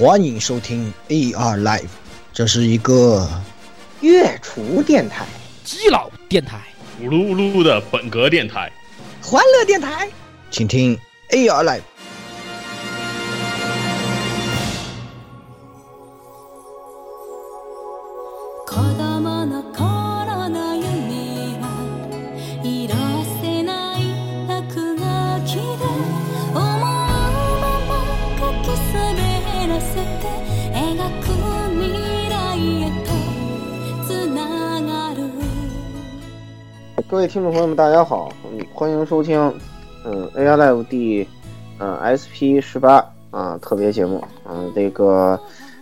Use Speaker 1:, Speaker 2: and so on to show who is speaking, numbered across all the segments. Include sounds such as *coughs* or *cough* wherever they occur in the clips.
Speaker 1: 欢迎收听 AR Live，这是一个
Speaker 2: 月厨电台、
Speaker 3: 基佬电台、
Speaker 4: 咕噜咕噜的本格电台、
Speaker 2: 欢乐电台，
Speaker 1: 请听 AR Live。
Speaker 2: 位听众朋友们，大家好，嗯，欢迎收听，嗯，AI Live 第，嗯，SP 十八啊特别节目，嗯，这个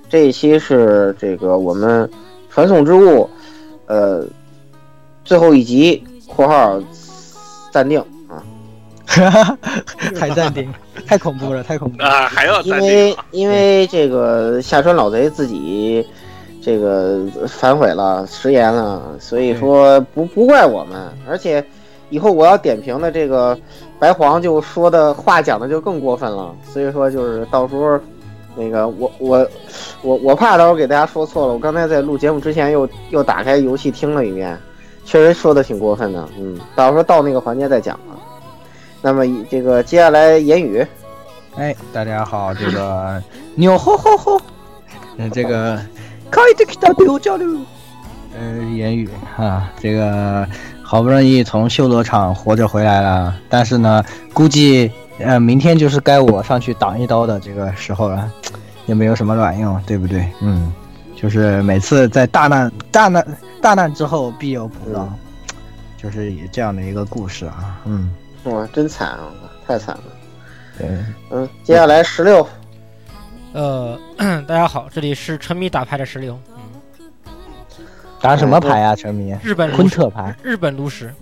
Speaker 2: 这一期是这个我们传送之物，呃，最后一集（括号暂定）啊，*laughs*
Speaker 1: 还暂定，太恐怖了，太恐怖了
Speaker 4: 啊！还要
Speaker 2: 因为因为这个下川老贼自己。这个反悔了，食言了，所以说不不怪我们，而且以后我要点评的这个白黄就说的话讲的就更过分了，所以说就是到时候那个我我我我怕到时候给大家说错了，我刚才在录节目之前又又打开游戏听了一遍，确实说的挺过分的，嗯，到时候到那个环节再讲了。那么这个接下来言语，
Speaker 1: 哎，大家好，这个 *laughs* 牛吼吼吼，嗯，这个。可以的，交流交流。嗯，言语啊，这个好不容易从修罗场活着回来了，但是呢，估计呃明天就是该我上去挡一刀的这个时候了，也没有什么卵用，对不对？嗯，就是每次在大难大难大难之后必有补刀，就是这样的一个故事啊。嗯，
Speaker 2: 哇，真惨啊，太惨了。
Speaker 1: 对，
Speaker 2: 嗯，接下来十六。
Speaker 3: 呃，*clears throat* 大家好，这里是沉迷打牌的石榴。
Speaker 1: 嗯，打什么牌啊？沉迷
Speaker 3: 日本
Speaker 1: 昆特牌，
Speaker 3: 日本炉石，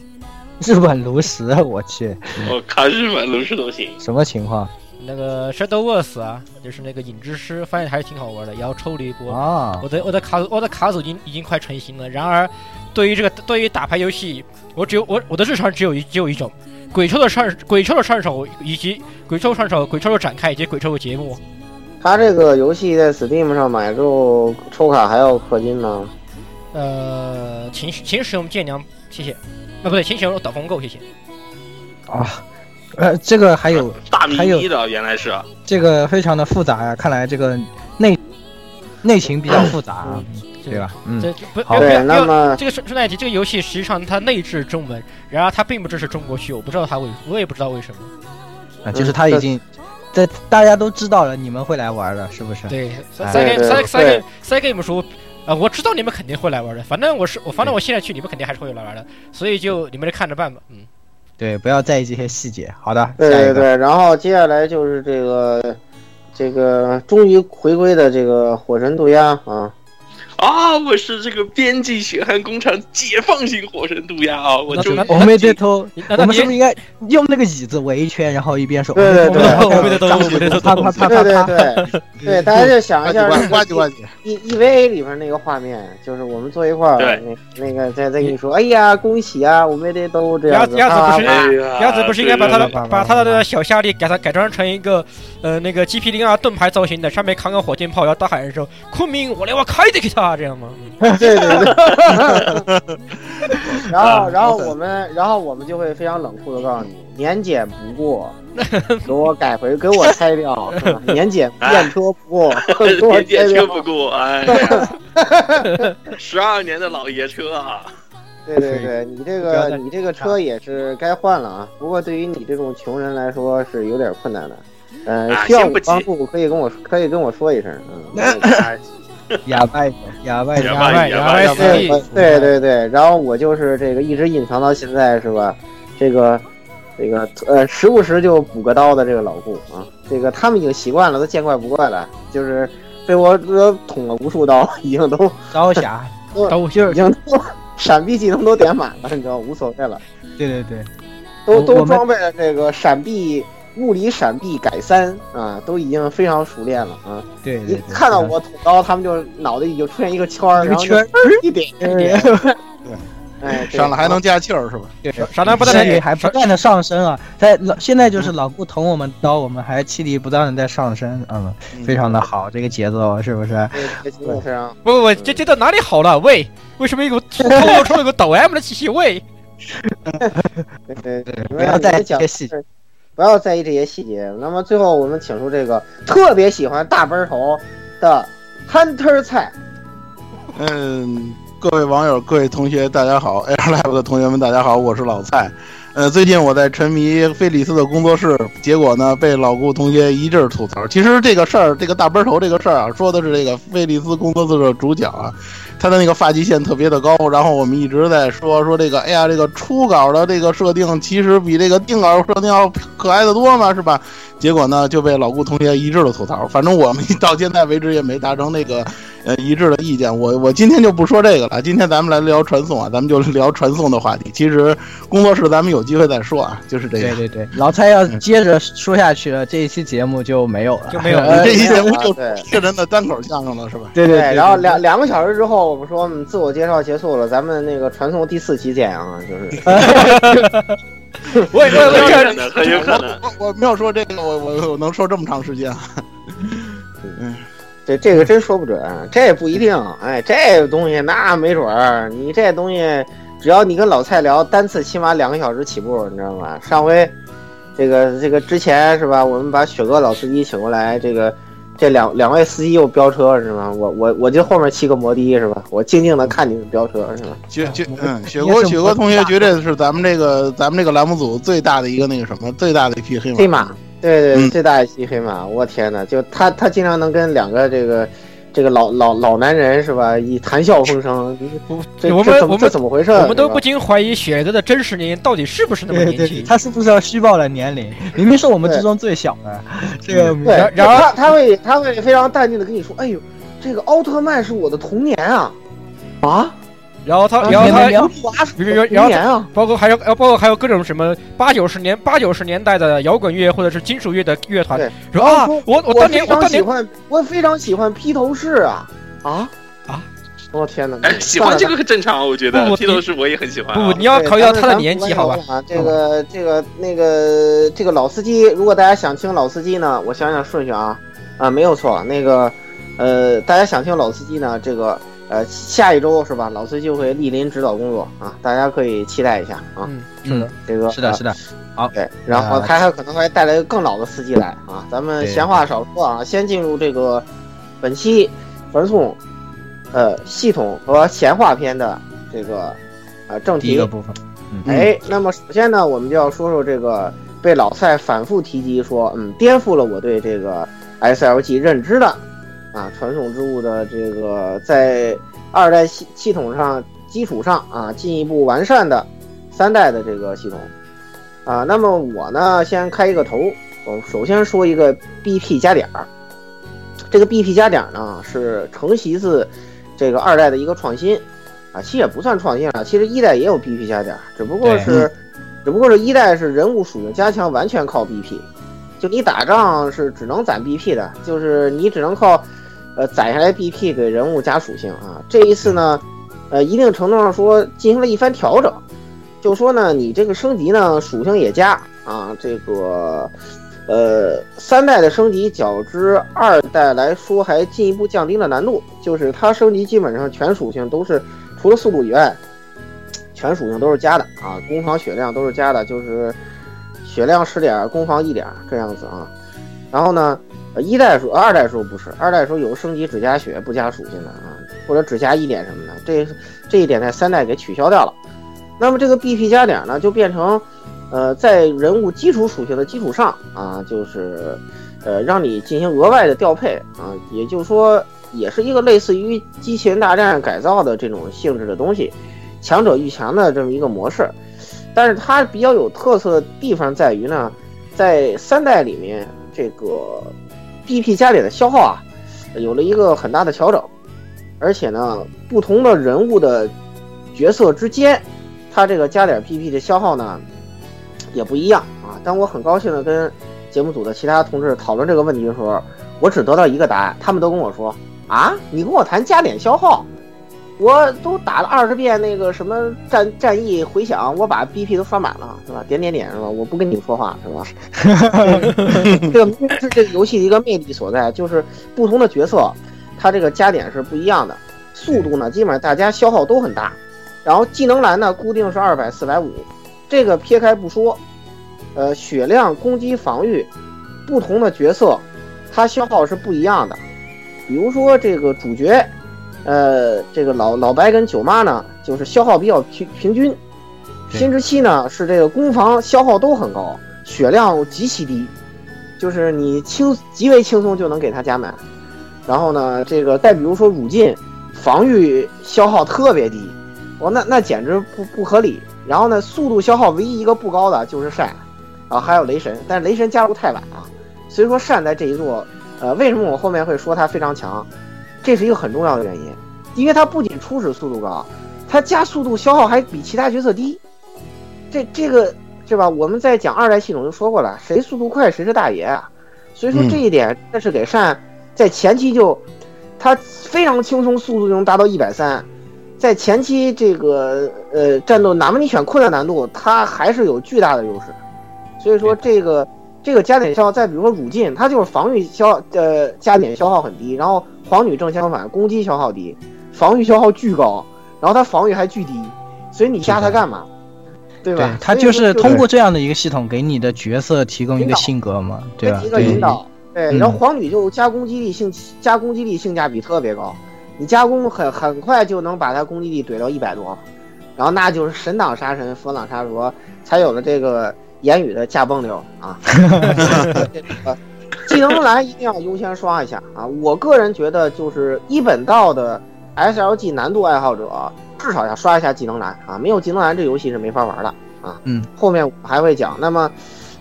Speaker 1: 日本炉石，*laughs* 我去，
Speaker 4: 我靠日本炉石都行。
Speaker 1: 什么情况？
Speaker 3: 那个 Shadow Wars 啊，就是那个影之师，发现还是挺好玩的，也要抽了一波
Speaker 1: 啊。
Speaker 3: 我的我的卡我的卡组已经已经快成型了。然而，对于这个对于打牌游戏，我只有我我的日常只有一只有一种鬼抽的上鬼抽的上手，以及鬼抽上手鬼抽的展开以及鬼抽的节目。
Speaker 2: 他这个游戏在 Steam 上买之后抽卡还要氪金呢。
Speaker 3: 呃，请请使用剑娘，谢谢。啊，不对，请使用导风购，谢谢。
Speaker 1: 啊，呃，这个还有 *laughs*
Speaker 4: 大迷你的，原来是
Speaker 1: 这个非常的复杂呀。看来这个内内情比较复杂，对吧？嗯，
Speaker 3: 这不
Speaker 2: 好。对，那么
Speaker 3: 这个顺顺带提，这个游戏实际上它内置中文，然而它并不支持中国区，我不知道它为，我也不知道为什么。
Speaker 1: 啊，就是它已经。这大家都知道了，你们会来玩的，是不是？
Speaker 3: 对，塞给塞塞给塞给你们说，啊，我知道你们肯定会来玩的，反正我是我，反正我现在去，你们肯定还是会来玩的，所以就你们就看着办吧。嗯，
Speaker 1: 对，不要在意这些细节。好的，
Speaker 2: 对对对，然后接下来就是这个这个终于回归的这个火神渡鸦啊。
Speaker 4: 啊！我是这个边境血汗工厂解放型火神渡鸦啊！我就
Speaker 1: 我们这头，我们是不是应该用那个椅子围一圈，然后一边说
Speaker 2: 对对对，
Speaker 3: 我们的头，我们的头，
Speaker 1: 啪啪啪
Speaker 2: 啪，对对对对，大家就想一下，E E V A 里面那个画面，就是我们坐一块儿，那那个再再跟你说，哎呀，恭喜啊，我们得都这样子。
Speaker 3: 鸭子不是鸭子不是应该把他的把他的那个小夏利给他改装成一个呃那个 G P 零二盾牌造型的，上面扛个火箭炮，要大喊一声，昆明我来我开的给他。这样吗？*laughs*
Speaker 2: 对对对。*laughs* 然后，然后我们，然后我们就会非常冷酷的告诉你，年检不过，给我改回，给我拆掉。*laughs* 年检验车不过，
Speaker 4: 年检车不过，哎，十二年的老爷车啊。
Speaker 2: 对对对，你这个你这个车也是该换了啊。不过对于你这种穷人来说是有点困难的。嗯，需要帮助可以跟我可以跟我说一声。嗯。*laughs*
Speaker 1: 哑巴，哑巴，
Speaker 3: 哑巴，哑巴，
Speaker 2: 对对对，然后我就是这个一直隐藏到现在是吧？这个，这个呃，时不时就补个刀的这个老顾啊，这个他们已经习惯了，都见怪不怪了，就是被我呃捅了无数刀，已经都 *laughs*
Speaker 1: 刀侠，*laughs*
Speaker 2: 刀已经都闪避技能都点满了，你知道无所谓了。
Speaker 1: 对对对，
Speaker 2: 都都装备了这个闪避。物理闪避改三啊，都已经非常熟练了啊！
Speaker 1: 对，
Speaker 2: 一看到我捅刀，他们就脑袋里就出现一个圈 *laughs* 儿，然后
Speaker 1: 圈儿
Speaker 2: 一点一
Speaker 1: 点。对，*laughs*
Speaker 2: 哎，对
Speaker 5: 上了还能加气儿是吧？
Speaker 1: 对，
Speaker 3: 少量不断的
Speaker 1: 气力还不断的上升啊，在老现在就是老顾捅我们刀，我们还气力不断的在上升，嗯，非常的好，这个节奏是不是？
Speaker 2: 对这节目非常
Speaker 3: 不不不，这这到哪里好了？喂，为什么有个透露出了个抖 M 的气息？喂，*laughs*
Speaker 2: 对对对，
Speaker 1: 不要在意这些细
Speaker 2: 节，不要在意这些细节。那么最后我们请出这个特别喜欢大奔头的 Hunter 菜，
Speaker 5: 嗯，各位网友、各位同学，大家好！AirLab 的同学们，大家好，我是老蔡。呃，最近我在沉迷菲利斯的工作室，结果呢被老顾同学一阵吐槽。其实这个事儿，这个大奔头这个事儿啊，说的是这个菲利斯工作室的主角啊，他的那个发际线特别的高。然后我们一直在说说这个，哎呀，这个初稿的这个设定其实比这个定稿设定要可爱的多嘛，是吧？结果呢就被老顾同学一致的吐槽。反正我们到现在为止也没达成那个呃一致的意见。我我今天就不说这个了，今天咱们来聊传送啊，咱们就聊传送的话题。其实工作室咱们有机会再说啊，就是这样。
Speaker 1: 对对对，老蔡要接着说下去了，这一期节目就没有了，
Speaker 3: 就没有了
Speaker 1: 呃
Speaker 5: 这期节目就 *laughs*
Speaker 2: 对
Speaker 5: 一个人的单口相声了，是吧？
Speaker 1: 对对对，
Speaker 2: 然后两两个小时之后，我们说嗯自我介绍结束了，咱们那个传送第四期见啊，就是 *laughs*
Speaker 3: 我也我也我也
Speaker 4: 很有可能，很有可能。
Speaker 5: 我我没有说这个，我我我能说这么长时间 *laughs* 嗯？
Speaker 2: 这这个真说不准，这也不一定。哎，这个东西那没准儿，你这东西只要你跟老蔡聊，单次起码两个小时起步，你知道吗？上回这个这个之前是吧？我们把雪哥老司机请过来，这个这两两位司机又飙车是吗？我我我就后面骑个摩的是吧？我静静的看你们飙车是吧？
Speaker 5: 雪雪嗯，雪哥雪哥同学绝对是咱们这个咱们这个栏目组最大的一个那个什么最大的一匹黑马。
Speaker 2: 黑马，对对，
Speaker 5: 嗯
Speaker 2: 最大一匹黑马，我天呐，就他他经常能跟两个这个这个老老老男人是吧，以谈笑风生，
Speaker 3: 不
Speaker 2: 这
Speaker 3: 我们我们
Speaker 2: 这怎么这怎么回事？
Speaker 3: 我们都不禁怀疑雪哥的真实年龄到底是不是那么
Speaker 1: 对对，
Speaker 3: 年轻。
Speaker 1: 他是不是要虚报了年龄？明明是我们之中最小的，这个
Speaker 2: 对，
Speaker 3: 然然而
Speaker 2: 他他会他会非常淡定的跟你说，哎呦，这个奥特曼是我的童年啊啊，
Speaker 3: 然后他，
Speaker 2: 啊
Speaker 3: 然后他然后
Speaker 2: 童年啊，
Speaker 3: 包括还有，呃，包括还有各种什么八九十年、八九十年代的摇滚乐或者是金属乐的乐团啊，我我当年
Speaker 2: 非常
Speaker 3: 我当年
Speaker 2: 喜欢，我非常喜欢披头士啊啊
Speaker 3: 啊！
Speaker 2: 我天哪！
Speaker 4: 哎，喜欢这个很正常，我觉得披头士我也很喜欢啊。
Speaker 3: 不，你要考虑到他的年纪，好吧？
Speaker 2: 啊，这个这个那个这个老司机，如果大家想听老司机呢，我想想顺序啊啊，没有错，那个呃，大家想听老司机呢，这个呃下一周是吧？老崔就会莅临指导工作啊，大家可以期待一下啊。
Speaker 3: 嗯，
Speaker 1: 是的，
Speaker 2: 这个
Speaker 1: 是的，是的，好
Speaker 2: 对，然后
Speaker 1: 啊
Speaker 2: 他还可能还带来更老的司机来啊。咱们闲话少说啊，先进入这个本期传送呃系统和闲话篇的这个呃正题
Speaker 1: 第一个。部分，嗯，
Speaker 2: 哎，那么首先呢，我们就要说说这个被老蔡反复提及说，嗯，颠覆了我对这个 SLG 认知的啊，传送之物的这个在二代系系统上基础上啊，进一步完善的三代的这个系统啊。那么我呢，先开一个头，我首先说一个 BP 加点儿。这个 BP 加点儿呢，是承袭自这个二代的一个创新。啊，其实也不算创新了，其实一代也有 BP 加点儿，只不过是，只不过是一代是人物属性加强，完全靠 BP，就你打仗是只能攒 BP 的，就是你只能靠，呃，攒下来 BP 给人物加属性啊。这一次呢，呃，一定程度上说进行了一番调整，就说呢，你这个升级呢属性也加啊，这个。呃，三代的升级较之二代来说，还进一步降低了难度。就是它升级基本上全属性都是，除了速度以外，全属性都是加的啊。攻防血量都是加的，就是血量十点，攻防一点这样子啊。然后呢，一代时候、二代时候不是，二代时候有升级只加血不加属性的啊，或者只加一点什么的，这这一点在三代给取消掉了。那么这个 BP 加点呢，就变成。呃，在人物基础属性的基础上啊，就是，呃，让你进行额外的调配啊，也就是说，也是一个类似于机器人大战改造的这种性质的东西，强者愈强的这么一个模式。但是它比较有特色的地方在于呢，在三代里面，这个 BP 加点的消耗啊，有了一个很大的调整，而且呢，不同的人物的角色之间，它这个加点 BP 的消耗呢。也不一样啊！当我很高兴的跟节目组的其他同志讨论这个问题的时候，我只得到一个答案，他们都跟我说：“啊，你跟我谈加点消耗，我都打了二十遍那个什么战战役回响，我把 BP 都刷满了，是吧？点点点是吧？我不跟你们说话是吧？*laughs* 这个是这个游戏的一个魅力所在，就是不同的角色，它这个加点是不一样的。速度呢，基本上大家消耗都很大，然后技能栏呢固定是二百、四百五，这个撇开不说，呃，血量、攻击、防御，不同的角色，它消耗是不一样的。比如说这个主角。呃，这个老老白跟九妈呢，就是消耗比较平平均。新之七呢是这个攻防消耗都很高，血量极其低，就是你轻极为轻松就能给他加满。然后呢，这个再比如说汝进，防御消耗特别低，我那那简直不不合理。然后呢，速度消耗唯一一个不高的就是善，啊还有雷神，但是雷神加入太晚啊，所以说善在这一座，呃，为什么我后面会说他非常强？这是一个很重要的原因，因为它不仅初始速度高，它加速度消耗还比其他角色低。这这个是吧？我们在讲二代系统就说过了，谁速度快谁是大爷啊。所以说这一点，那是给善在前期就，他非常轻松，速度就能达到一百三，在前期这个呃战斗，哪怕你选困难难度，他还是有巨大的优势。所以说这个这个加点消耗，再比如说汝进，它就是防御消呃加点消耗很低，然后。皇女正相反，攻击消耗低，防御消耗巨高，然后它防御还巨低，所以你加它干嘛？对吧？
Speaker 1: 它就是通过这样的一个系统给你的角色提供一个性格嘛，对吧？
Speaker 2: 一个引导，对。然后皇女就加攻击力性加攻击力性价比特别高，你加攻很很快就能把它攻击力怼到一百多，然后那就是神挡杀神，佛挡杀佛，才有了这个言语的驾崩流啊。*laughs* 技能栏一定要优先刷一下啊！我个人觉得，就是一本道的 SLG 难度爱好者，至少要刷一下技能栏啊！没有技能栏，这游戏是没法玩的啊！
Speaker 1: 嗯，
Speaker 2: 后面我还会讲。那么，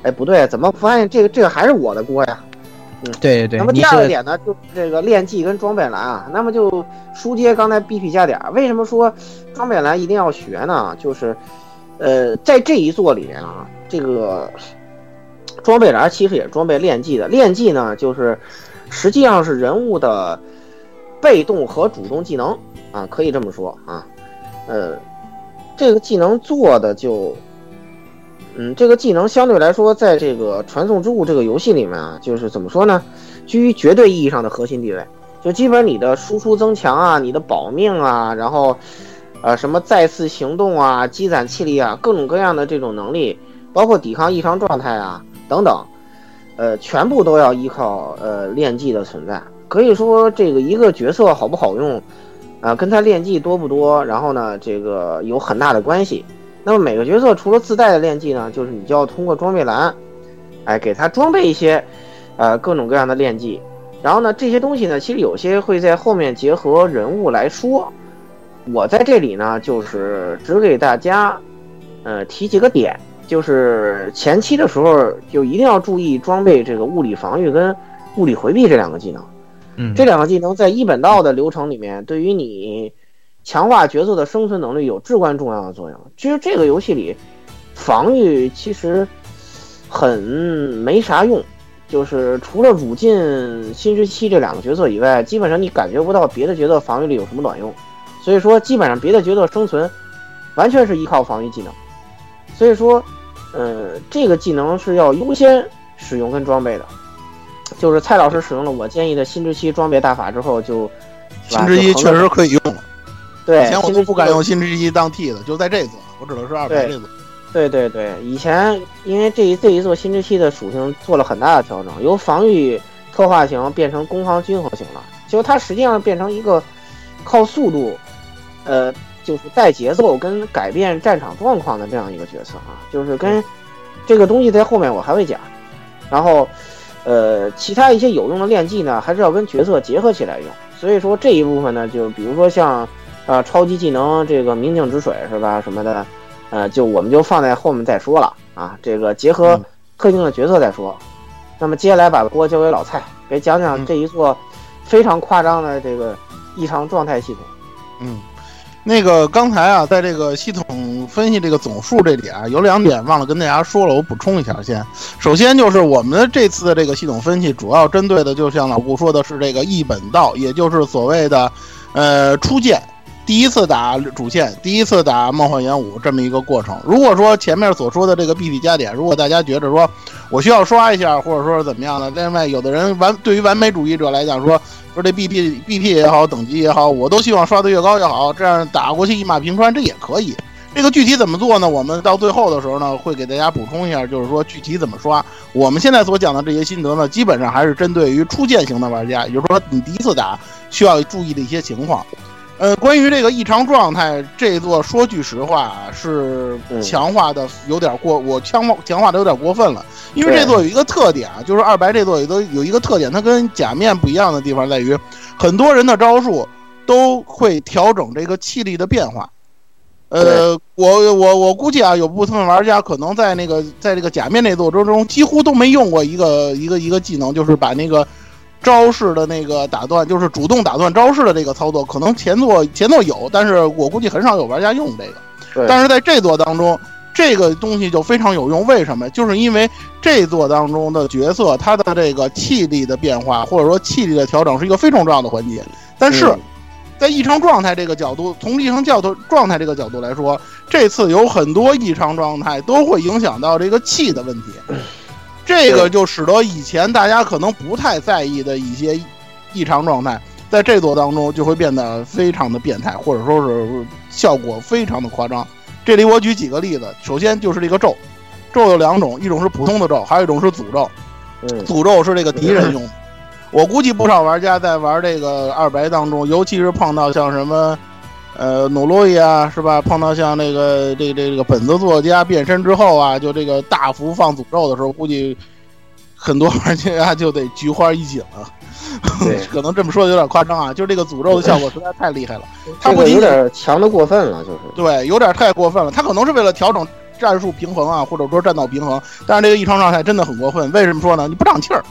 Speaker 2: 哎，不对，怎么发现这个这个还是我的锅呀？
Speaker 1: 嗯，对对。
Speaker 2: 那么第二个点呢，就是这个练技跟装备栏啊。那么就书接刚才 BP 加点，为什么说装备栏一定要学呢？就是，呃，在这一座里面啊，这个。装备栏其实也是装备练技的，练技呢就是实际上是人物的被动和主动技能啊，可以这么说啊。呃，这个技能做的就，嗯，这个技能相对来说，在这个传送之物这个游戏里面啊，就是怎么说呢，居于绝对意义上的核心地位。就基本你的输出增强啊，你的保命啊，然后呃什么再次行动啊，积攒气力啊，各种各样的这种能力，包括抵抗异常状态啊。等等，呃，全部都要依靠呃练技的存在。可以说，这个一个角色好不好用，啊，跟他练技多不多，然后呢，这个有很大的关系。那么每个角色除了自带的练技呢，就是你就要通过装备栏，哎，给他装备一些，呃，各种各样的练技。然后呢，这些东西呢，其实有些会在后面结合人物来说。我在这里呢，就是只给大家，呃，提几个点。就是前期的时候，就一定要注意装备这个物理防御跟物理回避这两个技能。
Speaker 1: 嗯，
Speaker 2: 这两个技能在一本道的流程里面，对于你强化角色的生存能力有至关重要的作用。其实这个游戏里，防御其实很没啥用，就是除了汝进、新之期这两个角色以外，基本上你感觉不到别的角色防御力有什么卵用。所以说，基本上别的角色生存完全是依靠防御技能。所以说。呃，这个技能是要优先使用跟装备的，就是蔡老师使用了我建议的新之期装备大法之后，就
Speaker 5: 新之一确实可以用了。
Speaker 2: 对，
Speaker 5: 以前我都不敢用新之一当替的，就在这座，我只能是二排这座。
Speaker 2: 对对对，以前因为这一这一座新之期的属性做了很大的调整，由防御特化型变成攻防均衡型了，就它实际上变成一个靠速度，呃。就是带节奏跟改变战场状况的这样一个角色啊，就是跟这个东西在后面我还会讲。然后，呃，其他一些有用的练技呢，还是要跟角色结合起来用。所以说这一部分呢，就比如说像呃超级技能这个明镜止水是吧什么的，呃，就我们就放在后面再说了啊。这个结合特定的角色再说。那么接下来把锅交给老蔡，给讲讲这一座非常夸张的这个异常状态系统。
Speaker 5: 嗯。那个刚才啊，在这个系统分析这个总数这里啊，有两点忘了跟大家说了，我补充一下先。首先就是我们这次的这个系统分析，主要针对的就像老顾说的是这个一本道，也就是所谓的，呃，初见，第一次打主线，第一次打梦幻元武这么一个过程。如果说前面所说的这个 BP 加点，如果大家觉得说我需要刷一下，或者说是怎么样的，另外有的人完对于完美主义者来讲说说这 BP BP 也好，等级也好，我都希望刷的越高越好，这样打过去一马平川，这也可以。这个具体怎么做呢？我们到最后的时候呢，会给大家补充一下，就是说具体怎么刷。我们现在所讲的这些心得呢，基本上还是针对于初见型的玩家，也就是说你第一次打需要注意的一些情况。呃，关于这个异常状态，这座说句实话是强化的有点过，我强化强化的有点过分了。因为这座有一个特点啊，就是二白这座有都有一个特点，它跟假面不一样的地方在于，很多人的招数都会调整这个气力的变化。呃，我我我估计啊，有部分玩家可能在那个在这个假面那座之中，几乎都没用过一个一个一个技能，就是把那个招式的那个打断，就是主动打断招式的这个操作，可能前作前作有，但是我估计很少有玩家用这个。但是在这座当中，这个东西就非常有用。为什么？就是因为这座当中的角色，他的这个气力的变化，或者说气力的调整，是一个非常重要的环节。但是。在异常状态这个角度，从异常角度状态这个角度来说，这次有很多异常状态都会影响到这个气的问题，这个就使得以前大家可能不太在意的一些异常状态，在这座当中就会变得非常的变态，或者说是效果非常的夸张。这里我举几个例子，首先就是这个咒，咒有两种，一种是普通的咒，还有一种是诅咒。诅咒是这个敌人用的。我估计不少玩家在玩这个二白当中，尤其是碰到像什么，呃，努洛伊啊，是吧？碰到像那个这这这个本子作家变身之后啊，就这个大幅放诅咒的时候，估计很多玩家就得菊花一紧了。
Speaker 2: 对，*laughs*
Speaker 5: 可能这么说有点夸张啊，*laughs* 就是这个诅咒的效果实在太厉害了。它
Speaker 2: 不有点强的过分了，就是
Speaker 5: 对，有点太过分了。他可能是为了调整战术平衡啊，或者说战斗平衡，但是这个异常状态真的很过分。为什么说呢？你不长气儿。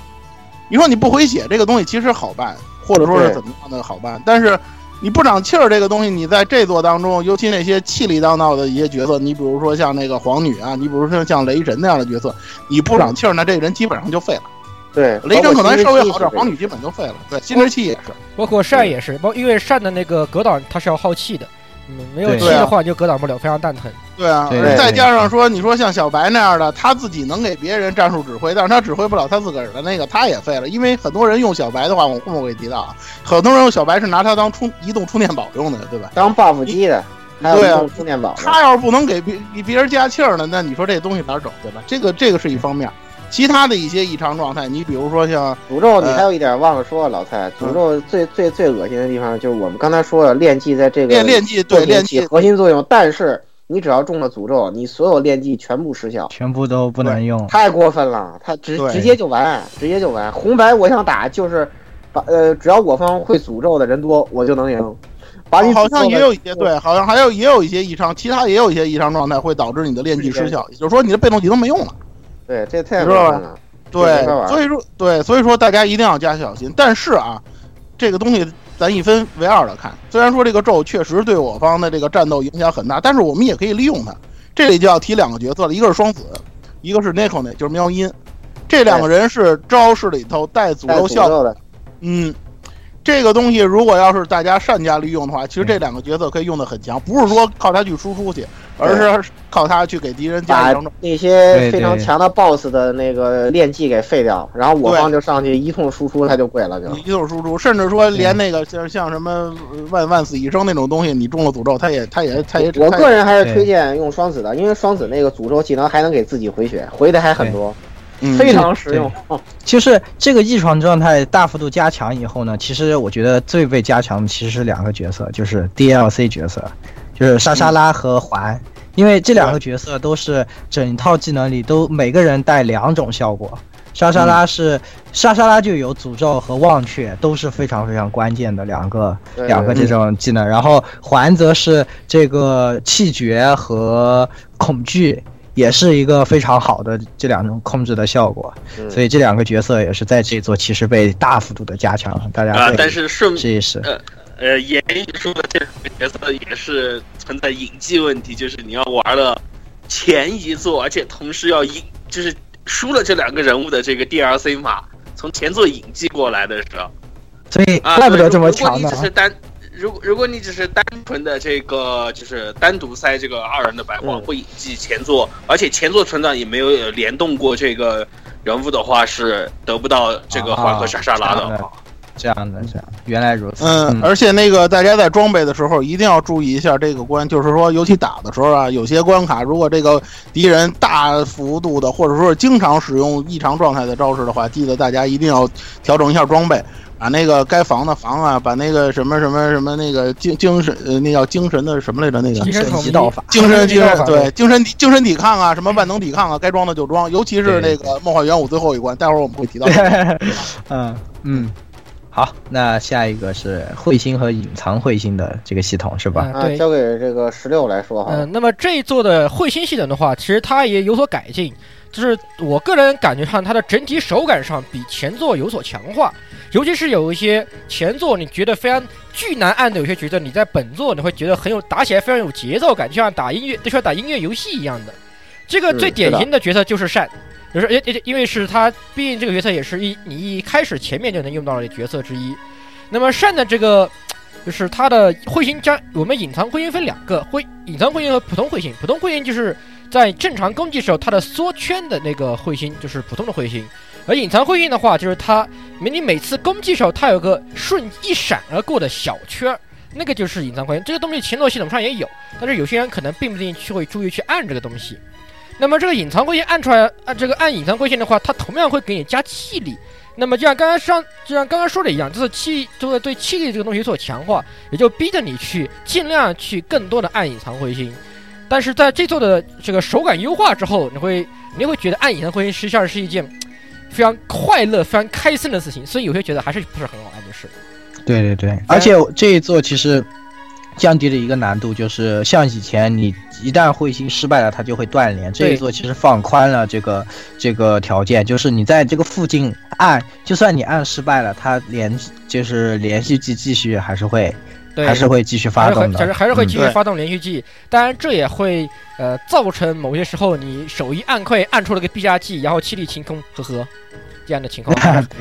Speaker 5: 你说你不回血这个东西其实好办，或者说是怎么样的好办，但是你不长气儿这个东西，你在这座当中，尤其那些气力当道的一些角色，你比如说像那个皇女啊，你比如说像雷神那样的角色，你不长气儿，那这个人基本上就废了。
Speaker 2: 对，
Speaker 5: 雷神可能稍微好点，皇女基本就废了。对，心之气也是，
Speaker 3: 包括善也是，包因为善的那个格挡它是要耗气的。嗯，没有气的话就格挡不了，非常蛋疼。
Speaker 5: 对啊，再加上说，你说像小白那样的，他自己能给别人战术指挥，但是他指挥不了他自个儿的那个，他也废了。因为很多人用小白的话，我后面会提到啊，很多人用小白是拿它当充移动充电宝用的，对吧？
Speaker 2: 当 buff 机的，
Speaker 5: 对啊，
Speaker 2: 充电宝。
Speaker 5: 他要是不能给别给别人加气儿呢，那你说这东西哪整，对吧？这个这个是一方面。其他的一些异常状态，你比如说像
Speaker 2: 诅咒，你还有一点忘了说，老蔡，诅咒最最最恶心的地方就是我们刚才说的炼技在这个
Speaker 5: 炼炼技对炼技
Speaker 2: 核心作用，但是你只要中了诅咒，你所有炼技全部失效，
Speaker 1: 全部都不能用，
Speaker 2: 太过分了，他直直接就完，直接就完。红白我想打就是把呃，只要我方会诅咒的人多，我就能赢。把你
Speaker 5: 好像也有一些对，好像还有也有一些异常，其他也有一些异常状态会导致你的炼技失效，也就是说你的被动技能没用了。
Speaker 2: 对，这太过分了。
Speaker 5: 对，所以说对，所以说大家一定要加小心。但是啊，这个东西咱一分为二的看。虽然说这个咒确实对我方的这个战斗影响很大，但是我们也可以利用它。这里就要提两个角色了，一个是双子，一个是 n i k o 就是喵音。这两个人是招式里头带诅咒效果
Speaker 2: 的。
Speaker 5: 嗯，这个东西如果要是大家善加利用的话，其实这两个角色可以用的很强，不是说靠它去输出去。而是靠它去给敌人加
Speaker 2: 把那些非常强的 BOSS 的那个练技给废掉，然后我方就上去一通输出，他就跪了，就。
Speaker 5: 一通输出，甚至说连那个像像什么万万死一生那种东西，你中了诅咒，他也他也他也。
Speaker 2: 我个人还是推荐用双子的，因为双子那个诅咒技能还能给自己回血，回的还很多，非常实用。
Speaker 1: 就是这个异常状态大幅度加强以后呢，其实我觉得最被加强的其实是两个角色，就是 DLC 角色。就是莎莎拉和环，因为这两个角色都是整套技能里都每个人带两种效果。莎莎拉是莎莎拉就有诅咒和忘却，都是非常非常关键的两个两个这种技能。然后环则是这个气绝和恐惧，也是一个非常好的这两种控制的效果。所以这两个角色也是在这座其实被大幅度的加强。大家
Speaker 4: 啊，但是顺
Speaker 1: 试一试。
Speaker 4: 呃，言语说的这两个角色也是存在隐技问题，就是你要玩了前一座，而且同时要引，就是输了这两个人物的这个 DLC 码，从前座引技过来的时候，
Speaker 1: 所以怪不得这么强
Speaker 4: 呢。如果你只是单，如果如果你只是单纯的这个，就是单独塞这个二人的白光，
Speaker 2: 嗯
Speaker 4: 不引进前作，而且前作存档也没有呃联动过这个人物的话，是得不到这个缓和莎莎拉的。
Speaker 1: 啊这样的，这样，原来如此。
Speaker 5: 嗯，而且那个大家在装备的时候一定要注意一下这个关，就是说，尤其打的时候啊，有些关卡如果这个敌人大幅度的或者说是经常使用异常状态的招式的话，记得大家一定要调整一下装备，把那个该防的防啊，把那个什么什么什么那个精精神呃那叫精神的什么来着那个
Speaker 3: 精神统一
Speaker 1: 道法，
Speaker 5: 精神精神
Speaker 3: 法
Speaker 5: 对精神精神抵抗啊，什么万能抵抗啊，该装的就装，尤其是那个梦幻元武最后一关，待会儿我们会提到。*laughs*
Speaker 1: 嗯嗯，好，那下一个是彗星和隐藏彗星的这个系统是吧？
Speaker 3: 嗯，对，
Speaker 2: 啊交给这个十六来说哈。
Speaker 3: 嗯，那么这一座的彗星系统的话，其实它也有所改进，就是我个人感觉上它的整体手感上比前作有所强化，尤其是有一些前作你觉得非常巨难按的有些角色，你在本作你会觉得很有打起来非常有节奏感，就像打音乐就像打音乐游戏一样的。这个
Speaker 2: 嗯
Speaker 3: 最典型的角色就是善。就是因因因为是他，毕竟这个角色也是一你一开始前面就能用到的角色之一。那么善的这个就是它的彗星加我们隐藏彗星分两个，彗隐藏彗星和普通彗星。普通彗星就是在正常攻击时候它的缩圈的那个彗星就是普通的彗星，而隐藏彗星的话就是它每你每次攻击时候它有个瞬一闪而过的小圈儿。那个就是隐藏彗星，这个东西前作系统上也有，但是有些人可能并不一定去会注意去按这个东西。那么这个隐藏彗星按出来，按这个按隐藏彗星的话，它同样会给你加气力。那么就像刚刚上，就像刚刚说的一样，就是气，就是对气力这个东西有所强化，也就逼着你去尽量去更多的按隐藏彗星。但是在这座的这个手感优化之后，你会你会觉得按隐藏彗星实际上是一件非常快乐、非常开心的事情，所以有些觉得还是不是很好按，就是。
Speaker 1: 对对对，而且这一座其实降低了一个难度，就是像以前你一旦彗星失败了，它就会断连。这一座其实放宽了这个这个条件，就是你在这个附近按，就算你按失败了，它连就是连续继继续还是会
Speaker 3: 对，
Speaker 1: 还是会继续发动的，
Speaker 3: 还是还是会继续发动连续技，当然这也会呃造成某些时候你手一按快按出了个必杀技，然后气力清空，呵呵，这样的情况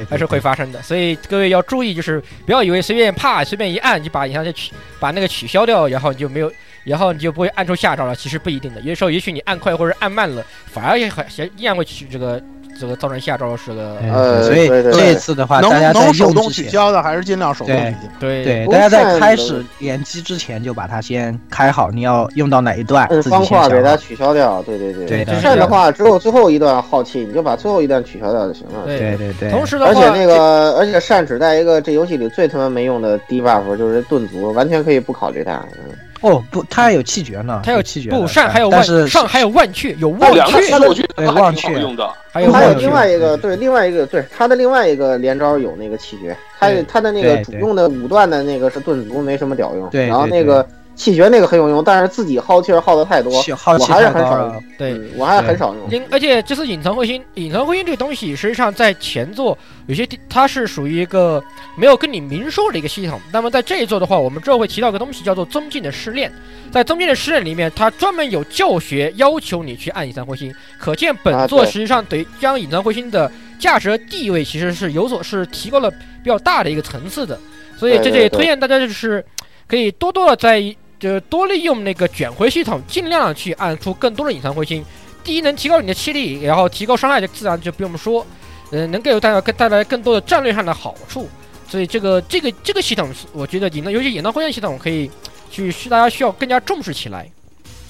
Speaker 3: 还是会发生的。*laughs* 所以各位要注意，就是不要以为随便啪随便一按就把隐藏就取把那个取消掉，然后你就没有，然后你就不会按出下招了。其实不一定的，有的时候也许你按快或者按慢了，反而也还也依然会取这个这个造成下招是个
Speaker 2: 呃
Speaker 1: 所以这一次的话，大家在
Speaker 5: 能手动取消的还是尽量手动取消。
Speaker 3: 对
Speaker 1: 对，大家在开始联机之前就把它先开好，你要用到哪一段，
Speaker 2: 摁方块给它。取消掉，对对对。
Speaker 1: 对的
Speaker 2: 善的话，只有最后一段耗气，你就把最后一段取消掉就行了。
Speaker 3: 对
Speaker 1: 对对对，
Speaker 3: 同时的话，
Speaker 2: 而且那个，而且善只带一个这游戏里最他妈没用的低 buff，就是盾族，完全可以不考虑它。嗯
Speaker 1: 哦不，它有气绝呢，
Speaker 3: 他有
Speaker 1: 气绝，
Speaker 3: 不上还有
Speaker 1: 但是
Speaker 3: 万上还有万去，有
Speaker 4: 那
Speaker 3: 忘却
Speaker 4: 两个其，实我觉
Speaker 1: 对
Speaker 4: 得还
Speaker 1: 忘却
Speaker 4: 用的。
Speaker 3: 还有
Speaker 2: 还有。另外一个，对，另外一个，对他的另外一个连招有那个气绝，它
Speaker 3: 对
Speaker 2: 它的那个主用的五段的那个是盾族，没什么屌用。
Speaker 1: 对
Speaker 2: 然后
Speaker 1: 对
Speaker 2: 那个气绝那个很有用，但是自己耗气儿耗的太多，
Speaker 1: 气耗气
Speaker 2: 我还是很少用。
Speaker 3: 对，
Speaker 2: 嗯，我还是很少用。
Speaker 3: 因而且这次隐藏彗星，隐藏彗星这个东西，实际上在前作有些地它是属于一个没有跟你明说的一个系统。那么在这一座的话，我们之后会提到一个东西，叫做增进的试炼。在增进的试炼里面，它专门有教学要求你去按隐藏彗星，可见本作实际上对将隐藏彗星的价值和地位其实是有所是提高了比较大的一个层次的。所以这里
Speaker 2: 对对对
Speaker 3: 推荐大家就是可以多多的在就多利用那个卷回系统，尽量去按出更多的隐藏彗星。第一能提高你的气力，然后提高伤害，就自然就不用说，呃，能给大家更带来更多的战略上的好处。所以这个这个这个系统，我觉得隐藏，尤其隐藏辉焰系统，可以去需大家需要更加重视起来。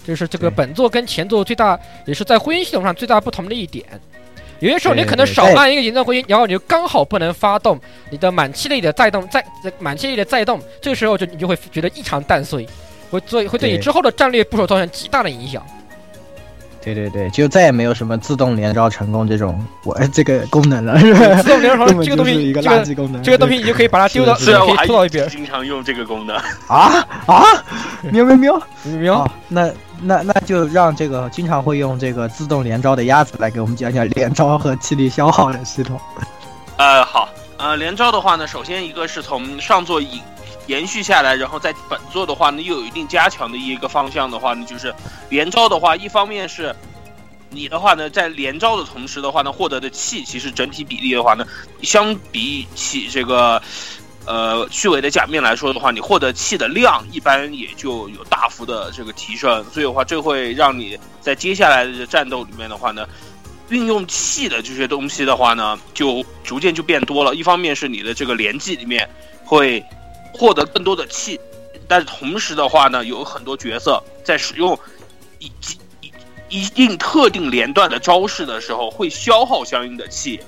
Speaker 3: 这是这个本作跟前作最大，也是在辉焰系统上最大不同的一点。有些时候你可能少按一个隐藏辉焰，然后你就刚好不能发动你的满气力的再动再满气力的再动，这个时候就你就会觉得异常蛋碎，会做会对你之后的战略部署造成极大的影响。
Speaker 1: 对对对，就再也没有什么自动连招成功这种我这个功能了，是吧？
Speaker 3: 自动连招 *laughs*
Speaker 1: 成功
Speaker 3: 这个东西，
Speaker 1: 一个
Speaker 3: 这个
Speaker 1: 垃圾功能。
Speaker 3: 这个东西你就可以把它丢到，*laughs*
Speaker 1: 是
Speaker 3: 可以
Speaker 4: 虽然我
Speaker 3: 到一边。
Speaker 4: 经常用这个功能，
Speaker 1: 啊啊，喵喵 *laughs* 喵！
Speaker 3: 喵，
Speaker 1: 好，那那那就让这个经常会用这个自动连招的鸭子来给我们讲讲连招和气力消耗的系统。
Speaker 4: 呃，好，呃，连招的话呢，首先一个是从上座引延续下来，然后在本作的话呢，又有一定加强的一个方向的话呢，就是连招的话，一方面是你的话呢，在连招的同时的话呢，获得的气其实整体比例的话呢，相比起这个呃虚伪的假面来说的话，你获得气的量一般也就有大幅的这个提升，所以的话，这会让你在接下来的战斗里面的话呢，运用气的这些东西的话呢，就逐渐就变多了。一方面是你的这个连技里面会获得更多的气，但是同时的话呢，有很多角色在使用一一一定特定连段的招式的时候，会消耗相应的气。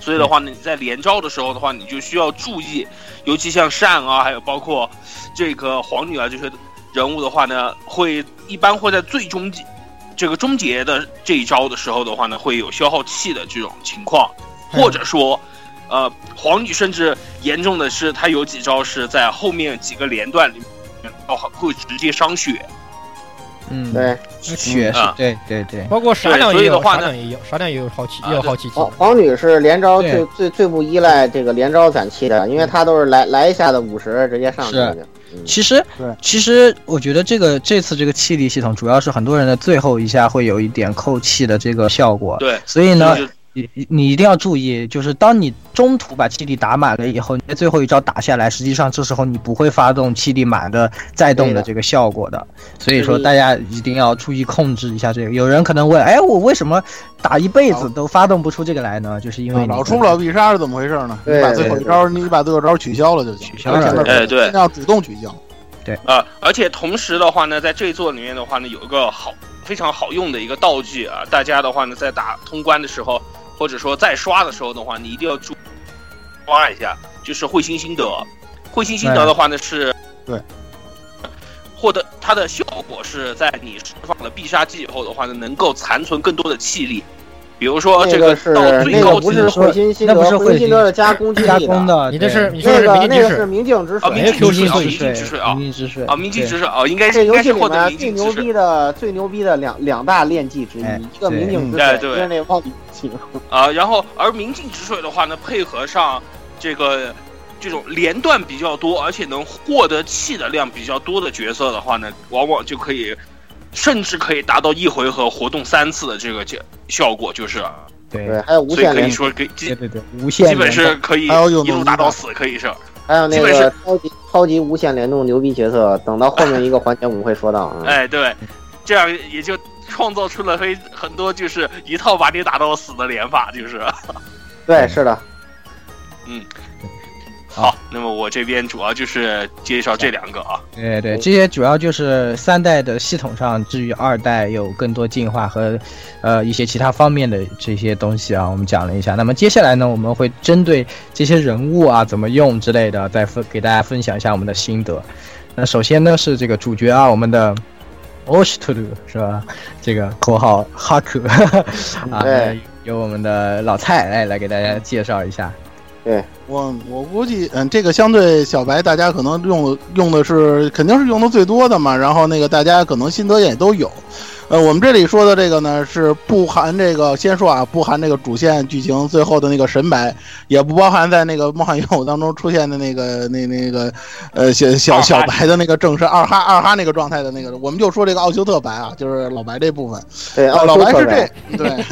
Speaker 4: 所以的话呢，你在连招的时候的话，你就需要注意，尤其像善啊，还有包括这个皇女啊这些人物的话呢，会一般会在最终结这个终结的这一招的时候的话呢，会有消耗气的这种情况，或者说，呃，皇女甚至严重的是，她有几招是在后面几个连段里面，哦，会直接伤血。
Speaker 1: 嗯，
Speaker 2: 对，
Speaker 1: 血是
Speaker 4: 啊，
Speaker 1: 对对对，
Speaker 3: 包括傻
Speaker 4: 对
Speaker 3: 亮也有，
Speaker 4: 所以的话呢
Speaker 3: 傻亮也有，傻亮也有好奇，
Speaker 4: 啊
Speaker 3: 也有好奇技
Speaker 2: 皇。皇女是连招
Speaker 1: 对。
Speaker 2: 最最最不依赖这个连招攒气的，因为她都是来来一下子五十直接上去
Speaker 1: 其实，其实我觉得这个这次这个气力系统，主要是很多人的最后一下会有一点扣气的这个效果。
Speaker 4: 对，
Speaker 1: 所以呢
Speaker 4: 就，是
Speaker 1: 你你一定要注意，就是当你中途把气力打满了以后，你在最后一招打下来，实际上这时候你不会发动气力满的再动的这个效果的。所以说，大家一定要注意控制一下这个。有人可能问，哎，我为什么打一辈子都发动不出这个来呢？就是因为
Speaker 5: 老出不了必杀是怎么回事呢？
Speaker 2: 对
Speaker 5: 你把最后一招，你把最后一招取消了就，
Speaker 1: 取消了
Speaker 4: 哎对
Speaker 5: 尽量主动取消。
Speaker 4: 对呃，而且同时的话呢，在这一座里面的话呢，有一个好非常好用的一个道具啊，大家的话呢，在打通关的时候，或者说在刷的时候的话，你一定要注刷一下，就是彗星心得。彗星心得的话呢是，
Speaker 5: 对，
Speaker 4: 获得它的效果是在你释放了必杀技以后的话呢，能够残存更多的气力。比如说这
Speaker 2: 个是
Speaker 4: 到最
Speaker 2: 那个不是
Speaker 4: 高级的
Speaker 2: 会心心得，
Speaker 1: 那不是
Speaker 2: 会心心得是加攻击
Speaker 1: 加
Speaker 2: 力的，
Speaker 3: 你这是你说的是
Speaker 2: 那个
Speaker 3: 明镜之水，
Speaker 2: 那个是明镜之
Speaker 4: 啊明
Speaker 2: 水。
Speaker 4: 镜之水啊
Speaker 1: 明
Speaker 4: 明镜之水啊。
Speaker 1: 明镜之水
Speaker 4: 啊，明镜
Speaker 1: 对。
Speaker 4: 之水啊，应该
Speaker 2: 这
Speaker 4: 是应该是
Speaker 2: 游戏里面
Speaker 4: 获得明
Speaker 2: 最牛逼的、最牛逼的两两大练技之一
Speaker 1: 哎，
Speaker 2: 一个明镜之水，一个那忘 *laughs*
Speaker 4: 啊，然后而明镜止水的话呢，配合上这个这种连段比较多，而且能获得气的量比较多的角色的话呢，往往就可以，甚至可以达到一回合活动三次的这个效效果，就是，
Speaker 1: 对
Speaker 2: 对，还有无
Speaker 4: 所以可以，说给基
Speaker 1: 对对对，无限
Speaker 4: 基本是可以一路打到死，可以是。
Speaker 2: 还有那个超级超级无限联动牛逼角色，等到后面一个环节我们会说到。嗯 *laughs*
Speaker 4: 哎，对，这样也就 *laughs* 创造出了非很多就是一套把你打到死的连法，就是。*laughs*
Speaker 2: 对，是的，嗯
Speaker 4: 好，那么我这边主要就是介绍这两个啊。
Speaker 1: 对对，这些主要就是三代的系统上，至于二代有更多进化和，呃一些其他方面的这些东西啊，我们讲了一下。那么接下来呢，我们会针对这些人物啊怎么用之类的，再分给大家分享一下我们的心得。那首先呢是这个主角啊，我们的。O s h t u 是吧？这个口号哈克啊，
Speaker 2: 对
Speaker 1: 由我们的老蔡来来给大家介绍一下。
Speaker 5: 对我我估计，嗯，这个相对小白，大家可能用用的是肯定是用的最多的嘛。然后那个大家可能心得也都有。呃，我们这里说的这个呢，是不含这个，先说啊，不含这个主线剧情最后的那个神白，也不包含在那个《梦幻勇》当中出现的那个那那个呃小小小白的那个正式二哈二哈那个状态的那个，我们就说这个奥修特白啊，就是老白这部分。
Speaker 2: 对，
Speaker 5: 老白是这，对，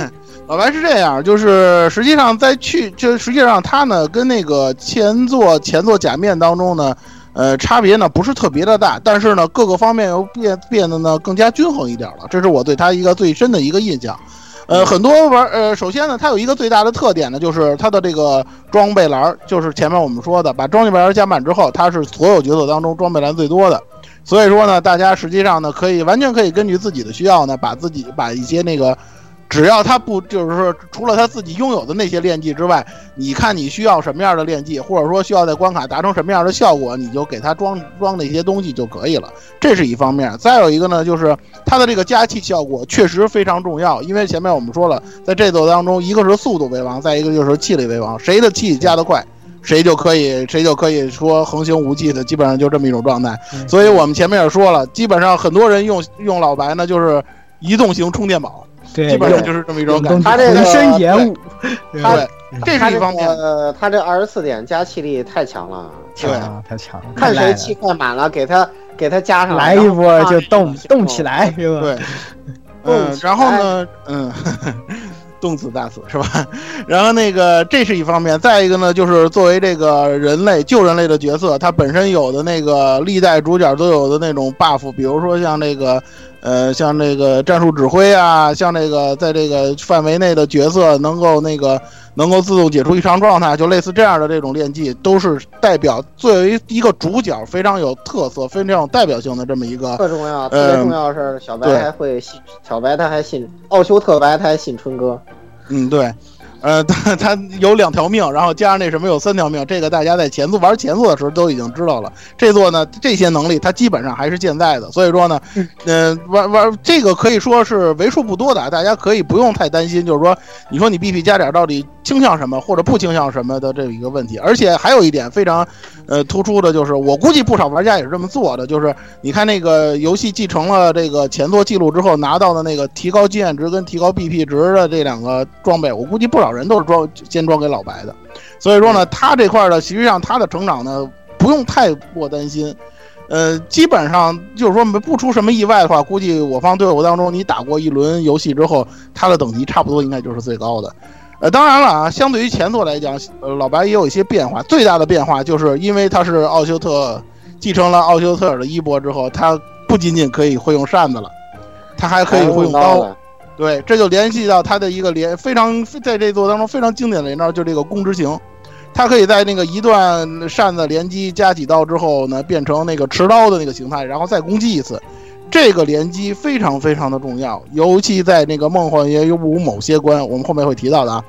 Speaker 5: 老白是这样，就是实际上在去，就实际上他呢跟那个前作前作假面当中呢，呃，差别呢不是特别的大，但是呢各个方面又变变得呢更加均衡一点了，这是我对他一个最深的一个印象。呃，很多玩呃，首先呢，它有一个最大的特点呢，就是它的这个装备栏儿，就是前面我们说的，把装备栏儿加满之后，它是所有角色当中装备栏最多的。所以说呢，大家实际上呢，可以完全可以根据自己的需要呢，把自己把一些那个，只要他不就是说，除了他自己拥有的那些练技之外，你看你需要什么样的练技，或者说需要在关卡达成什么样的效果，你就给他装装那些东西就可以了。这是一方面。再有一个呢，就是它的这个加气效果确实非常重要，因为前面我们说了，在这座当中，一个是速度为王，再一个就是气力为王，谁的气加得快。谁就可以，谁就可以说横行无忌的，基本上就这么一种状态。
Speaker 1: 嗯
Speaker 5: 所以我们前面也说了，基本上很多人用用老白呢，就是移动型充电宝，
Speaker 1: 对，
Speaker 5: 基本上就是这么一种感觉。
Speaker 2: 他这个
Speaker 1: 浑身延误，
Speaker 2: 他
Speaker 5: 对，这
Speaker 2: 他这
Speaker 5: 是一方面。
Speaker 2: 个他这二十四点加气力太强了，
Speaker 1: 强啊，太强了，
Speaker 2: 看谁气快满了，给他给他加上
Speaker 1: 来一波就动动起
Speaker 2: 来。
Speaker 1: 来，是吧？
Speaker 5: 对，嗯，然后呢，嗯，动词大词是吧？*laughs* 然后那个这是一方面，再一个呢，就是作为这个人类救人类的角色，他本身有的那个历代主角都有的那种 buff，比如说像那个。呃，像这个战术指挥啊，像这个在这个范围内的角色能够那个能够自动解除异常状态，就类似这样的这种练技，都是代表作为一个主角非常有特色、非常有代表性的这么一个。
Speaker 2: 特重要，特别重要是小白还会信小白，他还信奥修特白，他还信春哥。
Speaker 5: 嗯，对。呃，他他有两条命，然后加上那什么有三条命，这个大家在前作玩前作的时候都已经知道了。这座呢，这些能力它基本上还是健在的，所以说呢，嗯，玩玩这个可以说是为数不多的，大家可以不用太担心，就是说，你说你 BP 加点到底。倾向什么或者不倾向什么的这一个问题，而且还有一点非常，呃，突出的就是，我估计不少玩家也是这么做的，就是你看那个游戏继承了这个前作记录之后拿到的那个提高经验值跟提高 BP 值的这两个装备，我估计不少人都是装先装给老白的，所以说呢，他这块呢，实际上他的成长呢不用太过担心，呃，基本上就是说不出什么意外的话，估计我方队伍当中你打过一轮游戏之后，他的等级差不多应该就是最高的。呃，当然了啊，相对于前作来讲，呃，老白也有一些变化。最大的变化就是因为他是奥修特，继承了奥修特尔的衣钵之后，他不仅仅可以会用扇子了，他还可以会用刀。对，这就联系到他的一个连非常在这座当中非常经典的连招，就是这个弓之行。他可以在那个一段扇子连击加几刀之后呢，变成那个持刀的那个形态，然后再攻击一次。这个连击非常非常的重要，尤其在那个梦幻夜舞某些关，我们后面会提到的啊，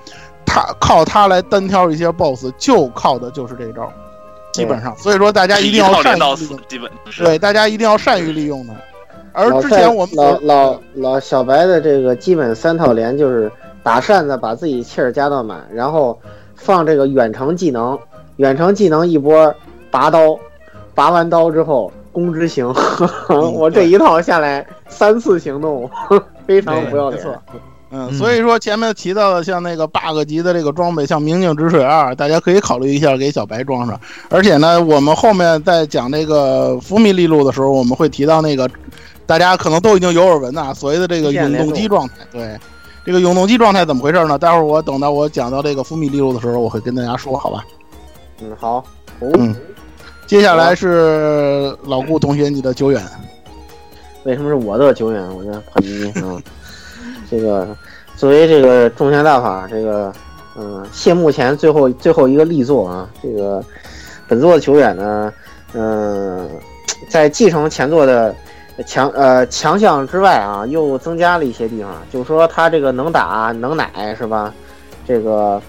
Speaker 5: 他靠它来单挑一些 BOSS，就靠的就是这招，基本上。所以说大家一定要善于利用，
Speaker 4: 基本
Speaker 5: 对大家一定要善于利用的。而之前我们
Speaker 2: 老老老小白的这个基本三套连就是打扇子把自己气儿加到满，然后放这个远程技能，远程技能一波拔刀，拔完刀之后。攻之行，*laughs* 我这一套下来三次行动，*laughs* 非常不要脸。
Speaker 5: 嗯，所以说前面提到的像那个 bug 级的这个装备，像明镜止水二，大家可以考虑一下给小白装上。而且呢，我们后面在讲那个福米利路的时候，我们会提到那个大家可能都已经有耳闻的所谓的这个永动机状态。对，这个永动机状态怎么回事呢？待会儿我等到我讲到这个伏米利路的时候，我会跟大家说，好吧？
Speaker 2: 嗯，好。
Speaker 5: 嗯。接下来是老顾同学，你的久远。
Speaker 2: 为什么是我的久远？我的很迷啊。这个作为这个众仙大法，这个嗯，谢幕前最后最后一个力作啊。这个本作的久远呢，嗯，在继承前作的强呃强项之外啊，又增加了一些地方。就是说他这个能打能奶是吧？这个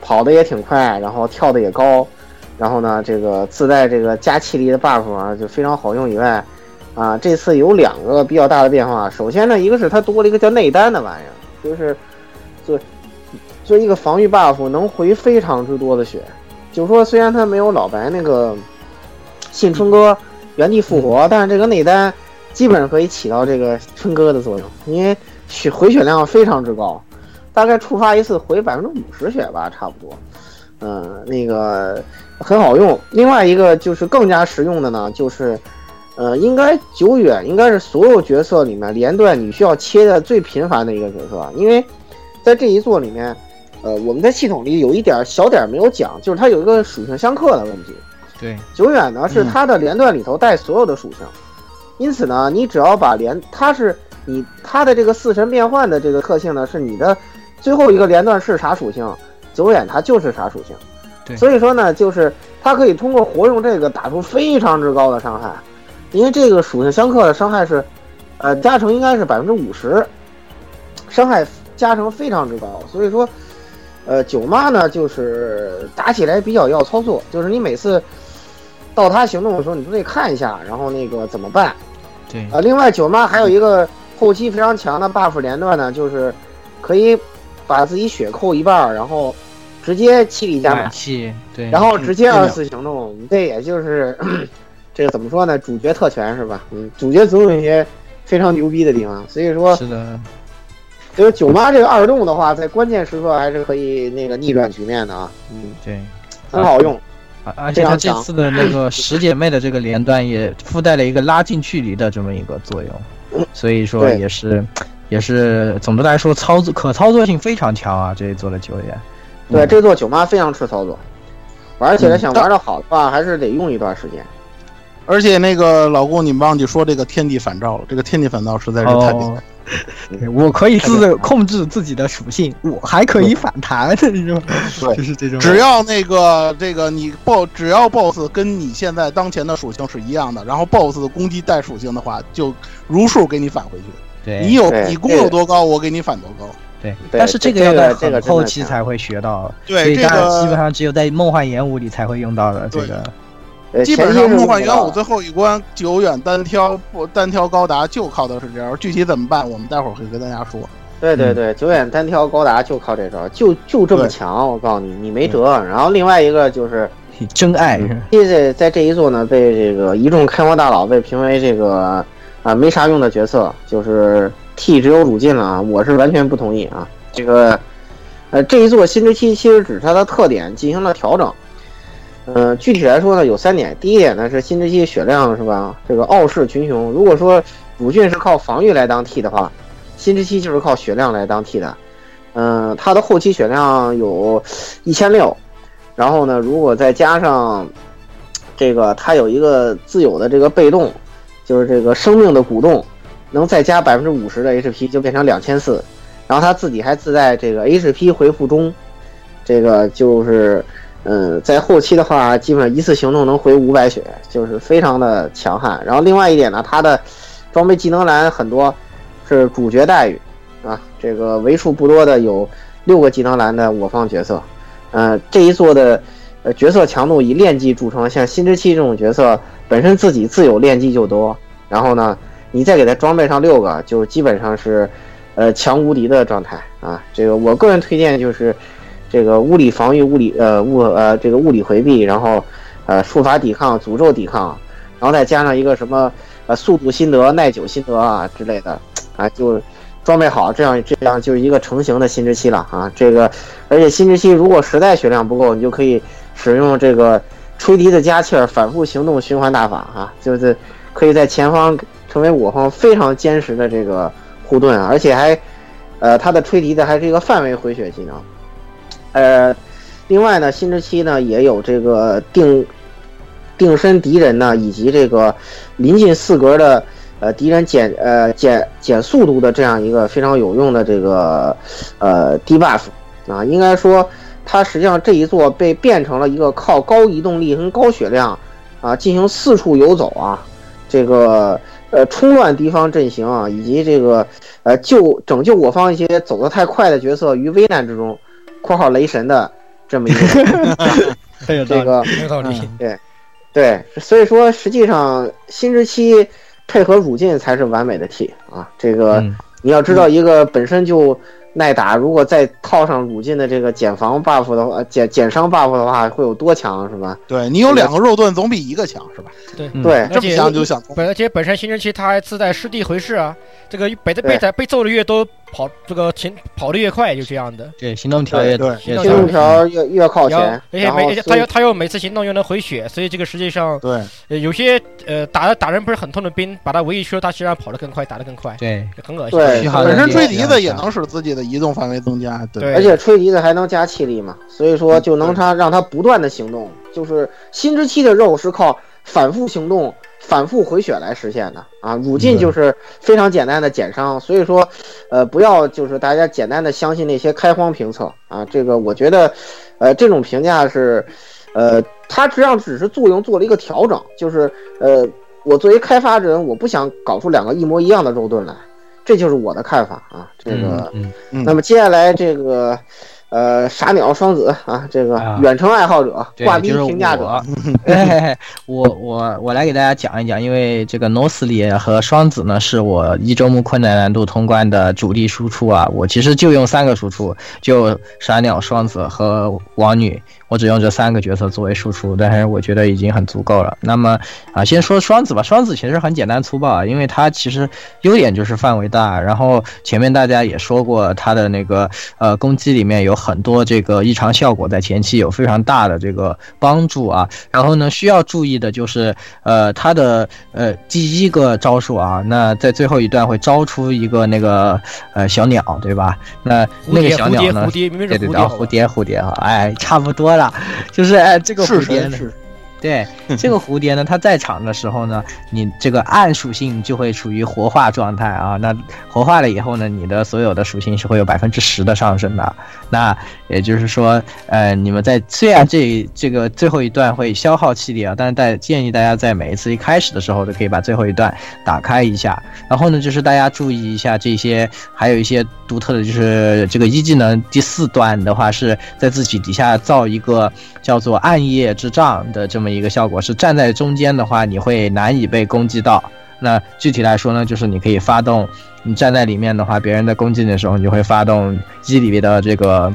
Speaker 2: 跑的也挺快，然后跳的也高。然后呢，这个自带这个加气力的 buff 啊，就非常好用。以外，啊，这次有两个比较大的变化。首先呢，一个是它多了一个叫内丹的玩意儿，就是做做一个防御 buff，能回非常之多的血。就是说，虽然它没有老白那个信春哥原地复活，但是这个内丹基本上可以起到这个春哥的作用，因为血回血量非常之高，大概触发一次回百分之五十血吧，差不多。嗯，那个。很好用。另外一个就是更加实用的呢，就是，呃，应该久远应该是所有角色里面连段你需要切的最频繁的一个角色，因为在这一座里面，呃，我们在系统里有一点小点没有讲，就是它有一个属性相克的问题。
Speaker 1: 对，
Speaker 2: 久远呢是它的连段里头带所有的属性，因此呢，你只要把连它是你它的这个四神变换的这个特性呢，是你的最后一个连段是啥属性，久远它就是啥属性。对所以说呢，就是它可以通过活用这个打出非常之高的伤害，因为这个属性相克的伤害是，呃，加成应该是百分之五十，伤害加成非常之高。所以说，呃，九妈呢就是打起来比较要操作，就是你每次到他行动的时候，你都得看一下，然后那个怎么办。
Speaker 1: 对。
Speaker 2: 啊，另外九妈还有一个后期非常强的 buff 连段呢，就是可以把自己血扣一半，然后。直接气力加满，
Speaker 1: 气对，
Speaker 2: 然后直接二次行动，这也就是 *clears throat* 这个怎么说呢？主角特权是吧？嗯，主角总有一些非常牛逼的地方，所以说，
Speaker 1: 是的，
Speaker 2: 就是九妈这个二动的话，在关键时刻还是可以那个逆转局面的啊。嗯，
Speaker 1: 对，
Speaker 2: 很好用，
Speaker 1: 而且他这次的那个十姐妹的这个连段也附带了一个拉近距离的这么一个作用，所以说也是也是总的来说操作可操作性非常强啊，这一座的九爷。
Speaker 2: 对，
Speaker 1: 嗯
Speaker 2: 这座九妈非常吃操作，玩起来
Speaker 5: 嗯
Speaker 2: 想玩的好的话，还是得用一段时间。
Speaker 5: 而且那个老顾，你忘记说这个天地反照了，这个天地反照实在是太厉害了。*laughs*
Speaker 1: 对我可以自控制自己的属性，我还可以反弹，*laughs* 是吧？
Speaker 5: 对
Speaker 1: 就是这种。
Speaker 5: 只要那个这个你 BOSS 只要 BOSS 跟你现在当前的属性是一样的，然后 BOSS 的攻击带属性的话，就如数给你返回去。
Speaker 1: 对
Speaker 5: 你有你攻有多高，我给你返多高。
Speaker 1: 对，但是这
Speaker 2: 这
Speaker 1: 个要在
Speaker 2: 这个
Speaker 1: 很后期才会学到，
Speaker 5: 对
Speaker 1: 所以大家
Speaker 5: 这个
Speaker 1: 基本上只有在梦幻演武里才会用到的这个。
Speaker 2: 呃，
Speaker 5: 基本上梦幻元武最后一关久远单挑不单挑高达就靠的是这招，具体怎么办，我们待会儿会跟大家说。
Speaker 1: 嗯
Speaker 2: 对对对，久远单挑高达就靠这招，就就这么强，我告诉你，你没辙。然后另外一个就是，
Speaker 1: 真爱是吧
Speaker 2: 这在这一座呢，被这个一众开荒大佬被评为这个啊没啥用的角色，就是 T 只有鲁进了啊，我是完全不同意啊。这个呃这一座新之期其实只是它的特点进行了调整。嗯，具体来说呢，有三点。第一点呢是新之息血量是吧？这个傲视群雄。如果说鲁迅是靠防御来当 T 的话，新之息就是靠血量来当 T 的。嗯、他的后期血量有一千六，然后呢，如果再加上这个他有一个自有的这个被动，就是这个生命的鼓动，能再加百分之五十的 HP，就变成两千四。然后他自己还自带这个 HP 回复中，这个就是，嗯，在后期的话，基本上一次行动能回五百血，就是非常的强悍。然后另外一点呢，它的装备技能栏很多是主角待遇啊，这个为数不多的有六个技能栏的我方角色，呃，这一座的呃角色强度以练技著称，像新之期这种角色本身自己自有练技就多，然后呢，你再给他装备上六个，就基本上是呃强无敌的状态啊。这个我个人推荐就是这个物理防御、物理呃物呃这个物理回避，然后呃术法抵抗、诅咒抵抗，然后再加上一个什么呃速度心得、耐久心得啊之类的啊，就装备好，这样这样就是一个成型的新之期了啊。这个而且新之期如果实在血量不够，你就可以使用这个吹笛子加气儿反复行动循环大法啊，就是可以在前方成为我方非常坚实的这个护盾啊，而且还呃它的吹笛子还是一个范围回血技能。呃，另外呢，新之期呢也有这个定定身敌人呢，以及这个临近四格的呃敌人减呃减减速度的这样一个非常有用的这个呃 debuff 啊，应该说它实际上这一座被变成了一个靠高移动力跟高血量啊进行四处游走啊，这个呃冲乱敌方阵型啊，以及这个呃救拯救我方一些走得太快的角色于危难之中（ *laughs* 括号雷神的这么一个这个
Speaker 3: 没有道理。
Speaker 2: 对，所以说实际上新之期配合汝进才是完美的 T 啊。这个
Speaker 1: 嗯
Speaker 2: 你要知道，一个本身就耐打，如果再套上汝进的这个减防 buff 的话，减减伤 buff 的话，会有多强是吧？
Speaker 5: 对你有两个肉盾总比一个强，是吧？
Speaker 3: 对
Speaker 1: 嗯
Speaker 2: 对，
Speaker 5: 这么想就想通。
Speaker 3: 本而且本身新之期它还自带师弟回视啊，这个被被被揍的越多，跑这个前跑的越快，就这样的。
Speaker 1: 对，行动条越
Speaker 5: 对
Speaker 2: 行动条越越靠前，
Speaker 3: 而且每他又他又每次行动又能回血，所以这个实际上
Speaker 5: 对，
Speaker 3: 呃有些呃打打人不是很痛的兵，把他围一圈，他实际上跑得更快，打得更快，
Speaker 1: 对，
Speaker 3: 很恶心。
Speaker 2: 对
Speaker 5: 本身吹笛子也能使自己的移动范围增加。对，
Speaker 3: 对
Speaker 2: 而且吹笛子还能加气力嘛，所以说就能他让他不断的行动，就是新之期的肉是靠反复行动、反复回血来实现的啊。乳进就是非常简单的减伤，所以说，呃，不要就是大家简单的相信那些开荒评测啊，这个我觉得，呃，这种评价是，呃，它实际上只是作用做了一个调整，就是呃，我作为开发者，我不想搞出两个一模一样的肉盾来，这就是我的看法啊，这个。
Speaker 1: 嗯
Speaker 5: 嗯
Speaker 2: 那么接下来这个，呃，傻鸟双子啊，这个
Speaker 1: 啊。
Speaker 2: 远程爱好者、
Speaker 1: 对
Speaker 2: 挂逼
Speaker 1: 就是
Speaker 2: 评价者，
Speaker 1: 我。*laughs* 哎，我我我来给大家讲一讲，因为这个诺斯里和双子呢是我一周目困难难度通关的主力输出啊。我其实就用三个输出，就傻鸟、双子和王女，我只用这三个角色作为输出，但是我觉得已经很足够了。那么啊，先说双子吧，双子其实很简单粗暴啊，因为它其实优点就是范围大，然后前面大家也说过它的那个呃攻击里面有很多这个异常效果，在前期有非常大的这个帮助啊。然后呢，需要注意的就是，呃，它的呃第一个招数啊，那在最后一段会招出一个那个呃小鸟，对吧？那那个
Speaker 3: 蝶蝴蝶
Speaker 1: 小鸟呢
Speaker 3: 蝴？蝶，蝴蝶好吧，
Speaker 1: 啊蝴蝶蝴蝶啊，哎，差不多了，就是哎这个
Speaker 5: 是
Speaker 1: 蝴蝶
Speaker 5: 是
Speaker 1: 对，这个蝴蝶呢，它在场的时候呢，你这个暗属性就会处于活化状态啊。那活化了以后呢，你的所有的属性是会有百分之十的上升的。那也就是说，呃，你们在虽然这这个最后一段会消耗气力啊，但是在建议大家在每一次一开始的时候都可以把最后一段打开一下。然后呢，就是大家注意一下这些，还有一些独特的，就是这个一技能第四段的话是在自己底下造一个叫做暗夜之杖的这么一个效果，是站在中间的话你会难以被攻击到。那具体来说呢，就是你可以发动，你站在里面的话，别人在攻击你的时候，你就会发动一里面的这个，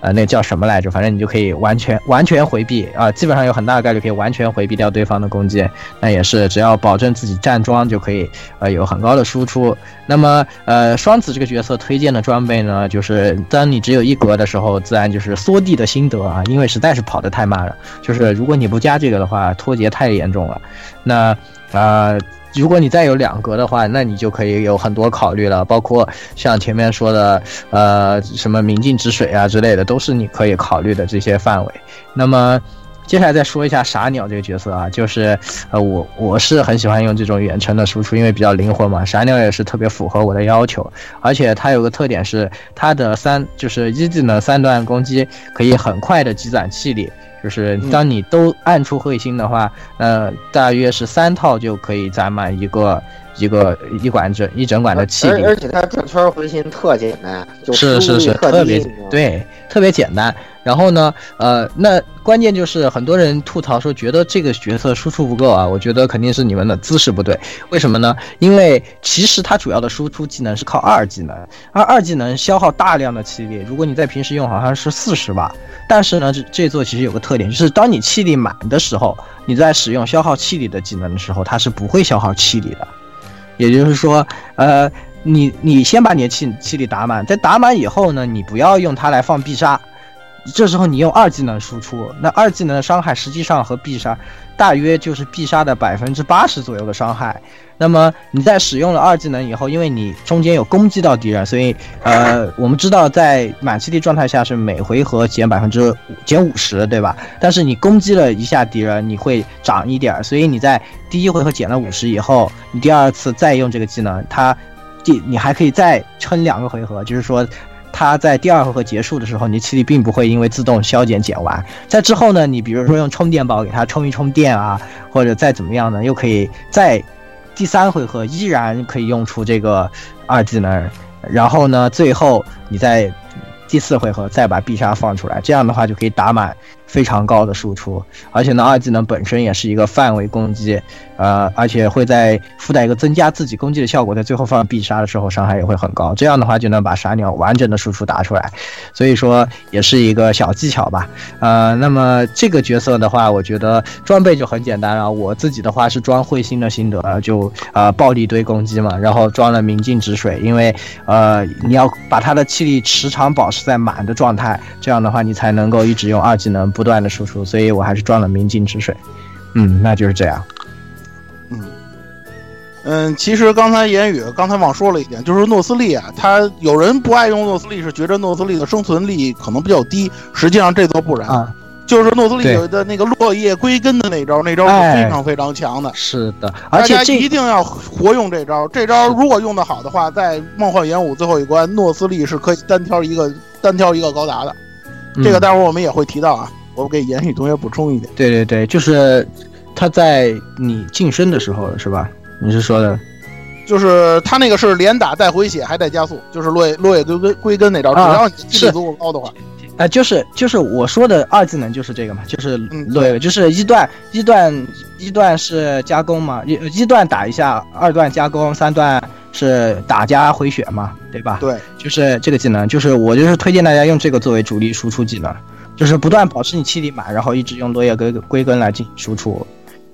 Speaker 1: 呃，那叫什么来着？反正你就可以完全完全回避啊、基本上有很大的概率可以完全回避掉对方的攻击。那也是只要保证自己站桩就可以，呃，有很高的输出。那么，呃，双子这个角色推荐的装备呢，就是当你只有一格的时候，自然就是缩地的心得啊，因为实在是跑得太慢了。就是如果你不加这个的话，脱节太严重了。那，呃。如果你再有两格的话，那你就可以有很多考虑了，包括像前面说的，呃，什么明镜止水啊之类的，都是你可以考虑的这些范围。那么，接下来再说一下傻鸟这个角色啊，就是呃，我我是很喜欢用这种远程的输出，因为比较灵活嘛。傻鸟也是特别符合我的要求，而且它有个特点是它的三就是一技能三段攻击可以很快的积攒气力。就是当你都按出彗星的话，呃，大约是三套就可以攒满一个一个一管整一整管的气力
Speaker 2: 而。而且它转圈回心特简单，就是输
Speaker 1: 是是，
Speaker 2: 特
Speaker 1: 特别对，特别简单。然后呢，呃，那关键就是很多人吐槽说觉得这个角色输出不够啊，我觉得肯定是你们的姿势不对。为什么呢？因为其实它主要的输出技能是靠二技能，而二技能消耗大量的气力，如果你在平时用好像是四十吧。但是呢，这这座其实有个特点，就是当你气力满的时候，你在使用消耗气力的技能的时候，它是不会消耗气力的。也就是说，呃，你你先把你的气气力打满，在打满以后呢，你不要用它来放必杀，这时候你用二技能输出，那二技能的伤害实际上和必杀大约就是必杀的百分之八十左右的伤害。那么你在使用了二技能以后，因为你中间有攻击到敌人，所以呃，我们知道在满气力状态下是每回合减百分之减五十，对吧？但是你攻击了一下敌人，你会涨一点，所以你在第一回合减了五十以后，你第二次再用这个技能，它第你还可以再撑两个回合，就是说。它在第二回合结束的时候，你气力并不会因为自动消减减完。在之后呢，你比如说用充电宝给它充一充电啊，或者再怎么样呢，又可以在第三回合依然可以用出这个二技能，然后呢，最后你在第四回合再把必杀放出来，这样的话就可以打满非常高的输出，而且呢，二技能本身也是一个范围攻击，呃，而且会在附带一个增加自己攻击的效果，在最后放必杀的时候伤害也会很高，这样的话就能把傻鸟完整的输出打出来，所以说也是一个小技巧吧。呃，那么这个角色的话，我觉得装备就很简单了。我自己的话是装彗星的心得，就呃暴力堆攻击嘛，然后装了明镜止水，因为呃你要把它的气力时常保持在满的状态，这样的话你才能够一直用二技能不断的输出，所以我还是装了明镜止水。嗯，那就是这样。
Speaker 5: 嗯嗯，其实刚才言语刚才忘说了一点，就是诺斯利啊，他有人不爱用诺斯利，是觉得诺斯利的生存力可能比较低，实际上这都不然，
Speaker 1: 啊，
Speaker 5: 就是诺斯利的那个落叶归根的那招，那招是
Speaker 1: 哎
Speaker 5: 非常非常强的。
Speaker 1: 是的，而
Speaker 5: 大家
Speaker 1: 且
Speaker 5: 一定要活用这招，这招如果用得好的话，在梦幻演武最后一关，诺斯利是可以单挑一个单挑一个高达的。这个
Speaker 1: 嗯
Speaker 5: 待会儿我们也会提到啊，我给言语同学补充一点。
Speaker 1: 对对对，就是他在你晋升的时候是吧？你是说的？
Speaker 5: 就是他那个是连打带回血还带加速，就是落叶落叶归根归根那招，只
Speaker 1: 啊
Speaker 5: 要你气
Speaker 1: 是
Speaker 5: 力足够高的话，
Speaker 1: 啊，就是就是我说的二技能就是这个嘛，就是
Speaker 5: 嗯
Speaker 1: 对，就是一段一段一段是加工嘛，一一段打一下，二段加工，三段是打加回血嘛，对吧？
Speaker 5: 对，
Speaker 1: 就是这个技能，就是我就是推荐大家用这个作为主力输出技能，就是不断保持你气力满，然后一直用落叶归归根来进行输出。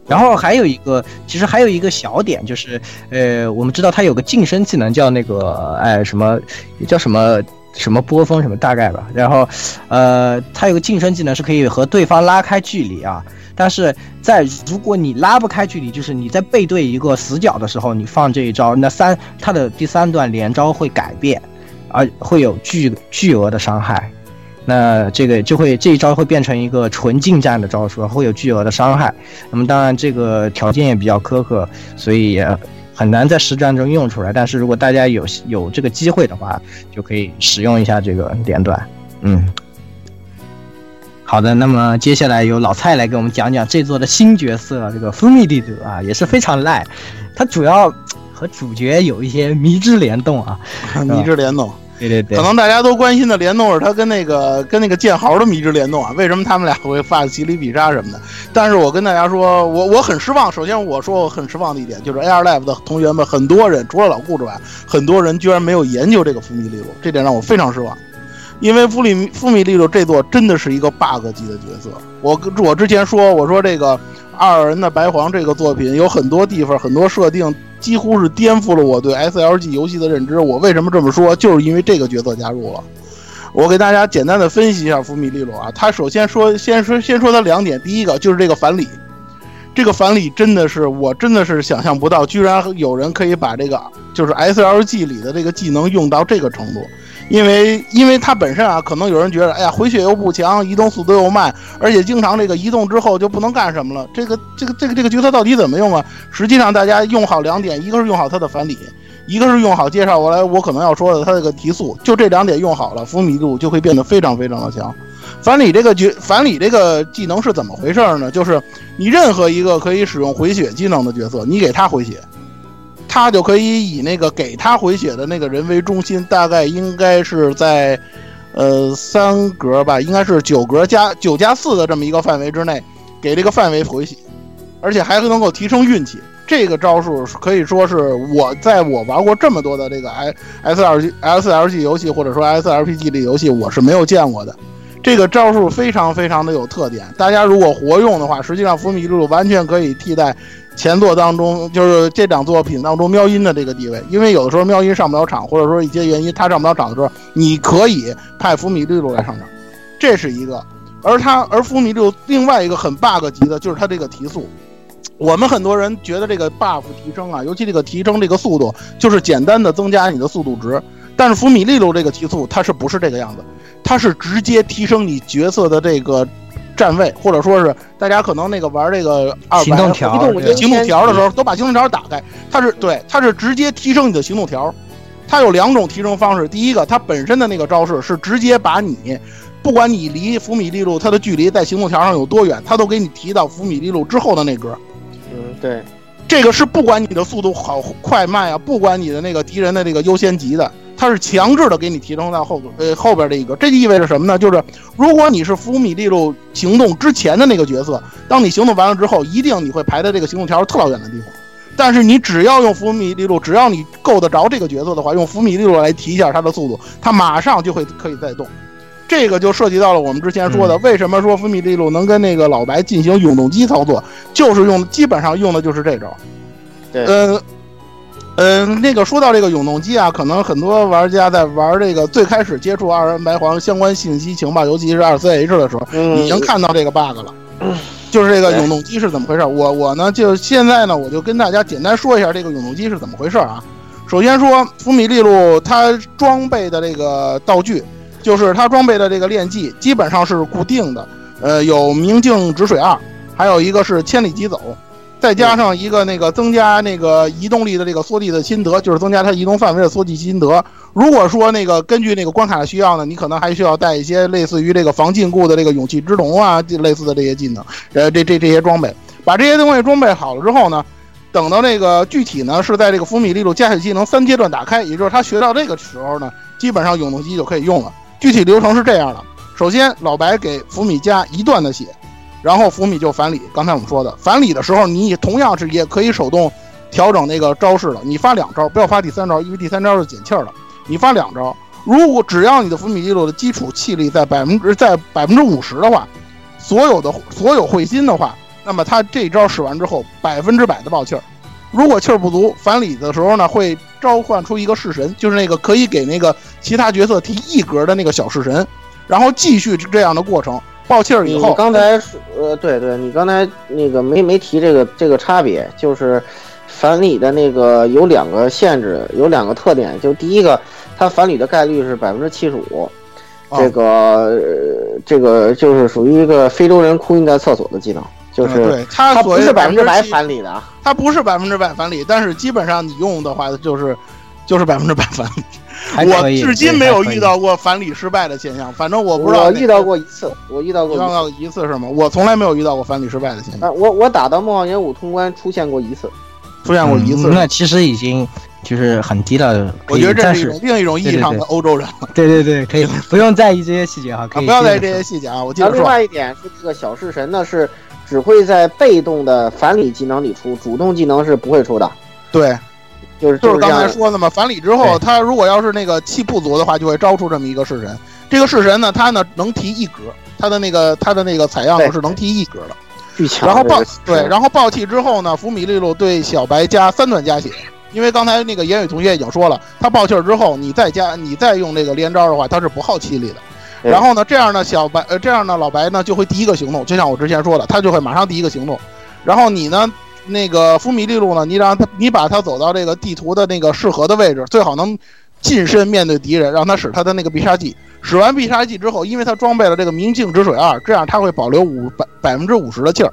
Speaker 1: 然后还有一个，其实还有一个小点，就是，呃，我们知道它有个晋升技能叫那个，哎，什么叫什么什么波峰什么大概吧。然后，呃，他有个近身技能是可以和对方拉开距离啊。但是在如果你拉不开距离，就是你在背对一个死角的时候，你放这一招，那三他的第三段连招会改变，而会有巨巨额的伤害。那这个就会这一招会变成一个纯近战的招数，会有巨额的伤害。那么当然这个条件也比较苛刻，所以也很难在实战中用出来。但是如果大家有有这个机会的话，就可以使用一下这个连段。嗯。好的，那么接下来由老蔡来给我们讲讲这座的新角色，这个蜂蜜地主啊，也是非常赖。他主要和主角有一些迷之联动啊，*laughs*
Speaker 5: 迷之联动。
Speaker 1: 对对对，
Speaker 5: 可能大家都关心的联动是他跟那个跟那个剑豪的迷之联动啊，为什么他们俩会发起离必杀什么的？但是我跟大家说，我我很失望。首先我说我很失望的一点就是 AR Live 的同学们，很多人除了老顾之外，很多人居然没有研究这个蜂蜜利路，这点让我非常失望。因为弗里弗米利路这座真的是一个 bug 级的角色。我我之前说，我说这个二人的白皇这个作品有很多地方、很多设定，几乎是颠覆了我对 SLG 游戏的认知。我为什么这么说？就是因为这个角色加入了。我给大家简单的分析一下弗米利罗啊，他首先说，先说先说他两点，第一个就是这个反礼，这个反礼真的是我真的是想象不到，居然有人可以把这个就是 SLG 里的这个技能用到这个程度。因为，因为它本身啊，可能有人觉得，哎呀，回血又不强，移动速度又慢，而且经常这个移动之后就不能干什么了。这个，这个，这个，这个角色到底怎么用啊？实际上，大家用好两点，一个是用好它的反礼，一个是用好介绍过来我可能要说的它这个提速，就这两点用好了，伏米度就会变得非常非常的强。反礼这个角，反礼这个技能是怎么回事呢？就是你任何一个可以使用回血技能的角色，你给他回血。他就可以以那个给他回血的那个人为中心，大概应该是在，呃三格吧，应该是九格加九加四的这么一个范围之内，给这个范围回血，而且还能够提升运气。这个招数可以说是我在我玩过这么多的这个 S S L G S L G 游戏或者说 S L P G 的游戏，我是没有见过的。这个招数非常非常的有特点，大家如果活用的话，实际上伏米露完全可以替代。前作当中，就是这两作品当中，喵音的这个地位，因为有的时候喵音上不了场，或者说一些原因他上不了场的时候，你可以派福米利路来上场，这是一个。而他，而福米利路另外一个很 bug 级的就是他这个提速。我们很多人觉得这个 buff 提升啊，尤其这个提升这个速度，就是简单的增加你的速度值。但是福米利路这个提速，它是不是这个样子？它是直接提升你角色的这个。站位，或者说是大家可能那个玩这个二
Speaker 1: 行动条、
Speaker 5: 行动条的时候，都把行动条打开。它是对，它是直接提升你的行动条。它有两种提升方式。第一个，它本身的那个招式是直接把你，不管你离伏米利路它的距离在行动条上有多远，它都给你提到伏米利路之后的那格。
Speaker 2: 嗯，对，
Speaker 5: 这个是不管你的速度好快慢啊，不管你的那个敌人的这个优先级的。它是强制的给你提升到后呃后边这一个，这就意味着什么呢？就是如果你是福米利路行动之前的那个角色，当你行动完了之后，一定你会排在这个行动条特老远的地方。但是你只要用福米利路，只要你够得着这个角色的话，用福米利路来提一下它的速度，它马上就会可以再动。这个就涉及到了我们之前说的，为什么说福米利路能跟那个老白进行永动机操作，就是用基本上用的就是这招。
Speaker 2: 对，
Speaker 5: 呃。嗯，那个说到这个永动机啊，可能很多玩家在玩这个最开始接触二人白黄相关信息情报，尤其是二 C H 的时候，已经看到这个 bug 了。*clears throat* 就是这个永动机是怎么回事？我我呢，就现在呢，我就跟大家简单说一下这个永动机是怎么回事啊。首先说，福米利路它装备的这个道具，就是它装备的这个炼技，基本上是固定的。呃，有明镜止水二，还有一个是千里疾走。再加上一个那个增加那个移动力的这个缩地的心得，就是增加它移动范围的缩地心得。如果说那个根据那个关卡的需要呢，你可能还需要带一些类似于这个防禁锢的这个勇气之龙啊，类似的这些技能，呃，这这这些装备，把这些东西装备好了之后呢，等到那个具体呢是在这个福米利路加血技能三阶段打开，也就是他学到这个时候呢，基本上永动机就可以用了。具体流程是这样的：首先老白给福米加一段的血。然后伏米就反礼，刚才我们说的反礼的时候，你同样是也可以手动调整那个招式了。你发两招，不要发第三招，因为第三招是减气儿的。你发两招，如果只要你的伏米记录的基础气力在百分之在百分之五十的话，所有的所有会心的话，那么他这招使完之后，百分之百的爆气儿，如果气儿不足，反礼的时候呢，会召唤出一个式神，就是那个可以给那个其他角色提一格的那个小式神，然后继续这样的过程。爆气儿以
Speaker 2: 你
Speaker 5: 后，
Speaker 2: 刚才呃，对对，你刚才那个没没提这个这个差别，就是反礼的那个有两个限制，有两个特点。就第一个，它反礼的概率是百分之七十五，
Speaker 5: 哦
Speaker 2: 这个、呃这个就是属于一个非洲人哭晕在厕所的技能，就是、
Speaker 5: 嗯对它所谓的
Speaker 2: 是百分之百
Speaker 5: 7%
Speaker 2: 反礼的啊。
Speaker 5: 它不是百分之百返礼，但是基本上你用的话就是就是百分之百返礼。我至今没有遇到过返礼失败的现象，反正我不知道
Speaker 2: 我遇到过一次，我遇到过一次。
Speaker 5: 遇到过一次是吗？我从来没有遇到过返礼失败的现象，
Speaker 2: 啊，我我打到梦幻元武通关出现过一次，
Speaker 5: 出现过一次
Speaker 1: 嗯。那其实已经就是很低了，
Speaker 5: 我觉得这是一种另一种意义上的欧洲人了，
Speaker 1: 对对对，可以 *laughs* 不用在意这些细节哈，可
Speaker 5: 啊
Speaker 1: 以
Speaker 5: 不要在意这些细节啊。我接
Speaker 2: 然后另，外一点是，这个小式神呢是只会在被动的反理技能里出，主动技能是不会出的，
Speaker 5: 对，
Speaker 2: 就是
Speaker 5: 就是刚才说的嘛，反理之后，他如果要是那个气不足的话，就会招出这么一个式神。这个式神呢，他呢能提一格，他的那个他的那个采样呢是能提一格的。
Speaker 2: 巨强。
Speaker 5: 然后爆对，然后爆气之后呢，福米利路对小白加三段加血，因为刚才那个言语同学已经说了，他爆气儿之后，你再加你再用这个连招的话，他是不耗气力的。
Speaker 2: 对
Speaker 5: 然后呢，这样呢，小白呃，这样呢，老白呢就会第一个行动，就像我之前说的，他就会马上第一个行动。然后你呢，那个福米利路呢，你让他你把他走到这个地图的那个适合的位置，最好能近身面对敌人，让他使他的那个必杀技。使完必杀技之后，因为他装备了这个明镜止水二，这样他会保留五百百分之五十的气儿。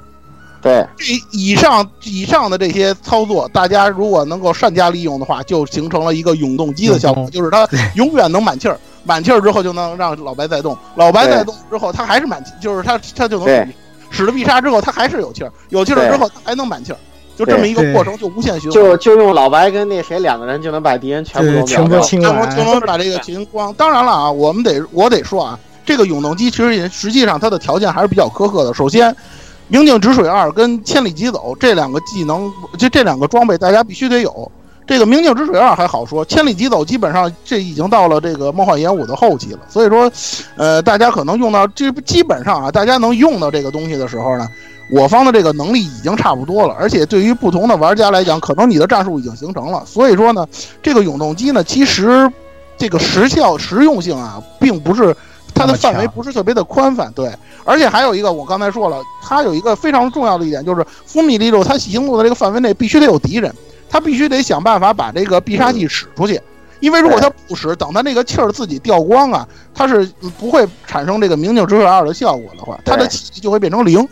Speaker 2: 对
Speaker 5: 这以上以上的这些操作，大家如果能够善加利用的话，就形成了一个永动机的效果，就是它永远能满气儿，满气儿之后就能让老白再动，老白再动之后，他还是满气，就是他他就能
Speaker 2: 对
Speaker 5: 使了必杀之后，他还是有气儿，有气儿
Speaker 2: 对
Speaker 5: 之后他还能满气儿，就这么一个过程，就无限循环。
Speaker 2: 就就用老白跟那谁两个人就能把敌人全部
Speaker 1: 对全部
Speaker 2: 都秒掉。
Speaker 5: 就
Speaker 1: 清完
Speaker 5: 能就能把这个秦光。当然了啊，我们得我得说啊，这个永动机其实也实际上它的条件还是比较苛刻的。首先，明镜止水二跟千里疾走这两个技能，就这两个装备大家必须得有。这个明镜止水二还好说，千里疾走基本上这已经到了这个梦幻演武的后期了，所以说，呃，大家可能用到这基本上啊，大家能用到这个东西的时候呢，我方的这个能力已经差不多了，而且对于不同的玩家来讲，可能你的战术已经形成了，所以说呢，这个永动机呢，其实这个时效实用性啊，并不是它的范围不是特别的宽泛，对，而且还有一个我刚才说了，它有一个非常重要的一点就是，福米利路它行动的这个范围内必须得有敌人，他必须得想办法把这个必杀技使出去。因为如果他不使，等他那个气儿自己掉光啊，他是不会产生这个明镜止水二的效果的话，他的气就会变成零。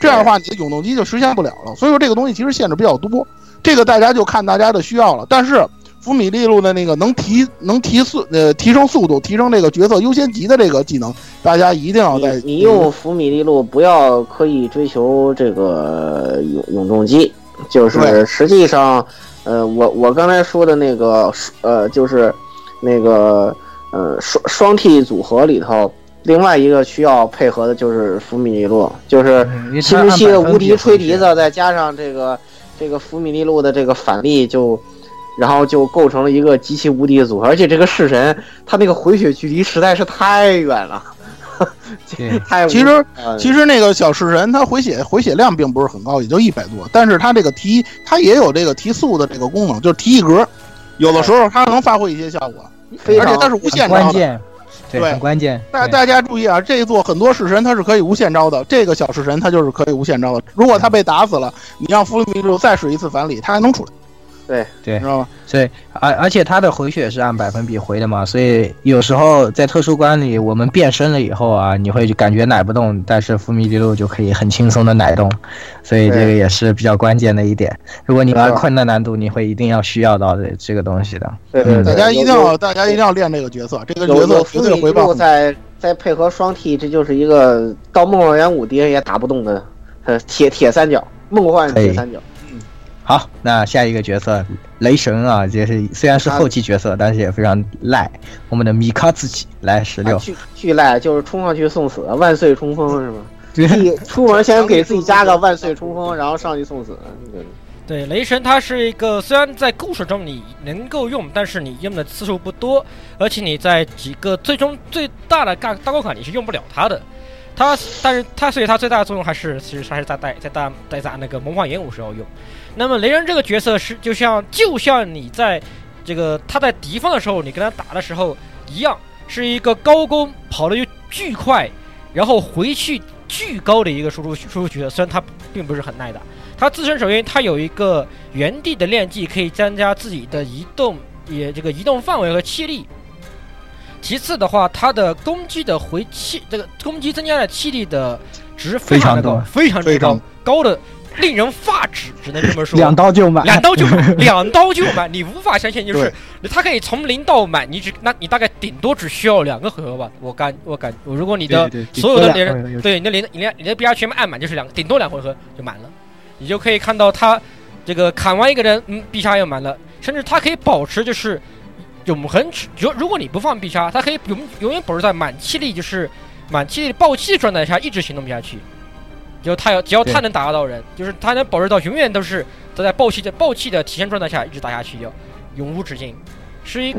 Speaker 5: 这样的话，你的永动机就实现不了了。所以说这个东西其实限制比较多，这个大家就看大家的需要了。但是福米利路的那个能提能提速呃提升速度、提升这个角色优先级的这个技能，大家一定要在
Speaker 2: 你用福米利路不要刻意追求这个永永动机，就是实际上，呃，我我刚才说的那个呃，就是那个呃双双 T 组合里头，另外一个需要配合的就是福米利路，就是
Speaker 1: 嗯因为它
Speaker 2: 西不西的无敌吹笛子，再加上这个这个福米利路的这个反力就。然后就构成了一个极其无敌的组合，而且这个式神他那个回血距离实在是太远了，
Speaker 1: 对 *laughs*
Speaker 2: 太
Speaker 5: 其实
Speaker 2: 呃
Speaker 5: 其实那个小式神，它回血回血量并不是很高，也就一百多，但是它这个提它也有这个提速的这个功能，就是提一格，有的时候它能发挥一些效果，而且它是无限
Speaker 1: 关
Speaker 5: 招的。
Speaker 1: 键，对，很关键。
Speaker 5: 大大家注意啊，这一座很多式神它是可以无限招的，这个小式神它就是可以无限招的。如果他被打死了，你让弗利米鲁再使一次反礼，他还能出来，
Speaker 1: 对对
Speaker 5: 知道吗？
Speaker 1: 所以而而且他的回血是按百分比回的嘛，所以有时候在特殊关里，我们变身了以后啊，你会感觉奶不动，但是伏米迪路就可以很轻松的奶动，所以这个也是比较关键的一点。如果你玩困难难度，你会一定要需要到这这个东西的。嗯
Speaker 2: 对对对，
Speaker 5: 大家一定要大家一定要练这个角色，这个角色绝
Speaker 2: 福米利
Speaker 5: 对回报很高。
Speaker 2: 路再再配合双 T，这就是一个到梦幻元武敌人也打不动的呃铁铁三角，梦幻铁三角。
Speaker 1: 好，那下一个角色雷神啊，这是虽然是后期角色，但是也非常赖。我们的米卡自己来十六
Speaker 2: 啊，巨巨赖就是冲上去送死，万岁冲锋 *laughs* 是吗？
Speaker 1: 对
Speaker 2: 一出门先给自己加个万岁冲锋，然后上去送死。对
Speaker 3: 对，雷神它是一个虽然在故事中你能够用，但是你用的次数不多，而且你在几个最终最大的大大关卡你是用不了它的。它但是它所以它最大的作用还是其实还是在在在打在打那个魔幻演武时候用。那么雷人这个角色是就像就像你在这个他在敌方的时候，你跟他打的时候一样，是一个高攻跑的又巨快，然后回去巨高的一个输出输出角色。虽然他并不是很耐打，他自身首先他有一个原地的练技，可以增加自己的移动也这个移动范围和气力。其次的话，他的攻击的回气，这个攻击增加的气力的值非常的高，非常之高
Speaker 5: 非常，
Speaker 3: 高的令人发指，只能这么说。*laughs*
Speaker 1: 两刀就满，
Speaker 3: 两刀就满，*laughs* 两刀就满，你无法相信，就是他可以从零到满，你只那你大概顶多只需要两个回合吧。我感我感，如果你的所有的连
Speaker 1: 顶多两回合
Speaker 3: 对你的连你连你的 B R 全部按满，就是两顶多两回合就满了，你就可以看到他这个砍完一个人，嗯必杀又满了，甚至他可以保持就是永恒，如如果你不放必杀，他可以永永远保持在满气力，就是满气力爆气状态下一直行动不下去。就他要只要他能打到人，就是他能保持到永远都是都在暴气的暴气的体现状态下一直打下去，就永无止境。是一，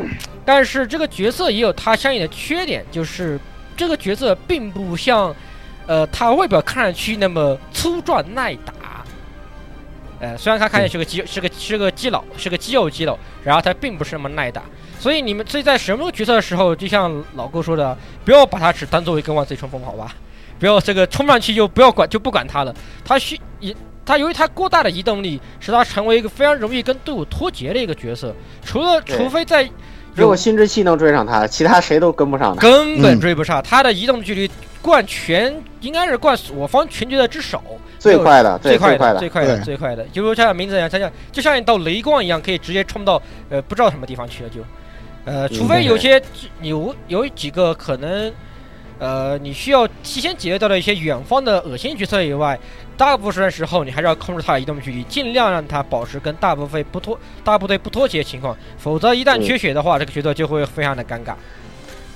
Speaker 3: 但是这个角色也有他相应的缺点，就是这个角色并不像，呃，他外表看上去那么粗壮耐打。呃，虽然他看起来是个肌是个是个基佬，是个肌肉基佬，然后他并不是那么耐打。所以你们所以在使用这个角色的时候，就像老哥说的，不要把他只当做一个万岁冲锋，好吧？不要这个冲上去就不要管就不管他了。他需移他由于他过大的移动力，使他成为一个非常容易跟队伍脱节的一个角色。除了除非在
Speaker 2: 如果新之系能追上他，其他谁都跟不上他。
Speaker 3: 根本
Speaker 5: 嗯
Speaker 3: 追不上，他的移动距离冠全应该是冠我方全局的之首，
Speaker 2: 最快的，
Speaker 3: 最快
Speaker 2: 快
Speaker 3: 的，最快的，最快的，就如他的名字一样，他像就像一道雷光一样，可以直接冲到呃不知道什么地方去了就，呃，除非有些有有几个可能。呃，你需要提前解决掉的一些远方的恶心角色以外，大部分时候你还是要控制他的移动距离，尽量让他保持跟大部分不脱大部队不脱节的情况，否则一旦
Speaker 2: 嗯。
Speaker 3: 缺血的话，这个角色就会非常的尴尬。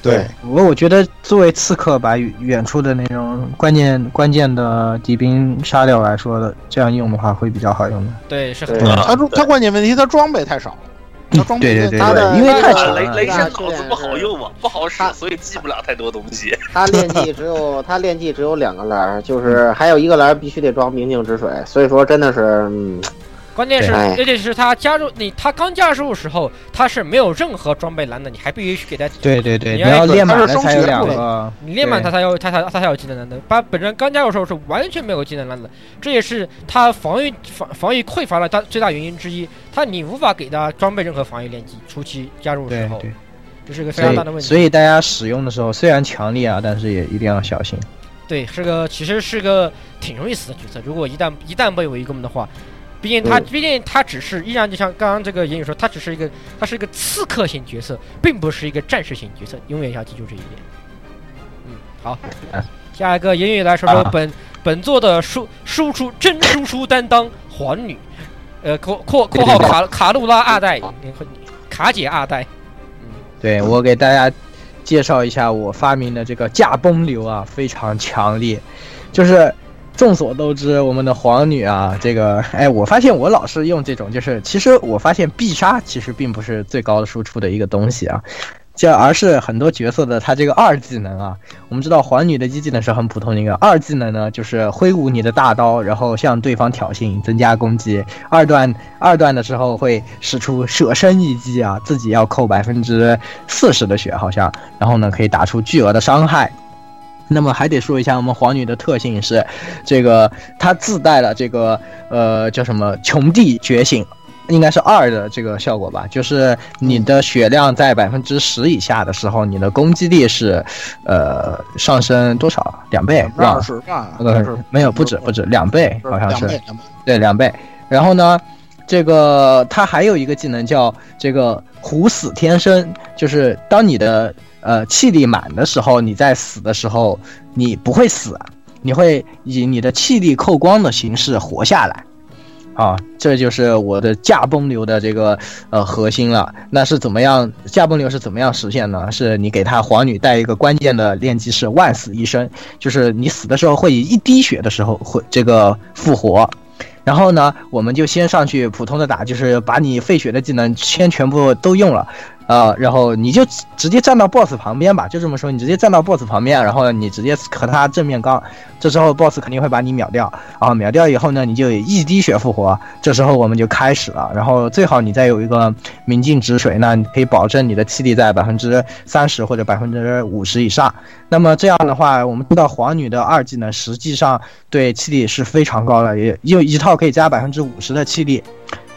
Speaker 5: 对，
Speaker 1: 不过我觉得作为刺客把远远处的那种关键关键的敌兵杀掉来说的，这样用的话会比较好用的。
Speaker 3: 对，是很
Speaker 2: 对。
Speaker 5: 他他关键问题他装备太少了，他装备
Speaker 1: 对对对
Speaker 2: 他的，
Speaker 1: 因为太强了。
Speaker 4: 雷雷神
Speaker 2: 大
Speaker 4: 脑子不好用嘛，不好使，所以记不了太多东西。
Speaker 2: 他 *laughs* 练技只有他练技只有两个栏，就是还有一个栏必须得装明镜之水，所以说真的是，嗯，
Speaker 3: 关键是，而且是他加入你，他刚加入的时候，他是没有任何装备栏的，你还必须给他，
Speaker 1: 对对对，
Speaker 3: 你要
Speaker 1: 练满
Speaker 5: 他
Speaker 1: 才有两个。
Speaker 3: 你练满
Speaker 1: 对
Speaker 3: 他才有，他才他才有技能栏的。他本身刚加入的时候是完全没有技能栏的，这也是他防御防防御匮乏的大最大原因之一。他你无法给他装备任何防御练级，初期加入的时候，
Speaker 1: 对对，
Speaker 3: 这是一个非常大的问题。
Speaker 1: 以所以大家使用的时候虽然强力啊，但是也一定要小心。
Speaker 3: 对，是个其实是个挺容易死的角色。如果一旦一旦被围攻的话，毕竟他、
Speaker 2: 嗯。
Speaker 3: 毕竟他只是依然就像刚刚这个言语说，他只是一个他是一个刺客型角色，并不是一个战士型角色，永远要记住这一点。嗯，好。
Speaker 1: 啊，
Speaker 3: 下一个言语来说说
Speaker 1: 啊。
Speaker 3: 本、本作的输输出真输出担当皇女，呃括括括号卡卡路拉二代，卡姐二代，嗯。
Speaker 1: 对我给大家介绍一下我发明的这个驾崩流啊，非常强烈。就是众所周知，我们的皇女啊，这个哎，我发现我老是用这种，就是其实我发现必杀其实并不是最高的输出的一个东西啊。这而是很多角色的他这个二技能啊，我们知道皇女的一技能是很普通的一个，二技能呢就是挥舞你的大刀，然后向对方挑衅，增加攻击。二段二段的时候会使出舍身一击啊，自己要扣百分之四十的血好像，然后呢可以打出巨额的伤害。那么还得说一下，我们皇女的特性是，这个她自带了这个呃叫什么穷地觉醒，应该是二的这个效果吧，就是你的血量在百分之十以下的时候，你的攻击力是呃上升多少两倍？
Speaker 5: 二十吧，
Speaker 1: 呃没有，不止不止两倍，好像是。对两倍。然后呢，这个它还有一个技能叫这个虎死天生，就是当你的呃气力满的时候，你在死的时候你不会死，你会以你的气力扣光的形式活下来。啊，这就是我的驾崩流的这个呃核心了。那是怎么样？驾崩流是怎么样实现呢？是你给他皇女带一个关键的练级是万死一生，就是你死的时候会以一滴血的时候会这个复活。然后呢，我们就先上去普通的打，就是把你废血的技能先全部都用了，呃，然后你就直接站到 BOSS 旁边吧，就这么说，你直接站到 BOSS 旁边，然后你直接和他正面刚，这时候 BOSS 肯定会把你秒掉，然后秒掉以后呢，你就一滴血复活，这时候我们就开始了，然后最好你再有一个明镜止水，那你可以保证你的气力在百分之三十或者百分之五十以上。那么这样的话，我们知道皇女的二技能实际上对气力是非常高的，也有一套可以加百分之五十的气力。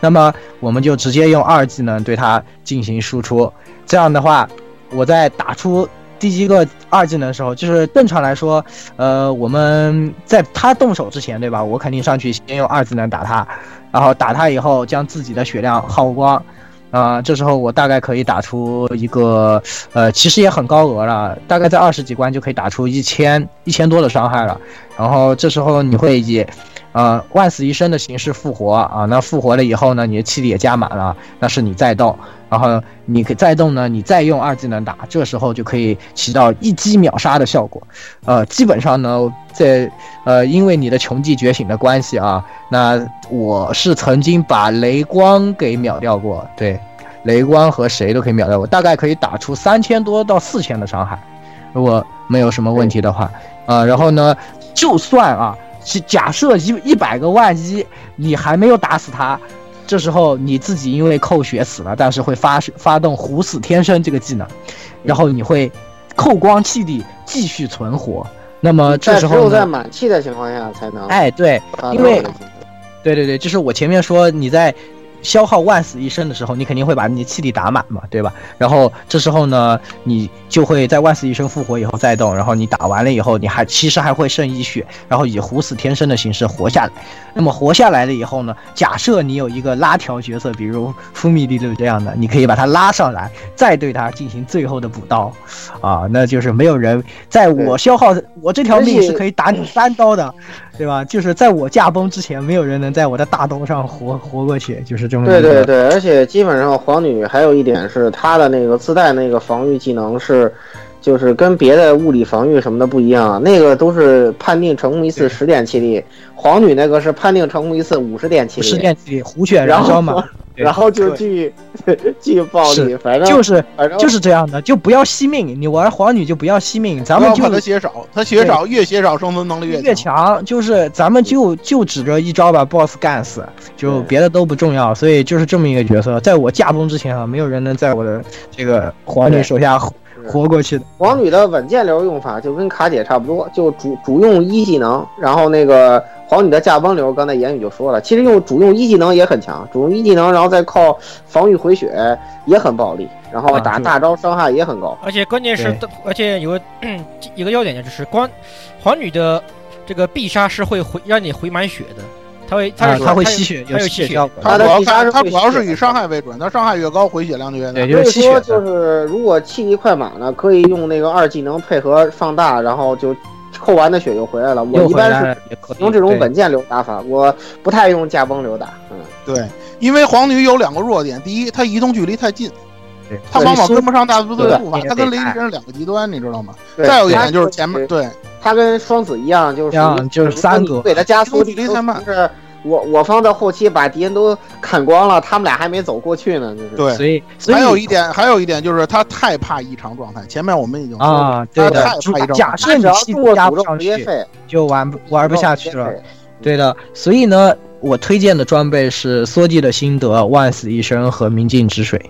Speaker 1: 那么我们就直接用二技能对它进行输出。这样的话，我在打出第一个二技能的时候，就是正常来说，呃，我们在他动手之前，对吧？我肯定上去先用二技能打他，然后打他以后将自己的血量耗光。啊、这时候我大概可以打出一个，呃，其实也很高额了，大概在二十几关就可以打出一千一千多的伤害了。然后这时候你会以，呃，万死一生的形式复活啊。那复活了以后呢，你的气力也加满了，那是你再动，然后你可再动呢，你再用二技能打，这时候就可以起到一击秒杀的效果。呃，基本上呢，在呃，因为你的穷迹觉醒的关系啊，那我是曾经把雷光给秒掉过，对，雷光和谁都可以秒掉过，大概可以打出三千多到四千的伤害，如果没有什么问题的话，啊、然后呢，就算啊，假设一一百个万一你还没有打死他。这时候你自己因为扣血死了，但是会发发动虎死天生这个技能，然后你会扣光气力继续存活。那么这时候只有？
Speaker 2: 在满气的情况下才能
Speaker 1: 哎，对，因为对对对，就是我前面说你在消耗万死一生的时候，你肯定会把你的气力打满嘛，对吧？然后这时候呢，你就会在万死一生复活以后再动，然后你打完了以后，你还其实还会剩一血，然后以虎死天生的形式活下来。那么活下来了以后呢，假设你有一个拉条角色，比如夫米利路这样的，你可以把他拉上来，再对他进行最后的补刀，啊，那就是没有人在我消耗我这条命是可以打你三刀的，对吧？就是在我驾崩之前，没有人能在我的大刀上活活过去，就是这么
Speaker 2: 对对对，而且基本上皇女还有一点是她的那个自带那个防御技能是，就是跟别的物理防御什么的不一样，那个都是判定成功一次十点气力，皇女那个是判定成功一次五十点气力，
Speaker 1: 十点气力虎血燃烧嘛，对
Speaker 2: 然后就去 *laughs* 去暴力，反正
Speaker 1: 就是
Speaker 2: 反正
Speaker 1: 就是这样的，就不要惜命，你玩皇女就不要惜命，咱们就
Speaker 5: 怕他血少，他血少越血少生存能力越
Speaker 1: 越强，就是咱们就就指着一招把 BOSS 干死，就别的都不重要，所以就是这么一个角色，在我驾崩之前啊，没有人能在我的这个皇女手下活活过去的。
Speaker 2: 皇女的稳健流用法就跟卡姐差不多，就主主用一技能，然后那个皇女的驾崩流，刚才言语就说了，其实用主用一技能也很强，主用一技能，然后再靠防御回血也很暴力，然后打大招伤害也很高。
Speaker 3: 而且关键是，而且有个 *clears throat* 一个要点就是光皇女的这个必杀是会回让你回满血的，他会他
Speaker 1: 啊，
Speaker 3: 是
Speaker 1: 它会吸血，
Speaker 3: 它有吸血
Speaker 1: 效果。
Speaker 5: 他主要看，
Speaker 2: 必杀
Speaker 5: 他主要是以伤害为准，他伤害越高，回血量就越大。
Speaker 2: 所以说。就是如果气力快满了，可以用那个二技能配合放大，然后就扣完的血又回来了。我一般是用这种稳健流打法，我不太用驾崩流打。嗯，
Speaker 5: 对，因为皇女有两个弱点，第一，她移动距离太近，她往往跟不上大部队的步伐，她跟雷神是两个极端，你知道吗？再有一点就是前面对
Speaker 2: 她跟双子一样，就是
Speaker 1: 就是三格
Speaker 2: 对她加速
Speaker 5: 距离太慢
Speaker 2: 就是我我方的后期把敌人都砍光了，他们俩还没走过去呢，就是。
Speaker 5: 对。
Speaker 1: 所以所以
Speaker 5: 还有一点，还有一点就是他太怕异常状态。前面我们已经说了，
Speaker 1: 啊，对的
Speaker 5: 他太，怕异常
Speaker 1: 你气
Speaker 2: 中过诅咒
Speaker 1: 加不上去，
Speaker 2: 直接废，
Speaker 1: 就玩不玩不下去了。对的，所以呢，我推荐的装备是缩地的心得、万死一生和明镜止水。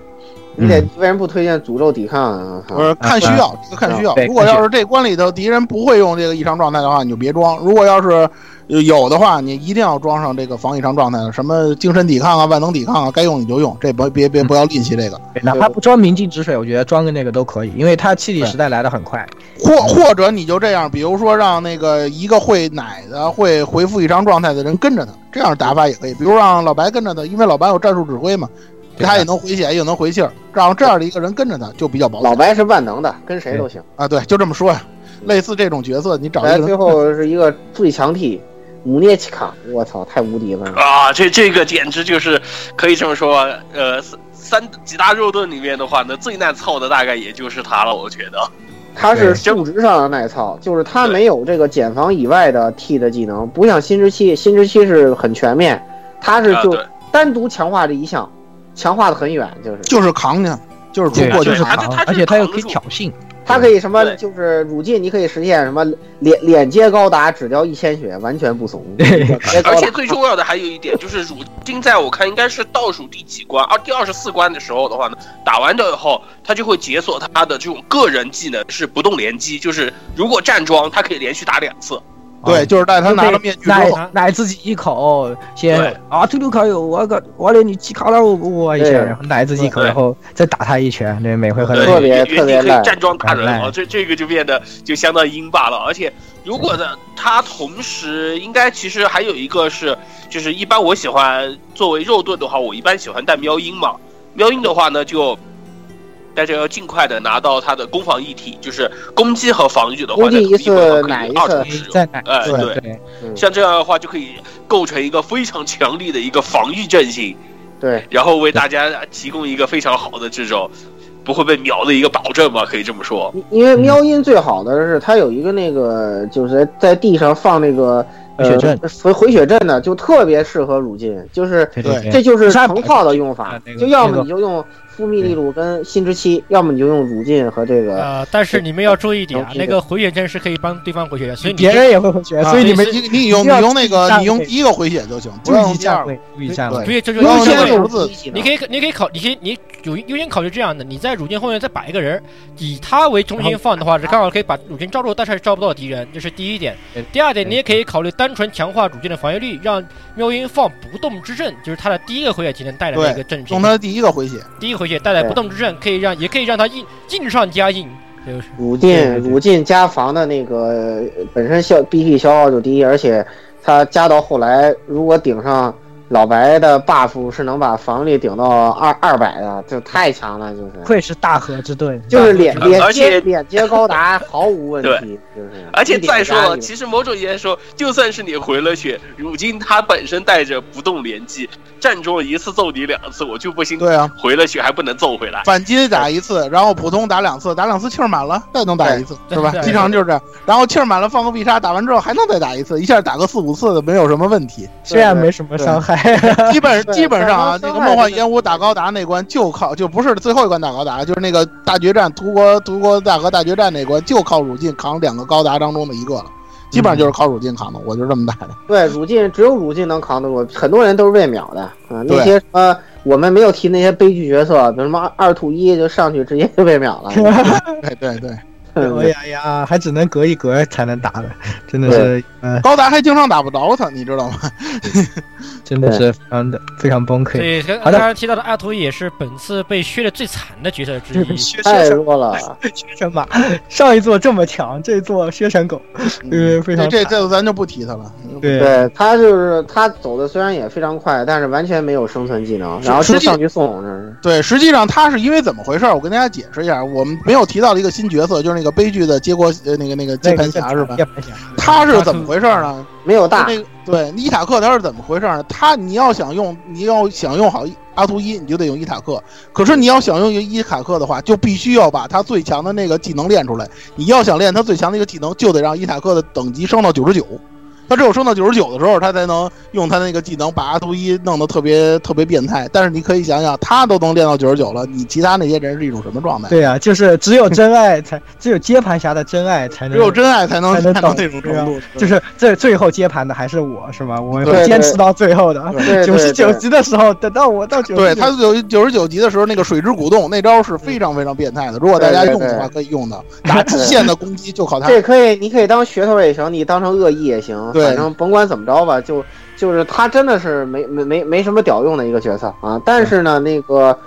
Speaker 2: 你得
Speaker 1: 嗯
Speaker 2: 为什么不推荐诅咒抵抗啊？
Speaker 5: 我说看需要，这个看需要。如果要是这关里头敌人不会用这个异常状态的话，你就别装；如果要是有的话，你一定要装上这个防异常状态的，什么精神抵抗啊、万能抵抗啊，该用你就用，这不别别不要吝惜这个。
Speaker 1: 哪怕不装明镜止水，我觉得装个那个都可以，因为它气体时代来的很快。
Speaker 5: 或或者你就这样，比如说让那个一个会奶的、会回复异常状态的人跟着他，这样打法也可以。比如让老白跟着他，因为老白有战术指挥嘛，
Speaker 1: 对
Speaker 5: 他也能回血，也能回气儿，让这样的一个人跟着他就比较保险
Speaker 2: 老白是万能的，跟谁都行。
Speaker 5: 啊。对，就这么说呀。类似这种角色，你找一
Speaker 2: 来，最
Speaker 5: 个人
Speaker 2: 后是一个最强 T，姆涅奇卡，我操，太无敌了！
Speaker 4: 啊，这这个简直就是可以这么说，呃，三三几大肉盾里面的话呢，最耐操的大概也就是他了，我觉得。
Speaker 2: 他是
Speaker 4: 对
Speaker 2: 数值上的耐操，就是他没有这个减防以外的 T 的技能，不像新之期，新之期是很全面，他是就单独强化这一项，强化的很远，就是
Speaker 5: 就是扛去。就是出
Speaker 1: 对，就是
Speaker 5: 过去
Speaker 1: 扛
Speaker 4: 他他是，
Speaker 1: 而且他又可以挑衅。
Speaker 2: 他可以什么就是乳进，你可以实现什么脸脸接高达只掉一千血，完全不怂。
Speaker 4: 而且最重要的还有一点就是，乳金在我看应该是倒数第几关，而第二十四关的时候的话呢，打完掉以后，他就会解锁他的这种个人技能是不动连击，就是如果站桩，他可以连续打两次。
Speaker 5: 对，就是在他拿了面具之
Speaker 1: 奶
Speaker 5: 后，
Speaker 1: 奶自己一口，先
Speaker 4: 对。
Speaker 1: 啊，吐鲁卡有我个我连你气卡了我我一下，然后奶自己一口，然后再打他一拳，对，每回合
Speaker 4: 对
Speaker 2: 特别特别烂。
Speaker 4: 站桩打人
Speaker 1: 烂
Speaker 4: 哦，这这个就变得就相当阴霸了。而且如果呢，他同时应该其实还有一个是，就是一般我喜欢作为肉盾的话，我一般喜欢带喵音嘛。喵音的话呢，就大家要尽快的拿到它的攻防一体，就是攻击和防御的话，
Speaker 2: 攻击一次
Speaker 4: 在同一回合可以
Speaker 2: 奶一次
Speaker 4: 二重使用。
Speaker 1: 再奶
Speaker 4: 哎，
Speaker 5: 对。
Speaker 4: 像这样的话就可以构成一个非常强力的一个防御阵型，
Speaker 2: 对，
Speaker 4: 然后为大家提供一个非常好的这种不会被秒的一个保证吧，可以这么说。
Speaker 2: 因为喵音最好的是它有一个那个就是在地上放那个
Speaker 1: 回血阵。
Speaker 2: 呃回回血阵的，就特别适合乳进，就是这就是
Speaker 1: 杀
Speaker 2: 成套的用法
Speaker 1: 那，个
Speaker 2: 就要么你就用复密利鲁跟新之七，要么你就用乳进和这个。
Speaker 3: 呃，但是你们要注意一点啊，那个回血针是可以帮对方回血的，所以你
Speaker 1: 别人也会回血，
Speaker 5: 啊
Speaker 1: 所以你们
Speaker 5: 你你用你用那个你用第一个回血就行，不用第二个。
Speaker 3: 回血针就
Speaker 5: 不要
Speaker 3: 优先位
Speaker 5: 先用字
Speaker 3: 你可以，你可以考，你可以你有优先考虑这样的，你在乳剑后面再摆一个人，以他为中心放的话，是刚好可以把乳剑招住，但是招不到敌人，这是第一点。第二点，你也可以考虑单纯强化乳剑的防御力，让喵音放不动之阵，就是他的第一个回血技能带来的一个阵型
Speaker 5: 用。他的第一个回血，
Speaker 3: 第一个回血带来不动之阵，可以让也可以让他硬硬上加硬，就是
Speaker 2: 乳进乳进加防的那个呃本身消 BP 消耗就低，而且他加到后来，如果顶上老白的 buff 是能把防御力顶到二二百的，就太强了，就是
Speaker 1: 愧是大河之盾，*laughs*
Speaker 2: 就是脸脸
Speaker 4: 而且
Speaker 2: 接脸接高达 *laughs* 毫无问题，就是
Speaker 4: 而且再说了，其实某种意义来说，就算是你回了血，如今他本身带着不动连击，站中一次揍你两次，我就不信
Speaker 5: 对啊，
Speaker 4: 回了血还不能揍回来。
Speaker 5: 反击打一次，然后普通打两次，打两次气儿满了再能打一次，是吧？
Speaker 3: 对对
Speaker 5: 基本上就是这样。然后气儿满了放个必杀，打完之后还能再打一次，一下打个四五次的没有什么问题。
Speaker 1: 虽然没什么伤害，*laughs*
Speaker 5: 基本基本上啊，那个梦幻烟雾打高达那关就靠就不是最后一关打高达，就是那个大决战图国图国大和大决战那关就靠乳进扛两个高达当中的一个了，基本上就是靠乳进扛的，我就这么打的。
Speaker 2: 对乳进只有乳进能扛得住，很多人都是被秒的啊。那些什么我们没有提那些悲剧角色，比如什么二兔一就上去直接就被秒了。
Speaker 5: 对对对，*laughs*
Speaker 1: 哎呀呀，还只能隔一格才能打的，真的是，嗯，
Speaker 5: 高达还经常打不着他，你知道吗？*laughs*
Speaker 1: 真的是非常的非常崩溃。
Speaker 3: 所以刚
Speaker 1: 好的
Speaker 3: 刚刚提到的阿图也是本次被削的最惨的角色之一。*laughs*
Speaker 1: 削
Speaker 2: 弱了，
Speaker 1: 削成马，上一座这么强，这一座削成狗，呃，非常
Speaker 5: 这这这咱就不提他了。
Speaker 1: 对
Speaker 2: 对他就是他走的虽然也非常快，但是完全没有生存技能，然后就上去送，这是
Speaker 5: 对，实际上他是因为怎么回事？我跟大家解释一下，我们没有提到的一个新角色，就是那个悲剧的结果呃那个那个
Speaker 1: 键
Speaker 5: 盘侠是吧？
Speaker 1: 接盘侠，
Speaker 5: 他是怎么回事呢？
Speaker 2: 没有大
Speaker 5: 那个对伊塔克他是怎么回事呢？他你要想用你要想用好阿图伊，你就得用伊塔克。可是你要想用伊塔克的话，就必须要把他最强的那个技能练出来。你要想练他最强的一个技能，就得让伊塔克的等级升到九十九。他只有升到九十九的时候，他才能用他那个技能把阿图伊弄得特别特别变态。但是你可以想想，他都能练到九十九了，你其他那些人是一种什么状态？
Speaker 1: 对呀、就是只有真爱才，只有接盘侠的真爱才能，
Speaker 5: 只有真爱才能
Speaker 1: 才能
Speaker 5: 到那种程度。
Speaker 1: 就是这最后接盘的还是我是吗？我会坚持到最后的。九十九级的时候，等到我到九
Speaker 5: 对他有九十九级的时候，那个水之鼓动那招是非常非常变态的。如果大家用的话，可以用的，*laughs* 打极限的攻击就靠它。
Speaker 2: 这可以，你可以当噱头也行，你当成恶意也行，
Speaker 5: 对
Speaker 2: 反正甭管怎么着吧，就就是他真的是没没没没什么屌用的一个角色啊。但是呢，那个，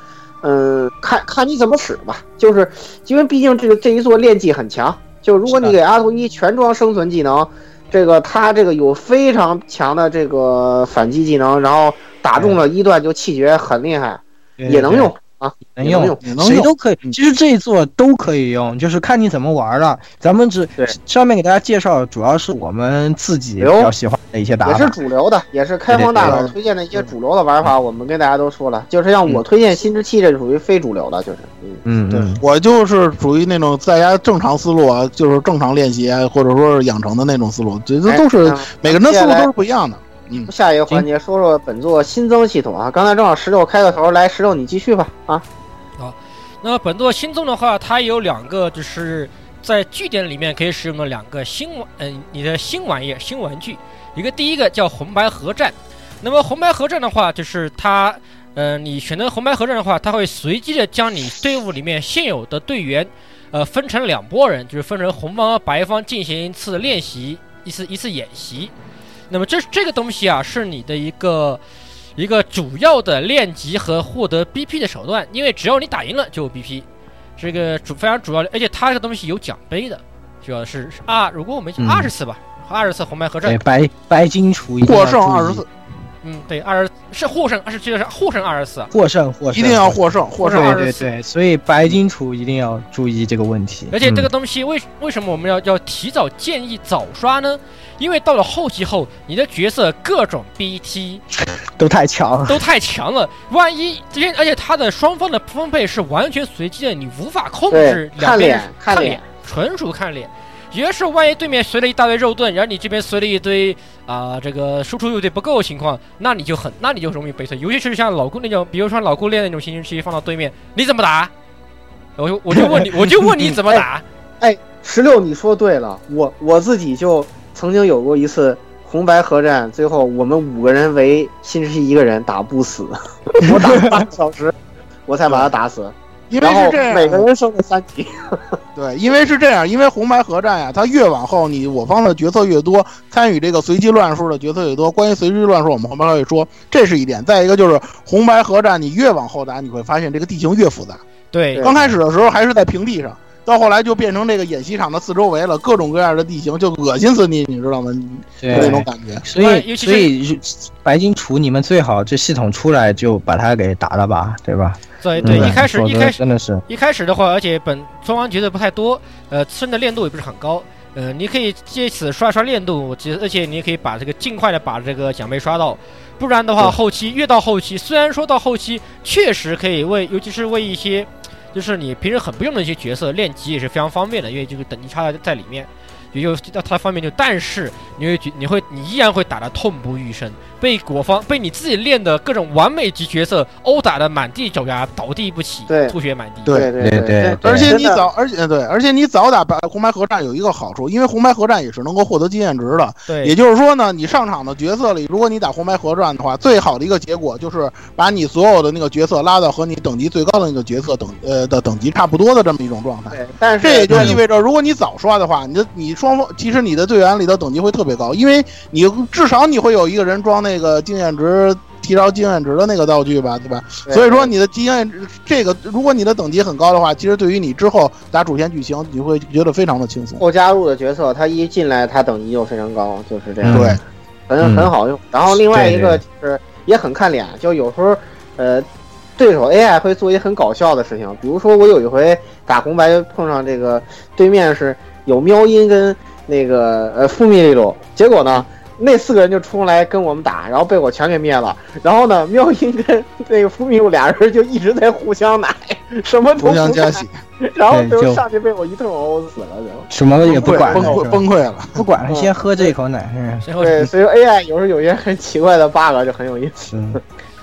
Speaker 2: 嗯，看看你怎么使吧，就是因为毕竟这个这一座练技很强，就如果你给阿图伊全装生存技能，这个他这个有非常强的这个反击技能，然后打中了一段就气绝，很厉害，也能用啊，
Speaker 1: 能用
Speaker 2: 能用。
Speaker 5: 能用。
Speaker 1: 谁都可以，其实这一座都可以用，就是看你怎么玩了。咱们只
Speaker 2: 对
Speaker 1: 上面给大家介绍，主要是我们自己比较喜欢的一些打法
Speaker 2: 也是。主流的，也是开荒大佬推荐的一些主流的玩法，我们跟大家都说了，就是像我推荐新之气，这属于非主流的，就是，嗯，
Speaker 1: 嗯对，
Speaker 5: 我就是属于那种在家正常思路啊，就是正常练习啊，或者说是养成的那种思路，这这都是
Speaker 2: 哎
Speaker 5: 每个人的思路都是不一样的。嗯，
Speaker 2: 下一个环节说说本作新增系统啊，刚才正好石头开个头，来石头你继续吧啊，好
Speaker 3: 那么本作新增的话，它有两个就是在据点里面可以使用的两个新玩，嗯、你的新玩意、新玩具。一个第一个叫红白合战，那么红白合战的话，就是它，呃，你选择红白合战的话，它会随机的将你队伍里面现有的队员，呃，分成两拨人，就是分成红方和白方进行一次练习，一次一次演习。那么这这个东西啊，是你的一个一个主要的练级和获得 BP 的手段，因为只要你打赢了就有 BP，这个主非常主要的，而且它这个东西有奖杯的，主要是是啊，如果我没记
Speaker 1: 嗯。
Speaker 3: 二十次吧，二十次红白合战，，
Speaker 1: 白白金厨一定
Speaker 5: 获
Speaker 1: 要注意。
Speaker 5: 胜二十四，
Speaker 3: 嗯，对，二十是获胜，是记得是获胜二十四，
Speaker 1: 获胜获胜
Speaker 5: 一定要获胜，获胜
Speaker 1: 对对对，所以白金厨一定要注意这个问题。
Speaker 3: 而且这个
Speaker 1: 嗯
Speaker 3: 东西为为什么我们要要提早建议早刷呢？因为到了后期后，你的角色各种 BT
Speaker 1: 都太强了，
Speaker 3: 都太强了，万一这些，而且他的双方的分配是完全随机的，你无法控制，两边
Speaker 2: 看脸
Speaker 3: 看
Speaker 2: 看脸，
Speaker 3: 纯属看脸。也是万一对面随了一大堆肉盾，然后你这边随了一堆啊、这个输出有点不够的情况，那你就很，那你就容易被推。尤其是像老顾那种，比如说老顾练那种行星期放到对面，你怎么打？我就我就问你，*laughs* 我就问你怎么打？
Speaker 2: 哎十六，你说对了，我我自己就曾经有过一次红白合战，最后我们五个人围新之息一个人打不死，*laughs* 我打了半个小时，我才把他打死，
Speaker 5: 因为是这样，
Speaker 2: 每个人升了三级。*laughs*
Speaker 5: 对，因为是这样，因为红白合战呀，它越往后，你我方的角色越多，参与这个随机乱数的角色越多。关于随机乱数，我们后面会说，这是一点。再一个就是红白合战，你越往后打，你会发现这个地形越复杂。
Speaker 3: 对
Speaker 2: 对
Speaker 5: 刚开始的时候还是在平地上，到后来就变成这个演习场的四周围了，各种各样的地形，就恶心死你，你知道吗？你
Speaker 1: 对
Speaker 5: 那种感觉。
Speaker 1: 所以所以白金厨你们最好这系统出来就把它给打了吧，对吧？
Speaker 3: 对对，
Speaker 1: 嗯
Speaker 3: 一开始一开始
Speaker 1: 真的是
Speaker 3: 一开始的话，而且本双方角色不太多，呃，自身的练度也不是很高，呃，你可以借此刷刷练度，其实而且你也可以把这个尽快的把这个奖杯刷到，不然的话，
Speaker 1: 对
Speaker 3: 后期越到后期，虽然说到后期确实可以为，尤其是为一些就是你平时很不用的一些角色练级也是非常方便的，因为这个等级差在在里面。也就它它方面就，但是你会觉你会你依然会打得痛不欲生，被国方被你自己练的各种完美级角色殴打的满地找牙，倒地不起，吐血满地。
Speaker 5: 对
Speaker 2: 对对
Speaker 5: 而且你早，而且对，而且你早打白红白合战有一个好处，因为红白合战也是能够获得经验值的。
Speaker 3: 对，
Speaker 5: 也就是说呢，你上场的角色里，如果你打红白合战的话，最好的一个结果就是把你所有的那个角色拉到和你等级最高的那个角色等呃的等级差不多的这么一种状态。
Speaker 2: 对，但是
Speaker 5: 这也就意味着，如果你早刷的话，你的你双方其实你的队员里的等级会特别高，因为你至少你会有一个人装那个经验值提高经验值的那个道具吧，对吧？
Speaker 2: 对
Speaker 5: 所以说你的经验值这个，如果你的等级很高的话，其实对于你之后打主线剧情，你会觉得非常的轻松。
Speaker 2: 后加入的角色，他一进来他等级就非常高，就是这样。
Speaker 1: 嗯
Speaker 5: 对，
Speaker 2: 很
Speaker 1: 嗯
Speaker 2: 很好用。然后另外一个就是也很看脸，就有时候呃，对手 AI 会做一些很搞笑的事情，比如说我有一回打红白碰上这个对面是有喵音跟那个呃负密利鲁，结果呢。那四个人就冲来跟我们打，然后被我全给灭了。然后呢，喵音跟那个福米鲁俩人就一直在互相奶，*laughs* 什么都
Speaker 5: 互相加戏，*laughs*
Speaker 2: 然后
Speaker 1: 对就
Speaker 2: 上去被我一顿殴死了，就。
Speaker 1: 什么也不
Speaker 5: 崩溃崩溃
Speaker 1: 管了
Speaker 5: 崩溃了。
Speaker 1: 不管了，*laughs* 先喝这一口奶。嗯，
Speaker 2: 对，所以说 AI 有时候有些很奇怪的 bug 就很有意思。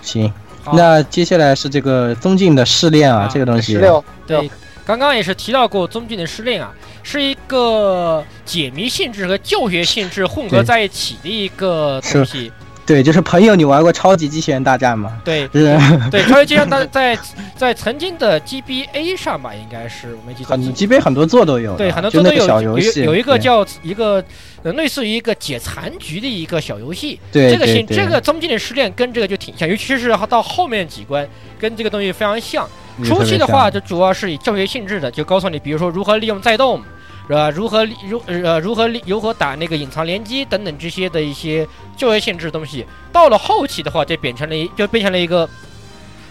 Speaker 1: 行。那接下来是这个宗敬的试炼啊
Speaker 3: 啊，
Speaker 1: 这个东西
Speaker 2: 十，六，
Speaker 3: 对，刚刚也是提到过宗敬的试炼啊，是一个解谜性质和教学性质混合在一起的一个东西。
Speaker 1: 对，就是朋友，你玩过超级机器人大战吗？
Speaker 3: 对
Speaker 1: 是 *laughs*
Speaker 3: 对，超级机器人大战在在曾经的 GBA 上吧，应该是我没记错。
Speaker 1: GBA 很多座都有，
Speaker 3: 对，很多
Speaker 1: 座
Speaker 3: 都有有
Speaker 1: 小游戏，
Speaker 3: 有一个叫一个呃类似于一个解残局的一个小游戏，
Speaker 1: 对
Speaker 3: 这个性
Speaker 1: 对对
Speaker 3: 这个中间的失恋跟这个就挺像，尤其是到后面几关跟这个东西非常像。初期的话，就主要是以教学性质的，就告诉你，比如说如何利用再动，是吧？如何如呃如何如何打那个隐藏连击等等这些的一些教学性质的东西。到了后期的话，就变成了一就变成了一个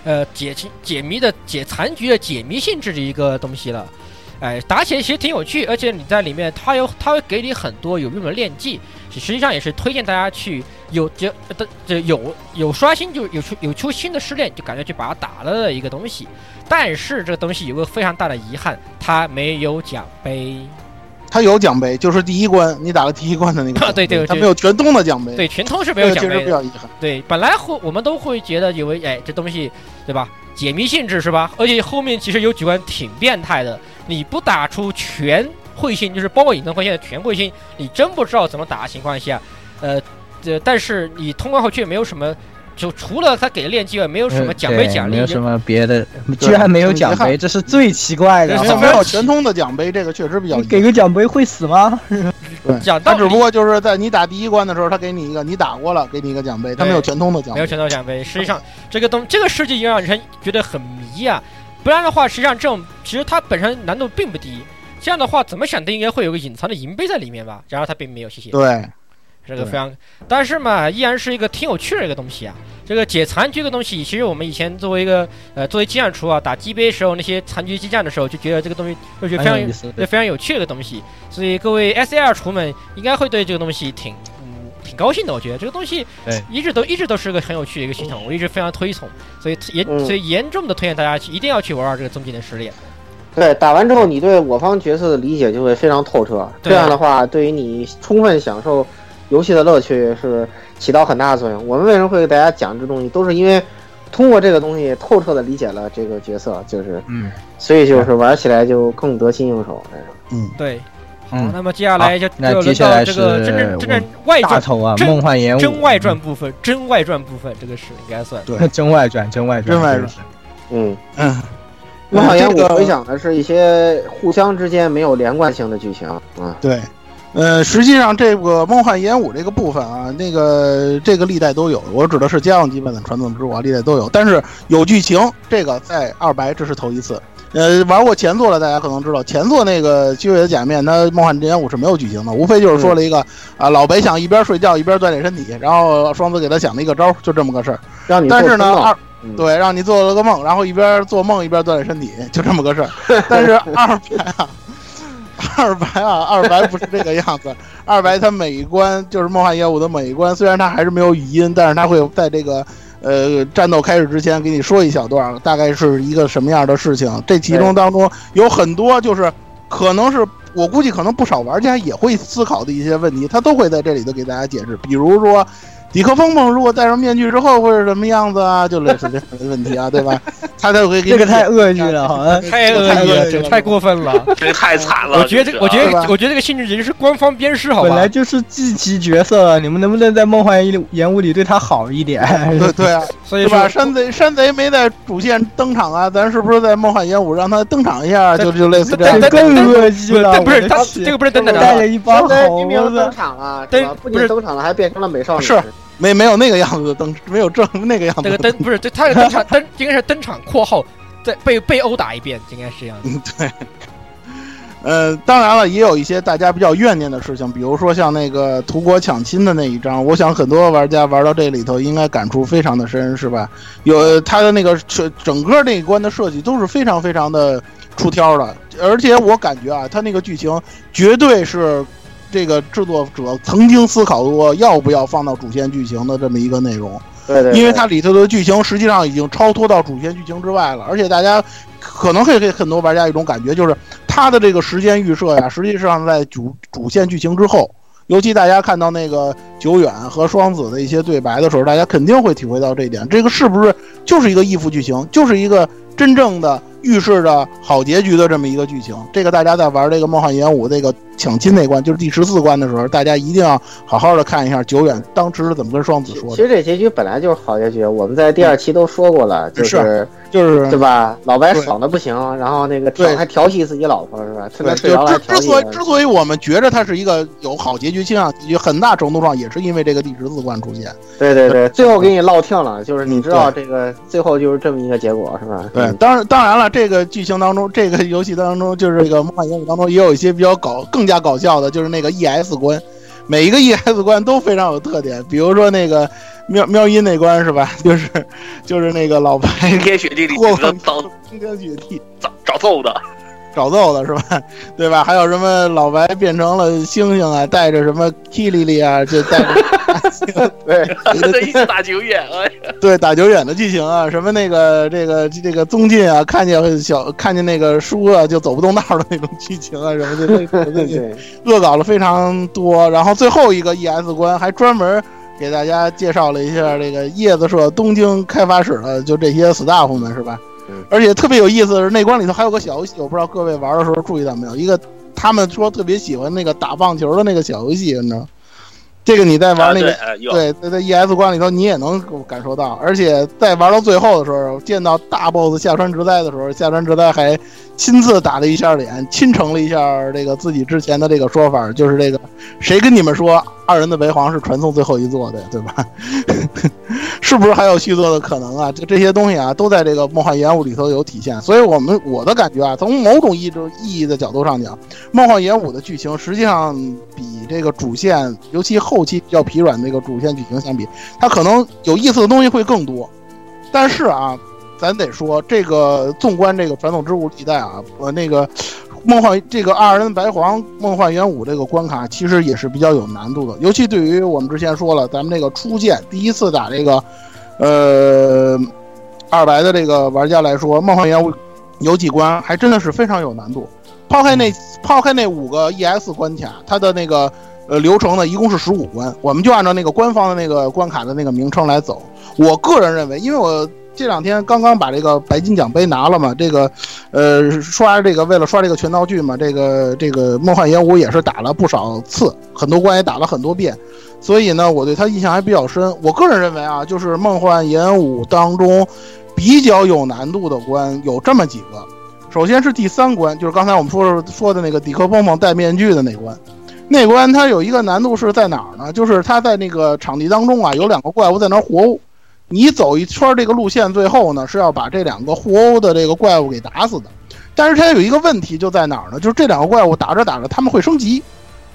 Speaker 3: 呃解解谜的解残局的解谜性质的一个东西了。哎，打起来其实挺有趣，而且你在里面，它有它会给你很多有用的练技，实际上也是推荐大家去有就的这有有刷新就有出有出新的试炼，就感觉去把它打了的一个东西。但是这个东西有个非常大的遗憾，它没有奖杯。
Speaker 5: 它有奖杯，就是第一关你打了第一关的那个
Speaker 3: 对对对
Speaker 5: 它没有全通的奖杯，
Speaker 3: 对，全通是没有奖杯的。
Speaker 5: 比较遗憾。
Speaker 3: 对，本来会我们都会觉得以为，哎，这东西，对吧？解谜性质是吧？而且后面其实有几关挺变态的，你不打出全会心，就是包括隐藏会心的全会心，你真不知道怎么打的情况下，呃，这但是你通关后却没有什么，就除了他给的练技外，没有什么奖杯奖励
Speaker 1: 没有，什么别的，居然没有奖杯，这是最奇怪的
Speaker 3: 这。
Speaker 5: 没
Speaker 3: 是
Speaker 5: 有没有全通的奖杯，这个确实比较
Speaker 1: 你给个奖杯会死吗？
Speaker 5: 对，*laughs*
Speaker 3: 讲
Speaker 5: 他只不过就是在你打第一关的时候，他给你一个，你打过了，给你一个奖杯，他没有全通的奖杯
Speaker 3: 没有
Speaker 5: 杯。
Speaker 3: 全通奖杯。实际上，这个东这个世界又让人觉得很迷啊。不然的话，实际上这种其实它本身难度并不低。这样的话，怎么想都应该会有个隐藏的银杯在里面吧？然而他并没有，谢谢。
Speaker 5: 对
Speaker 3: 这个非常，但是嘛，依然是一个挺有趣的一个东西啊。这个解残局这个东西，其实我们以前作为一个呃作为激战厨啊，打 G 杯时候那些残局激战的时候，就觉得这个东西就觉得非常
Speaker 1: 有意思。
Speaker 3: 对，非常有趣的一个东西，所以各位 S L 厨们应该会对这个东西挺嗯挺高兴的。我觉得这个东西一直都一直都是个很有趣的一个系统，我一直非常推崇，所以严
Speaker 2: 嗯
Speaker 3: 所以严重的推荐大家去一定要去玩玩这个终极的试炼。
Speaker 2: 对，打完之后你对我方角色的理解就会非常透彻。这样的话，对于你充分享受游戏的乐趣是起到很大的作用。我们为什么会给大家讲这东西，都是因为通过这个东西透彻的理解了这个角色，就是
Speaker 1: 嗯。
Speaker 2: 所以就是玩起来就更得心应手。这种
Speaker 3: 对，好，
Speaker 1: 嗯，
Speaker 3: 那么接下来就
Speaker 1: 那
Speaker 3: 就轮
Speaker 1: 接下来
Speaker 3: 到这个
Speaker 1: 是
Speaker 3: 真正真正外传
Speaker 1: 头啊，梦幻演武，
Speaker 3: 真外传部分，真外传部分，这个是应该算。
Speaker 5: 对。
Speaker 1: 真外传，真外传，
Speaker 5: 真外传。
Speaker 2: 嗯，
Speaker 5: 嗯，
Speaker 2: 梦幻演武
Speaker 5: 这个
Speaker 2: 回想的是一些互相之间没有连贯性的剧情啊。
Speaker 5: 对，呃，实际上这个梦幻演武这个部分啊，那个这个历代都有，我指的是家用级版的传统之物啊，历代都有。但是有剧情，这个在二白这是头一次。呃，玩过前作的大家可能知道，前作那个虚伪的假面，它梦幻演武是没有剧情的，无非就是说了一个啊，老白想一边睡觉一边锻炼身体，然后双子给他想了一个招，就这么个事儿。
Speaker 2: 让你
Speaker 5: 但是呢，二
Speaker 2: 嗯
Speaker 5: 对让你做了个梦，然后一边做梦一边锻炼身体，就这么个事儿。*laughs* 但是二白啊，*laughs* 二白啊，二白不是这个样子。二白它每一关就是梦幻业务的每一关，虽然它还是没有语音，但是它会在这个呃战斗开始之前给你说一小段，大概是一个什么样的事情。这其中当中有很多就是可能是我估计可能不少玩家也会思考的一些问题，他都会在这里头给大家解释，比如说。迪克风梦如果戴上面具之后会是什么样子啊？就类似这样的问题啊，对吧？他才会给你
Speaker 1: 这个太恶趣了，好像
Speaker 3: 太恶意了，这太过分了。
Speaker 4: 这个太惨了。
Speaker 3: 我觉得这，我觉得，我觉得这个性质简直是官方鞭尸，好吧
Speaker 1: 本来？就是祭旗角色，你们能不能在梦幻演武里对他好一点？
Speaker 5: 对对啊，*laughs*
Speaker 3: 所以
Speaker 5: 对吧？山贼山贼没在主线登场啊，咱是不是在梦幻演武让他登场一下？就就类似这样
Speaker 1: 这更恶心了。
Speaker 3: 但不是他这个不是等等
Speaker 1: 带
Speaker 3: 的，
Speaker 1: 着一帮
Speaker 2: 山贼
Speaker 1: 猴
Speaker 2: 明明登，场了，
Speaker 3: 但？
Speaker 2: 不仅登场了，还变成了美少女。
Speaker 5: 是没没有那个样子的登，没有正那个样子
Speaker 3: 这
Speaker 5: 的
Speaker 3: 个登不是这他的登场登应该是登场（括号再被被殴打一遍），应该是这样子。
Speaker 5: 嗯，对。呃，当然了，也有一些大家比较怨念的事情，比如说像那个图国抢亲的那一章，我想很多玩家玩到这里头应该感触非常的深，是吧？有他的那个整整个那一关的设计都是非常非常的出挑的，而且我感觉啊，他那个剧情绝对是这个制作者曾经思考过要不要放到主线剧情的这么一个内容。
Speaker 2: 对对，对
Speaker 5: 因为它里头的剧情实际上已经超脱到主线剧情之外了，而且大家可能会给很多玩家一种感觉，就是它的这个时间预设呀，实际上在主主线剧情之后。尤其大家看到那个久远和双子的一些对白的时候，大家肯定会体会到这一点。这个是不是就是一个义父剧情，就是一个真正的预示着好结局的这么一个剧情？这个大家在玩这个梦幻演武这个抢亲那关，就是第十四关的时候，大家一定要好好的看一下久远当时是怎么跟双子说的。
Speaker 2: 其实这结局本来就是好结局，我们在第二期都说过了，就是
Speaker 5: 就是
Speaker 2: 对吧？老白爽的不行，然后那个还调戏自己老婆是吧？趁他
Speaker 5: 对，
Speaker 2: 睡着了还
Speaker 5: 就之之
Speaker 2: 调戏他。
Speaker 5: 所以之所以我们觉着它是一个有好结局倾向很大程度上也是因为这个第十四关出现。
Speaker 2: 对对对，最后给你落听了，就是你知道这个最后就是这么一个结果是吧？
Speaker 5: 对，
Speaker 2: 嗯
Speaker 5: 当然当然了，这个剧情当中，这个游戏当中，就是这个梦幻演武当中也有一些比较搞更加搞笑的，就是那个 ES 关，每一个 *laughs* ES 关都非常有特点。比如说那个喵喵音那关是吧？*laughs* 就是就是那个老白
Speaker 4: 冰天雪地里找
Speaker 5: 冰天雪地
Speaker 4: 找找揍的，
Speaker 5: 找揍的是吧？*laughs* 对吧？还有什么老白变成了猩猩啊，带着什么 Killy 啊，就带着 *laughs*
Speaker 2: 对，*laughs*
Speaker 4: 这一直打久远，了，
Speaker 5: 对打久远的剧情啊，什么那个这个这个宗近啊，看见小看见那个书啊就走不动道的那种剧情啊，什么的，类似的
Speaker 2: 对对
Speaker 5: 恶搞了非常多。然后最后一个 ES 关还专门给大家介绍了一下这个叶子社东京开发室的就这些 staff 们是吧？
Speaker 2: 嗯
Speaker 5: 而且特别有意思的是，那关里头还有个小游戏，我不知道各位玩的时候注意到没有？一个他们说特别喜欢那个打棒球的那个小游戏，你知道？这个你在玩那个、
Speaker 4: 对，
Speaker 5: 在在 ES 关里头你也能感受到，而且在玩到最后的时候，见到大 BOSS 下川直哉的时候，下川直哉还亲自打了一下脸，亲承了一下这个自己之前的这个说法，就是这个谁跟你们说二人的为皇是传送最后一座的，对吧？*laughs* 是不是还有续作的可能啊？就这些东西啊，都在这个梦幻烟雾里头有体现。所以我们我的感觉啊，从某种意义意义的角度上讲，梦幻烟雾的剧情实际上比这个主线，尤其后期比较疲软那个主线剧情相比，它可能有意思的东西会更多。但是啊，咱得说，这个纵观这个传统之物历代啊，呃，那个梦幻这个二人白黄梦幻元武这个关卡，其实也是比较有难度的，尤其对于我们之前说了，咱们这个初见第一次打这个，呃，二白的这个玩家来说，梦幻元武有几关还真的是非常有难度。抛开那抛开那五个 ES 关卡，它的那个呃流程呢，一共是十五关，我们就按照那个官方的那个关卡的那个名称来走。我个人认为，因为我这两天刚刚把这个白金奖杯拿了嘛，这个呃刷这个为了刷这个全道具嘛，这个这个梦幻演武也是打了不少次，很多关也打了很多遍，所以呢，我对它印象还比较深。我个人认为啊，就是梦幻演武当中比较有难度的关有这么几个。首先是第三关，就是刚才我们说说的那个迪克蹦蹦戴面具的那关。那关它有一个难度是在哪儿呢？就是它在那个场地当中啊，有两个怪物在那儿互殴。你走一圈这个路线，最后呢是要把这两个互殴的这个怪物给打死的。但是它有一个问题就在哪儿呢？就是这两个怪物打着打着他们会升级，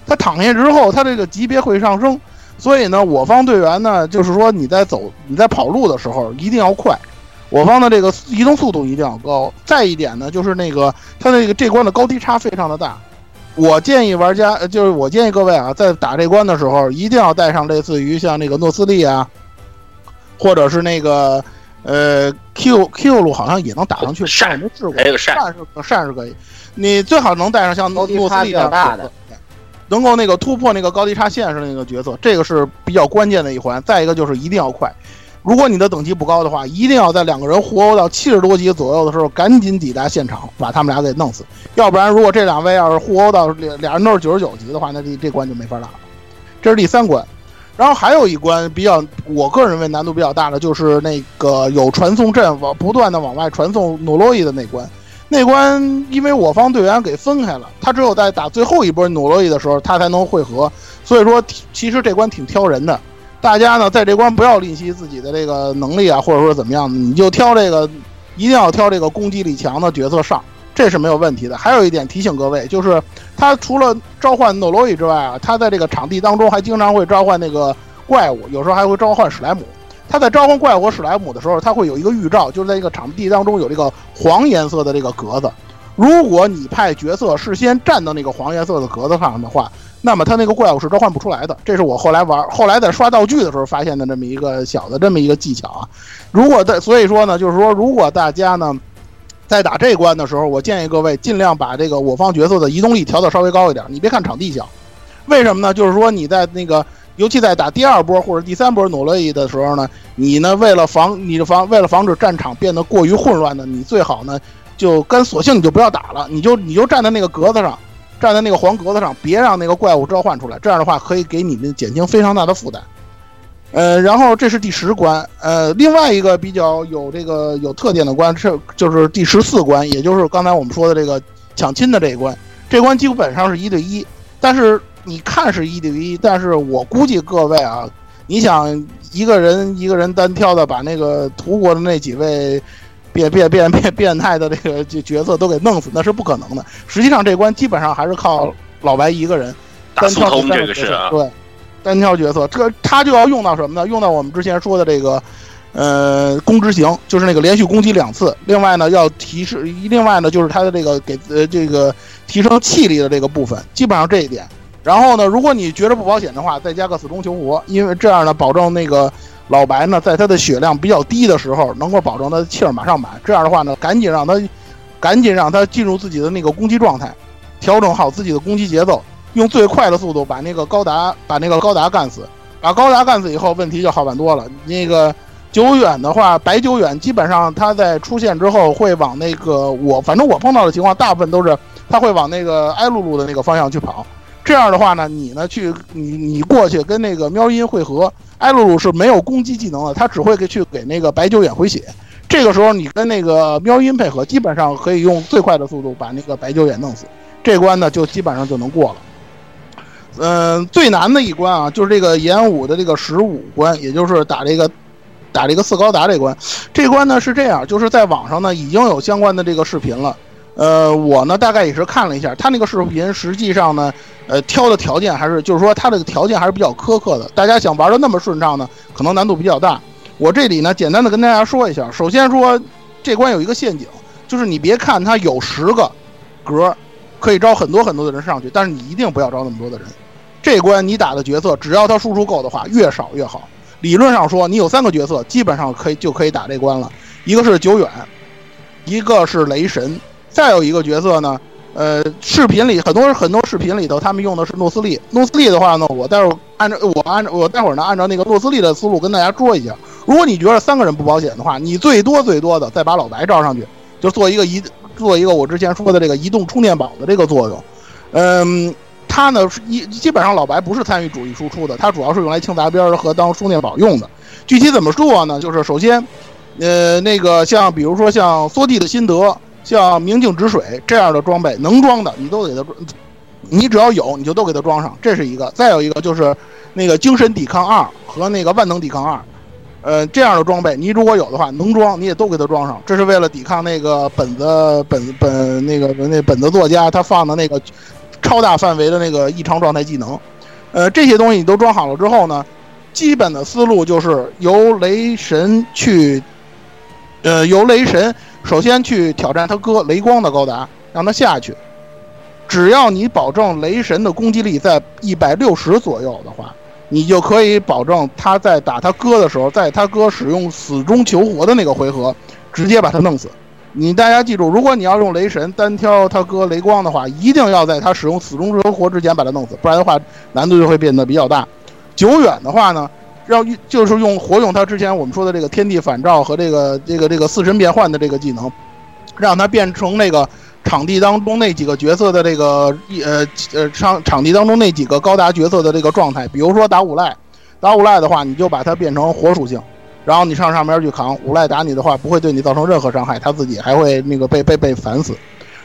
Speaker 5: 它躺下之后，它这个级别会上升。所以呢，我方队员呢，就是说你在走你在跑路的时候一定要快。我方的这个移动速度一定要高。再一点呢，就是那个它那个这关的高低差非常的大。我建议玩家，就是我建议各位啊，在打这关的时候，一定要带上类似于像那个诺斯利啊，或者是那个呃 Q Q 路好像也能打上去，
Speaker 4: 扇
Speaker 5: 没试过。
Speaker 4: 还有扇
Speaker 5: 扇是扇是可以，你最好能带上像诺
Speaker 2: 高低差比
Speaker 5: 诺斯利这样
Speaker 2: 较大的，
Speaker 5: 能够那个突破那个高低差线是那个角色，这个是比较关键的一环。再一个就是一定要快。如果你的等级不高的话，一定要在两个人互殴到七十多级左右的时候，赶紧抵达现场，把他们俩给弄死。要不然，如果这两位要是互殴到俩俩人都是九十九级的话，那这这关就没法打了。这是第三关，然后还有一关比较，我个人认为难度比较大的，就是那个有传送阵往不断的往外传送努洛伊的那关。那关因为我方队员给分开了，他只有在打最后一波努洛伊的时候，他才能汇合。所以说，其实这关挺挑人的。大家呢，在这关不要吝惜自己的这个能力啊，或者说怎么样的，你就挑这个，一定要挑这个攻击力强的角色上，这是没有问题的。还有一点提醒各位，就是他除了召唤诺洛伊之外啊，他在这个场地当中还经常会召唤那个怪物，有时候还会召唤史莱姆。他在召唤怪物史莱姆的时候，他会有一个预兆，就是在一个场地当中有这个黄颜色的这个格子。如果你派角色事先站到那个黄颜色的格子上的话，那么他那个怪物是召唤不出来的。这是我后来玩，后来在刷道具的时候发现的这么一个小的这么一个技巧啊。如果在，所以说呢，就是说，如果大家呢在打这关的时候，我建议各位尽量把这个我方角色的移动力调到稍微高一点。你别看场地小，为什么呢？就是说你在那个。尤其在打第二波或者第三波努洛伊的时候呢，你呢为了防你的防为了防止战场变得过于混乱呢，你最好呢就干索性你就不要打了，你就你就站在那个格子上，站在那个黄格子上，别让那个怪物召唤出来，这样的话可以给你们减轻非常大的负担。呃，然后这是第十关，呃，另外一个比较有这个有特点的关是就是第十四关，也就是刚才我们说的这个抢亲的这一关，这关基本上是一对一，但是。你看是一对一，但是我估计各位啊，你想一个人一个人单挑的把那个图国的那几位变变变变变态的这个角色都给弄死，那是不可能的。实际上这关基本上还是靠老白一个人单挑
Speaker 4: 通这个是啊，
Speaker 5: 对，单挑角色，这他就要用到什么呢？用到我们之前说的这个呃攻之行，就是那个连续攻击两次。另外呢，要提示，另外呢就是他的这个给呃这个提升气力的这个部分，基本上这一点。然后呢，如果你觉着不保险的话，再加个死中求活，因为这样呢，保证那个老白呢，在他的血量比较低的时候，能够保证他的气儿马上满。这样的话呢，赶紧让他，赶紧让他进入自己的那个攻击状态，调整好自己的攻击节奏，用最快的速度把那个高达把那个高达干死。把高达干死以后，问题就好办多了。那个久远的话，白久远基本上他在出现之后会往那个我，反正我碰到的情况，大部分都是他会往那个埃露露的那个方向去跑。这样的话呢，你呢去你你过去跟那个喵音汇合，埃露露是没有攻击技能的，他只会给去给那个白久远回血。这个时候你跟那个喵音配合，基本上可以用最快的速度把那个白久远弄死。这关呢就基本上就能过了。嗯，最难的一关啊，就是这个演武的这个十五关，也就是打这个打这个四高达这关。这关呢是这样，就是在网上呢已经有相关的这个视频了。呃，我呢大概也是看了一下，他那个视频实际上呢，呃，挑的条件还是就是说他这个条件还是比较苛刻的。大家想玩的那么顺畅呢，可能难度比较大。我这里呢简单的跟大家说一下，首先说这关有一个陷阱，就是你别看它有十个格。可以招很多很多的人上去，但是你一定不要招那么多的人。这关你打的角色，只要他输出够的话，越少越好。理论上说，你有三个角色，基本上可以就可以打这关了。一个是久远，一个是雷神，再有一个角色呢，呃，视频里很多很多视频里头，他们用的是诺斯利。诺斯利的话呢，我待会儿按照我按照我待会儿呢按照那个诺斯利的思路跟大家说一下。如果你觉得三个人不保险的话，你最多最多的再把老白招上去，就做一个一。做一个我之前说的这个移动充电宝的这个作用，嗯，它呢一基本上老白不是参与主力输出的，它主要是用来清杂边和当充电宝用的。具体怎么做呢？就是首先，呃，那个像比如说像缩地的心得，像明镜止水这样的装备能装的，你都给它装，你只要有你就都给它装上，这是一个。再有一个就是那个精神抵抗二和那个万能抵抗二。呃，这样的装备你如果有的话，能装你也都给它装上，这是为了抵抗那个本子本本那个那本子作家他放的那个超大范围的那个异常状态技能。呃，这些东西你都装好了之后呢，基本的思路就是由雷神去，呃，由雷神首先去挑战他哥雷光的高达，让他下去。只要你保证雷神的攻击力在一百六十左右的话。你就可以保证他在打他哥的时候，在他哥使用死中求活的那个回合，直接把他弄死。你大家记住，如果你要用雷神单挑他哥雷光的话，一定要在他使用死中之活之前把他弄死，不然的话难度就会变得比较大。久远的话呢，让就是用活用他之前我们说的这个天地反照和这个这个这个四神变换的这个技能，让他变成那个。场地当中那几个角色的这个呃呃场场地当中那几个高达角色的这个状态，比如说打五赖，打五赖的话，你就把它变成火属性，然后你上上面去扛无赖打你的话，不会对你造成任何伤害，他自己还会那个被被被反死。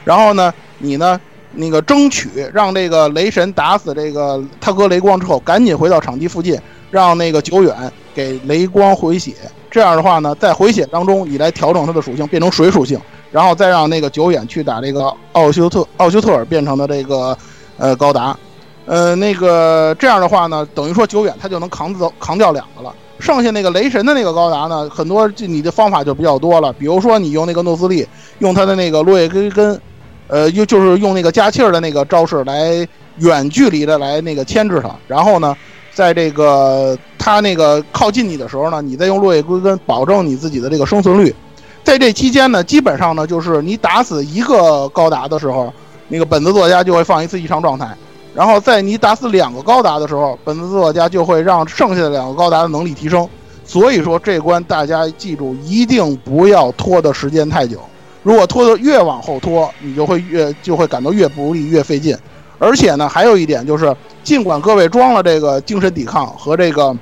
Speaker 5: 然后呢，你呢那个争取让这个雷神打死这个他哥雷光之后，赶紧回到场地附近，让那个久远给雷光回血。这样的话呢，在回血当中，你来调整它的属性，变成水属性。然后再让那个久远去打这个奥修特奥修特尔变成的这个呃高达，呃那个这样的话呢，等于说久远他就能扛走扛掉两个了。剩下那个雷神的那个高达呢，很多你的方法就比较多了。比如说你用那个诺斯利，用他的那个落叶归根，呃，又就是用那个加气儿的那个招式来远距离的来那个牵制他。然后呢，在这个他那个靠近你的时候呢，你再用落叶归根保证你自己的这个生存率。在这期间呢，基本上呢，就是你打死一个高达的时候，那个本子作家就会放一次异常状态；然后在你打死两个高达的时候，本子作家就会让剩下的两个高达的能力提升。所以说这关大家记住，一定不要拖的时间太久。如果拖得越往后拖，你就会越就会感到越不如意，越费劲。而且呢，还有一点就是，尽管各位装了这个精神抵抗和这个，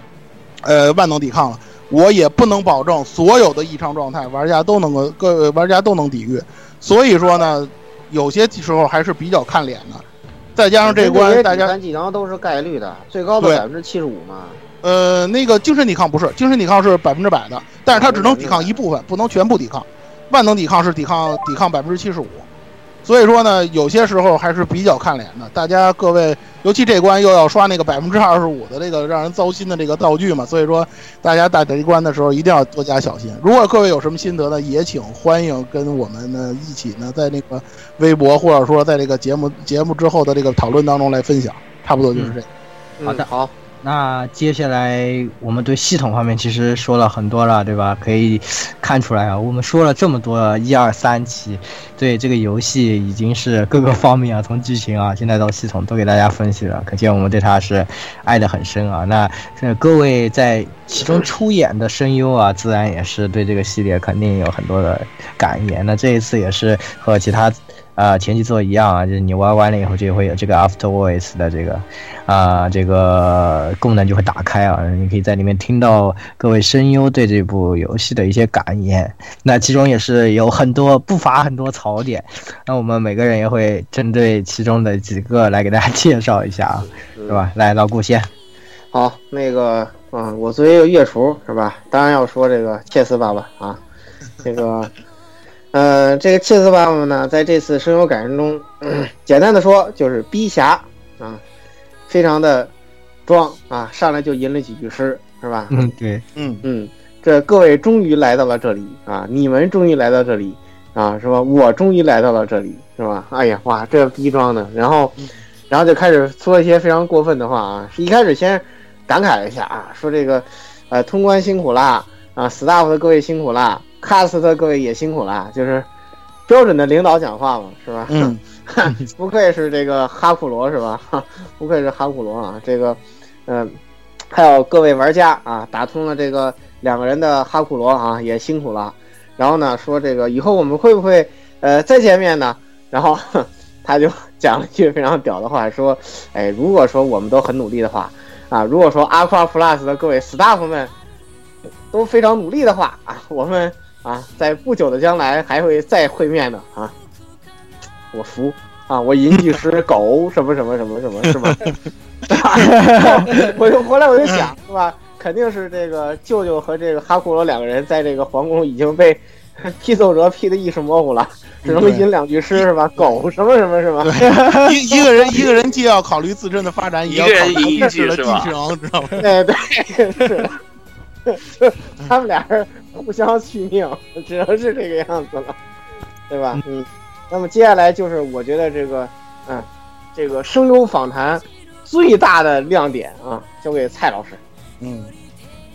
Speaker 5: 呃，万能抵抗了。我也不能保证所有的异常状态玩家都能够各玩家都能抵御，所以说呢，有些时候还是比较看脸的。再加上这关，大家
Speaker 2: 技能都是概率的，最高的百分之七十五嘛。
Speaker 5: 呃，那个精神抵抗不是，精神抵抗是百分之百的，但是它只能抵抗一部分，不能全部抵抗。万能抵抗是抵抗抵抗百分之七十五。所以说呢，有些时候还是比较看脸的。大家各位，尤其这关又要刷那个百分之二十五的这个让人糟心的这个道具嘛，所以说大家打这一关的时候一定要多加小心。如果各位有什么心得呢，也请欢迎跟我们呢一起呢在那个微博或者说在这个节目节目之后的这个讨论当中来分享。差不多就是这。
Speaker 2: 好的，好。
Speaker 1: 那接下来我们对系统方面其实说了很多了，对吧？可以看出来啊，我们说了这么多一二三期，对这个游戏已经是各个方面啊，从剧情啊，现在到系统都给大家分析了，可见我们对它是爱得很深啊。那各位在其中出演的声优啊，自然也是对这个系列肯定有很多的感言。那这一次也是和其他。啊，前期做一样啊，就是你玩完了以后就会有这个 After Voice 的这个啊这个功能就会打开啊，你可以在里面听到各位声优对这部游戏的一些感言。那其中也是有很多不乏很多槽点，那我们每个人也会针对其中的几个来给大家介绍一下啊，是吧？来，老顾先。
Speaker 2: 好，那个，嗯，我作为一个月厨是吧？当然要说这个切斯爸爸啊，这个。呃，这个切斯爸爸呢，在这次声优改人中，简单的说就是逼侠啊，非常的装啊，上来就吟了几句诗，是吧？
Speaker 1: 嗯，对，
Speaker 2: 嗯嗯，这各位终于来到了这里啊，你们终于来到这里啊，是吧？我终于来到了这里，是吧？哎呀，哇，这逼装的，然后，然后就开始说一些非常过分的话啊，是一开始先感慨了一下啊，说这个，呃，通关辛苦啦，啊，staff 的各位辛苦啦。卡斯特各位也辛苦了，就是标准的领导讲话嘛，是吧？
Speaker 5: 嗯，*laughs*
Speaker 2: 不愧是这个哈库罗，是吧？*laughs* 不愧是哈库罗啊！这个，嗯，还有各位玩家啊，打通了这个两个人的哈库罗啊，也辛苦了。然后呢，说这个以后我们会不会呃再见面呢？然后 *laughs* 他就讲了一句非常屌的话，说，哎，如果说我们都很努力的话啊，如果说阿夸 plus 的各位 staff 们都非常努力的话啊，我们。啊，在不久的将来还会再会面的啊！我服啊！我吟句诗，狗什么什么什么什么，是吧？*laughs* 我就回来我就想，是吧？肯定是这个舅舅和这个哈库罗两个人在这个皇宫已经被批奏折批的意识模糊了，只能吟两句诗，是吧？狗什么什么，是吧？
Speaker 5: 一一个人一个人既要考虑自身的发展，也要考虑历史的继承，知道吗？
Speaker 2: 对对 *laughs* 是。*laughs* 他们俩人互相续命，只能是这个样子了，对吧？嗯。那么接下来就是我觉得这个，嗯，这个声优访谈最大的亮点啊，交给蔡老师。
Speaker 5: 嗯。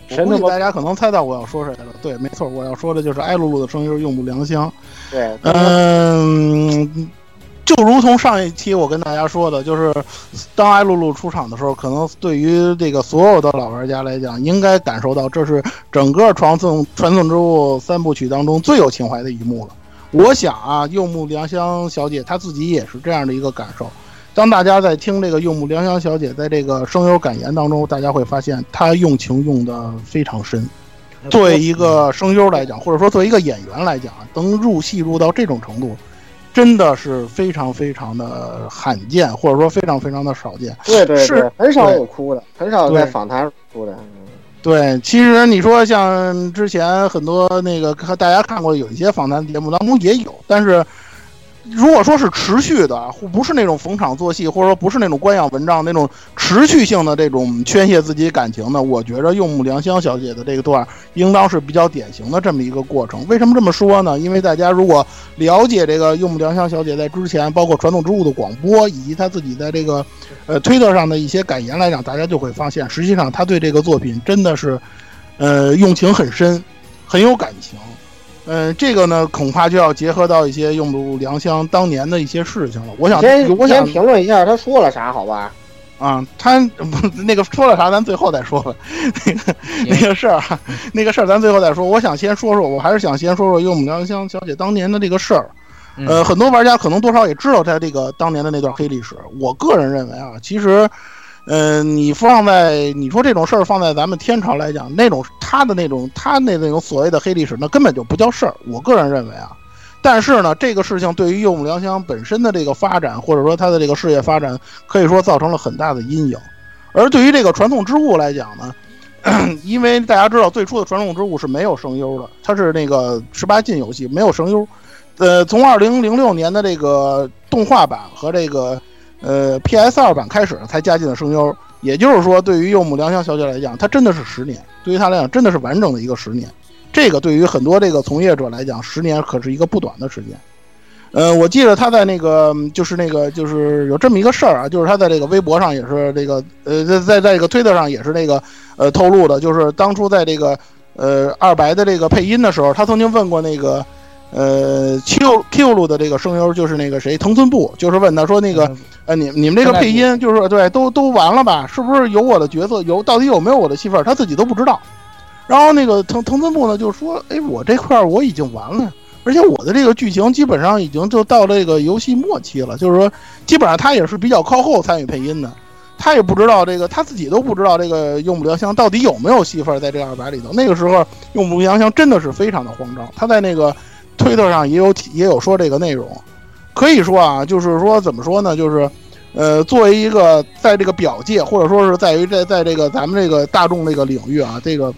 Speaker 5: 神的，大家可能猜到我要说谁了。对，没错，我要说的就是艾露露的声优用不良香。
Speaker 2: 对。
Speaker 5: 嗯。就如同上一期我跟大家说的，就是当艾露露出场的时候，可能对于这个所有的老玩家来讲，应该感受到这是整个传送传送之物三部曲当中最有情怀的一幕了。我想啊，柚木良香小姐她自己也是这样的一个感受。当大家在听这个柚木良香小姐在这个声优感言当中，大家会发现她用情用的非常深。作为一个声优来讲，或者说作为一个演员来讲，能入戏入到这种程度。真的是非常非常的罕见，或者说非常非常的少见。
Speaker 2: 对对对，很少有哭的，很少在访谈哭的。
Speaker 5: 对，其实你说像之前很多那个大家看过有一些访谈节目当中也有，但是。如果说是持续的，或不是那种逢场作戏，或者说不是那种官样文章那种持续性的这种宣泄自己感情的，我觉着用木良香小姐的这个段应当是比较典型的这么一个过程。为什么这么说呢？因为大家如果了解这个用木良香小姐在之前，包括传统之物的广播，以及她自己在这个呃推特上的一些感言来讲，大家就会发现，实际上她对这个作品真的是，呃，用情很深，很有感情。嗯，这个呢，恐怕就要结合到一些用不良乡当年的一些事情了。我想，
Speaker 2: 先
Speaker 5: 我先
Speaker 2: 评论一下他说了啥，好吧？
Speaker 5: 啊，他那个说了啥，咱最后再说吧。那个那个事儿啊，那个事儿咱最后再说。我想先说说，我还是想先说说用不良乡小姐当年的这个事儿。呃，很多玩家可能多少也知道他这个当年的那段黑历史。我个人认为啊，其实。嗯，你放在你说这种事儿放在咱们天朝来讲，那种他的那种他那那种所谓的黑历史，那根本就不叫事儿。我个人认为啊，但是呢，这个事情对于柚木良香本身的这个发展，或者说他的这个事业发展，可以说造成了很大的阴影。而对于这个传统之物来讲呢，*coughs* 因为大家知道最初的传统之物是没有声优的，它是那个十八禁游戏，没有声优。呃，从二零零六年的这个动画版和这个。呃，P.S. 二版开始才加进了声优，也就是说，对于柚木良香小姐来讲，她真的是十年，对于她来讲，真的是完整的一个十年。这个对于很多这个从业者来讲，十年可是一个不短的时间。呃，我记得他在那个就是那个就是有这么一个事儿啊，就是他在这个微博上也是这个呃在在在这个推特上也是那个呃透露的，就是当初在这个呃二白的这个配音的时候，他曾经问过那个呃 Q Q 路的这个声优，就是那个谁藤村部，就是问他说那个呃你你们这个配音就是对都都完了吧？是不是有我的角色有到底有没有我的戏份？他自己都不知道。然后那个藤藤村部呢就说，哎，我这块儿我已经完了。而且我的这个剧情基本上已经就到这个游戏末期了，就是说，基本上他也是比较靠后参与配音的，他也不知道这个他自己都不知道这个用不良香到底有没有戏份在这二百里头。那个时候用不良香真的是非常的慌张，他在那个推特上也有也有说这个内容，可以说啊，就是说怎么说呢，就是呃，作为一个在这个表界或者说是在于在在这个咱们这个大众这个领域啊，这个。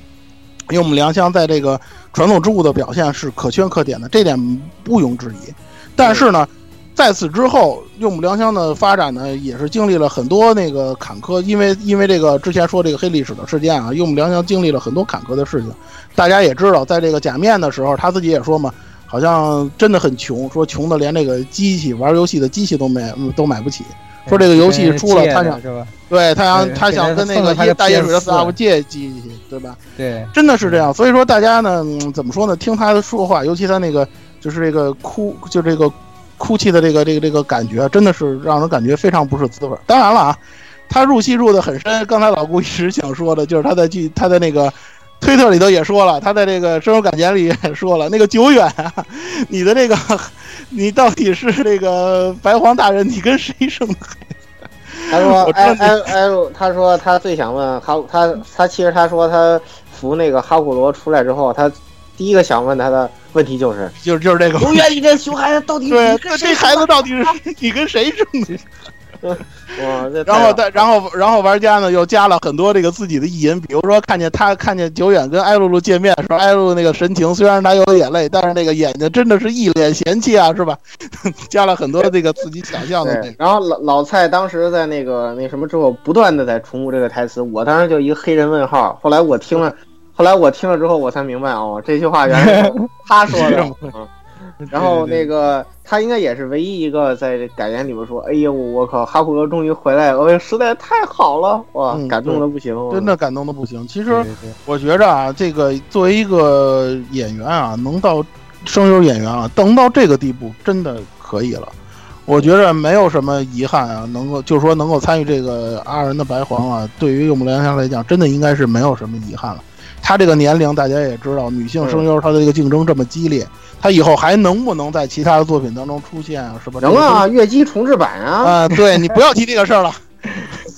Speaker 5: 用木良乡在这个传统之物的表现是可圈可点的，这点毋庸置疑。但是呢，在此之后，用木良乡的发展呢，也是经历了很多那个坎坷，因为因为这个之前说这个黑历史的事件啊，用木良乡经历了很多坎坷的事情。大家也知道，在这个假面的时候，他自己也说嘛，好像真的很穷，说穷的连这个机器玩游戏的机器都没都买不起。说这个游戏出了，他想，对他想，他想跟那个大叶水的 staff 借机器，对吧？
Speaker 1: 对，
Speaker 5: 真的是这样。所以说，大家呢，怎么说呢？听他的说话，尤其他那个，就是这个哭，就这个哭泣的这个这个这个感觉，真的是让人感觉非常不是滋味。当然了啊，他入戏入的很深。刚才老顾一直想说的，就是他在剧，他在那个推特里头也说了，他在这个声优感言里也说了，那个久远啊，*laughs* 你的这个。*laughs* 你到底是这个白皇大人？你跟谁生的孩子？
Speaker 2: 他说：“哎哎哎，他说他最想问哈，他他其实他说他扶那个哈古罗出来之后，他第一个想问他的问题就是
Speaker 5: 就是就是这个，
Speaker 2: 不愿意跟熊孩子到底
Speaker 5: 对这孩子到底是你跟谁生的？” *laughs* 然后，然后，然后，玩家呢又加了很多这个自己的意淫，比如说看见他看见久远跟艾露露见面的时候，艾露露那个神情，虽然他有眼泪，但是那个眼睛真的是一脸嫌弃啊，是吧？*laughs* 加了很多这个自己想象的。
Speaker 2: 然后老老蔡当时在那个那什么之后，不断的在重复这个台词，我当时就一个黑人问号。后来我听了，后来我听了之后，我才明白哦，这句话原来是他说的。*laughs* *laughs* 然后那个他应该也是唯一一个在感言里边说：“哎呦，我靠，哈库哥终于回来了，实在太好了，哇，感动的不行，
Speaker 5: 真的感动的不行。”其实我觉着啊，这个作为一个演员啊，能到声优演员啊，能到这个地步，真的可以了。我觉着没有什么遗憾啊，能够就是说能够参与这个阿仁的白皇啊，对于柚木良香来讲，真的应该是没有什么遗憾了。他这个年龄，大家也知道，女性声优她的这个竞争这么激烈。他以后还能不能在其他的作品当中出现啊？是吧？
Speaker 2: 能啊，月姬重置版啊！
Speaker 5: 啊，对你不要提这个事儿了。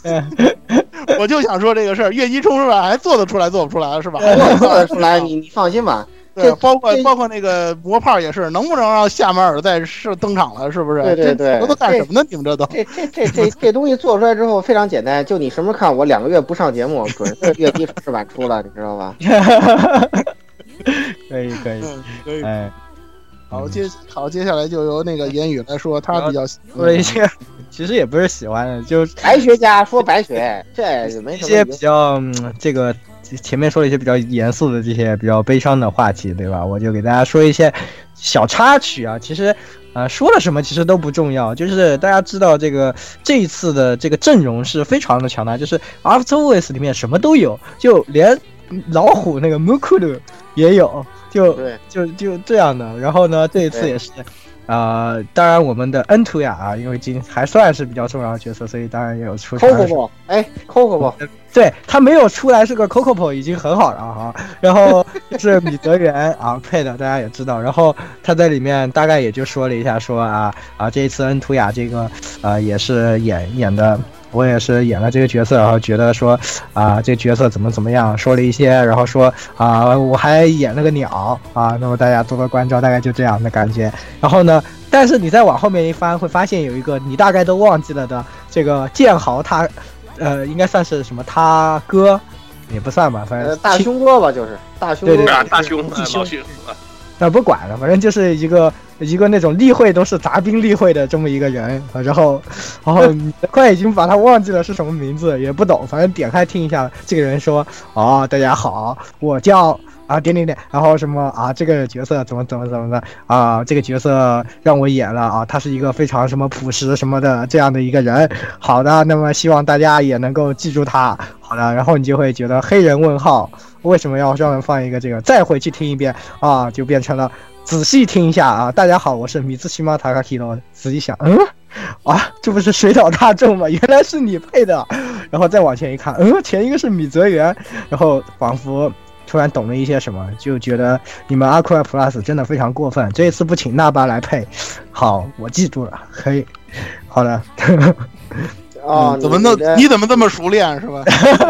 Speaker 5: *laughs* 我就想说这个事儿，月姬重置版还做得出来，做不出来了是吧？*laughs*
Speaker 2: 做得出来，你你放心吧。
Speaker 5: 对，包括包括那个魔炮也是，能不能让夏马尔再是登场了？是不是？
Speaker 2: 对对对，
Speaker 5: 这都干什么呢？你们这都？
Speaker 2: 这这这这这东西做出来之后非常简单，就你什么时候看我两个月不上节目，准是月姬重置版出了，你知道吧？*laughs*
Speaker 1: 可以可以可以，哎。
Speaker 5: 好，接好，接下来就由那个言语来说，他比较
Speaker 1: 说了一些，*laughs* 其实也不是喜欢的，就
Speaker 2: 白学家说白学，这没什么。
Speaker 1: 一些比较这个前面说了一些比较严肃的这些比较悲伤的话题，对吧？我就给大家说一些小插曲啊。其实啊，说了什么其实都不重要，就是大家知道这个这一次的这个阵容是非常的强大，就是 After Voice 里面什么都有，就连老虎那个 Mukuru 也有。就就就这样的，然后呢，这一次也是，啊，当然我们的恩图雅啊，因为今还算是比较重要的角色，所以当然也有出。
Speaker 2: Coco 哎，Coco *laughs*
Speaker 1: 对他没有出来是个 Coco 已经很好了哈。然后是米泽元 *laughs* 啊配的，大家也知道。然后他在里面大概也就说了一下，说啊啊，这一次恩图雅这个呃也是演演的。我也是演了这个角色，然后觉得说，啊，这角色怎么怎么样，说了一些，然后说，啊，我还演了个鸟，啊，那么大家多多关照，大概就这样的感觉。然后呢，但是你再往后面一翻，会发现有一个你大概都忘记了的这个剑豪，他，呃，应该算是什么他哥，也不算吧，反正
Speaker 2: 大胸哥吧，就是大胸，
Speaker 1: 对对，
Speaker 4: 大胸，大胸。
Speaker 1: 那不管了，反正就是一个一个那种例会都是杂兵例会的这么一个人，然后，然后 *laughs* 快已经把他忘记了是什么名字，也不懂，反正点开听一下，这个人说：“哦，大家好，我叫啊点点点，然后什么啊这个角色怎么怎么怎么的啊这个角色让我演了啊，他是一个非常什么朴实什么的这样的一个人。好的，那么希望大家也能够记住他。好的，然后你就会觉得黑人问号为什么要专门放一个这个？再回去听一遍啊，就变成了仔细听一下啊。大家好，我是米兹西马塔卡提罗。仔细想，嗯，啊，这不是水岛大众吗？原来是你配的。然后再往前一看，嗯，前一个是米泽源，然后仿佛突然懂了一些什么，就觉得你们阿库尔 Plus 真的非常过分。这一次不请纳巴来配，好，我记住了，可以，好的。
Speaker 2: 哦，
Speaker 5: 怎么
Speaker 2: 那
Speaker 5: 那你怎么这么熟练是吧？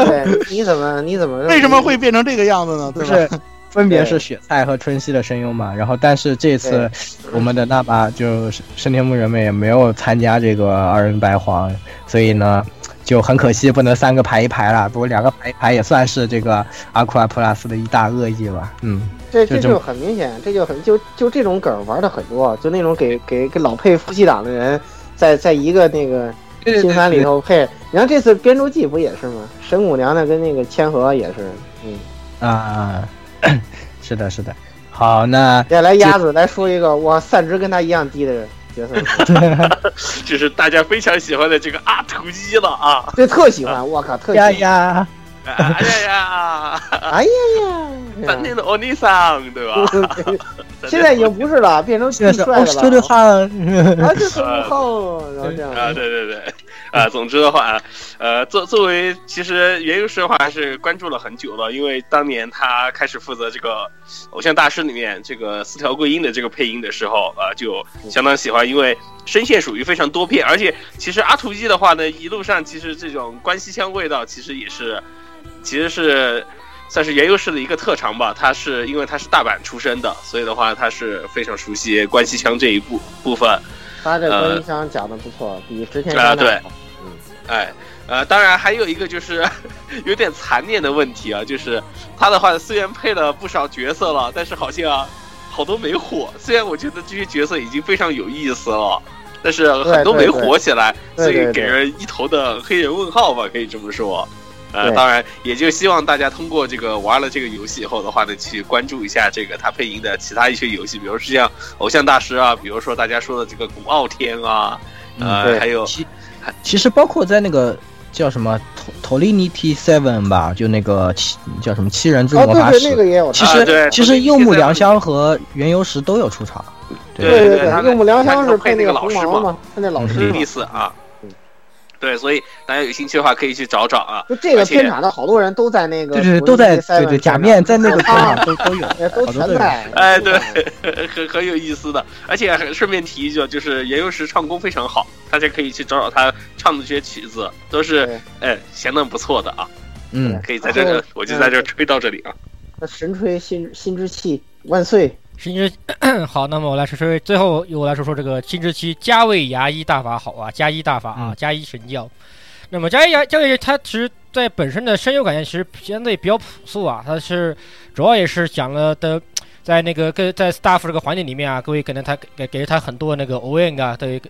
Speaker 2: 对，你怎么你怎么 *laughs*
Speaker 5: 为什么会变成这个样子呢？对
Speaker 1: 就是？分别是雪菜和春熙的声优嘛，然后但是这次我们的那把就是深田木人们也没有参加这个二人白黄，所以呢就很可惜不能三个排一排了，不过两个排一排也算是这个阿库阿 plus 的一大恶意吧，嗯，
Speaker 2: 这这就很明显，这就很就就这种梗玩的很多，就那种给给给老配夫妻档的人，在在一个那个新番里头配，你看这次编珠记不也是吗？神谷娘娘跟那个千和也是，嗯，
Speaker 1: 啊，是的，是的，好，那
Speaker 2: 接下来鸭子来说一个我散值跟他一样低的角色，*laughs*
Speaker 4: 就是大家非常喜欢的这个阿图一了啊！
Speaker 2: 对特喜欢，我靠，特喜
Speaker 1: 呀
Speaker 2: 欢，
Speaker 1: 呀，
Speaker 4: 哎呀呀，
Speaker 2: 哎呀呀，
Speaker 4: 三天的欧尼桑，对吧？*laughs*
Speaker 2: 现在已经不是了，变成
Speaker 1: 现在是
Speaker 2: 最帅了，
Speaker 1: 话，
Speaker 2: 啊，这很不好，然后这样，
Speaker 4: 啊，对对对，啊，总之的话，呃，作作为其实原优师的话还是关注了很久了，因为当年他开始负责这个《偶像大师》里面这个四条桂英的这个配音的时候，啊，就相当喜欢，因为声线属于非常多变，而且其实阿图一的话呢，一路上其实这种关西腔味道其实也是，其实是。算是原优势的一个特长吧，他是因为他是大阪出身的，所以的话他是非常熟悉关西腔这一部部分。
Speaker 2: 他这关西腔讲的不错，比之前
Speaker 4: 啊对
Speaker 2: 好，嗯。
Speaker 4: 哎，呃，当然还有一个就是 *laughs* 有点残念的问题啊，就是他的话虽然配了不少角色了，但是好像好多没火。虽然我觉得这些角色已经非常有意思了，但是很多没火起来，
Speaker 2: 对对对
Speaker 4: 所以给人一头的黑人问号吧，可以这么说。呃，当然，也就希望大家通过这个玩了这个游戏以后的话呢，去关注一下这个他配音的其他一些游戏，比如说像《偶像大师》啊，比如说大家说的这个《古傲天》啊，呃，
Speaker 2: 对
Speaker 4: 还有
Speaker 1: 其其实包括在那个叫什么《Tolinity Seven》吧，就那个七叫什么七人之
Speaker 2: 哦，对对，
Speaker 1: 魔法使。
Speaker 2: 那个也有。
Speaker 1: 其实、
Speaker 4: 啊
Speaker 1: 其实柚木良香和原由石都有出场。
Speaker 4: 对
Speaker 2: 对
Speaker 4: 对他
Speaker 2: 对，用木良香是
Speaker 4: 配那
Speaker 2: 那个
Speaker 4: 个老师嘛
Speaker 2: 红毛嘛，他那老师嘛
Speaker 4: 莉莉。丝啊
Speaker 2: 嗯。
Speaker 4: 对，所以大家有兴趣的话，可以去找找啊。
Speaker 2: 就这个片场的好多人都在那个
Speaker 1: 对对对，
Speaker 2: 土
Speaker 1: 都在对对假面在那个片
Speaker 2: 场啊
Speaker 1: 都都有，*laughs*
Speaker 2: 哎都。全在。
Speaker 4: 哎，对，很很有意思的，而且顺便提一句，就是岩游石唱功非常好，大家可以去找找他唱的这些曲子，都是
Speaker 2: 对
Speaker 4: 哎相当不错的啊。
Speaker 1: 嗯，
Speaker 4: 可以在这个，我就在这儿吹到这里啊。
Speaker 2: 那神吹心心之气万岁！
Speaker 3: 新之 *coughs* 好，那么我来说说，最后由我来说说这个新之期加位牙医大法好啊，加一大法啊
Speaker 1: 嗯，
Speaker 3: 加一神教。那么加一牙加医它其实在本身的声优感觉其实相对比较朴素啊，它是主要也是讲了的。在那个跟在 staff 这个环境里面啊，各位可能他给给了他很多那个 ON 啊，对，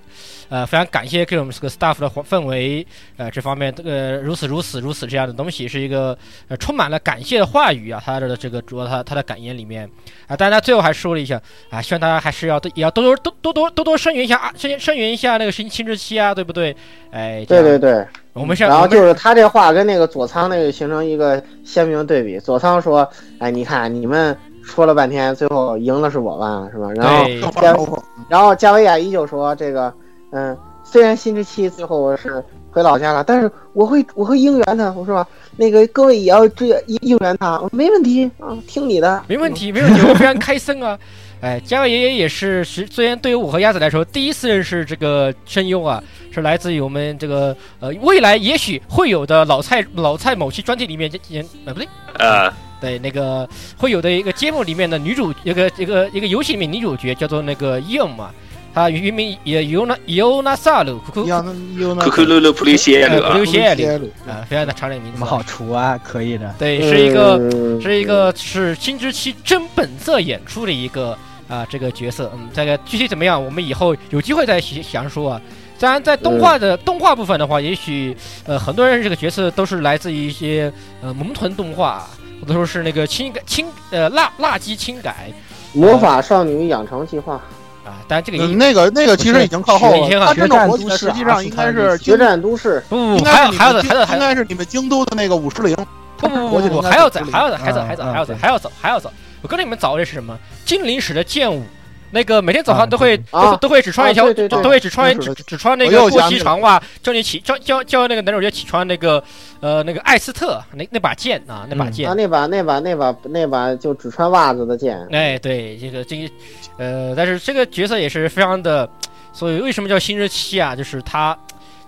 Speaker 3: 呃，非常感谢给我们这个 staff 的环氛围，呃，这方面这个如此如此如此这样的东西，是一个呃充满了感谢的话语啊，他的这个主要他他的感言里面啊，当然他最后还说了一下啊，希望大家还是要多也要多多多多多多多声援一下啊，声声援一下那个新新之期啊，对不对？哎，
Speaker 2: 对对对，
Speaker 3: 我们现
Speaker 2: 然后就是他这话跟那个佐仓那个形成一个鲜明对比。佐仓说：“哎，你看你们说了半天，最后赢的是我吧，是吧？”然后然后加维亚依旧说：“这个，嗯，虽然新之期最后是回老家了，但是我会我会应援他，我说那个各位也要追应应援他，我说没问题啊，听你的，
Speaker 3: 没问题，没问题，我非常开心啊！哎，加维爷爷也是，是虽然对于我和鸭子来说，第一次认识这个声优啊，是来自于我们这个呃未来也许会有的老蔡老蔡某期专题里面演呃不对，
Speaker 4: 呃，
Speaker 3: 对那个会有的一个节目里面的女主一个一个一个游戏里面女主角叫做那个伊恩嘛，她原名也尤娜尤娜萨鲁库库
Speaker 5: 要那有那
Speaker 4: 库库鲁鲁普利谢鲁啊。
Speaker 3: 呃普利，谢里
Speaker 5: 鲁
Speaker 3: 啊，非常的长的名字。
Speaker 1: 那么。好除啊，可以的。
Speaker 3: 对，是一个
Speaker 2: 嗯
Speaker 3: 是一个是新之期真本色演出的一个啊、这个角色，嗯，这个具体怎么样，我们以后有机会再详详说啊。当然，在动画的、动画部分的话，也许呃很多人这个角色都是来自于一些呃萌豚动画，或者说是那个轻改轻呃辣辣鸡轻改。
Speaker 2: 魔法少女养成计划，
Speaker 3: 啊，当然这个也
Speaker 5: 嗯那个那个其实已经靠后了，
Speaker 3: 已经
Speaker 5: 它真
Speaker 1: 决战
Speaker 5: 的火起来
Speaker 1: 都市啊
Speaker 5: 实际上应该是
Speaker 1: 是
Speaker 2: 决战都市，
Speaker 3: 不不不，
Speaker 5: 应该是
Speaker 3: 还有还有
Speaker 5: 你们
Speaker 3: 的还有的。还
Speaker 5: 应该是你们京都的那个五十铃，
Speaker 3: 不不不还要走还要再还要再还要走
Speaker 1: 嗯
Speaker 3: 还要走
Speaker 1: 嗯
Speaker 3: 还要走还要走。我跟你们走的是什么？精灵使的剑舞，那个每天早上
Speaker 1: 啊
Speaker 3: 都会
Speaker 2: 啊
Speaker 3: 都都会只穿一条
Speaker 2: 啊对对对
Speaker 3: 都会只穿只只穿那个过膝长袜，叫你起叫叫叫那个男主角起床那个呃那个艾斯特那那把剑啊那把
Speaker 1: 嗯
Speaker 3: 剑。
Speaker 2: 啊，那把那把那把那把就只穿袜子的剑，
Speaker 3: 哎，对，这个这个，呃，但是这个角色也是非常的，所以为什么叫新日期啊？就是他，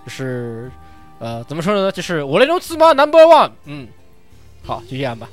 Speaker 3: 就是，呃，怎么说呢？就是我那种自妈 number one，嗯，好，就这样吧。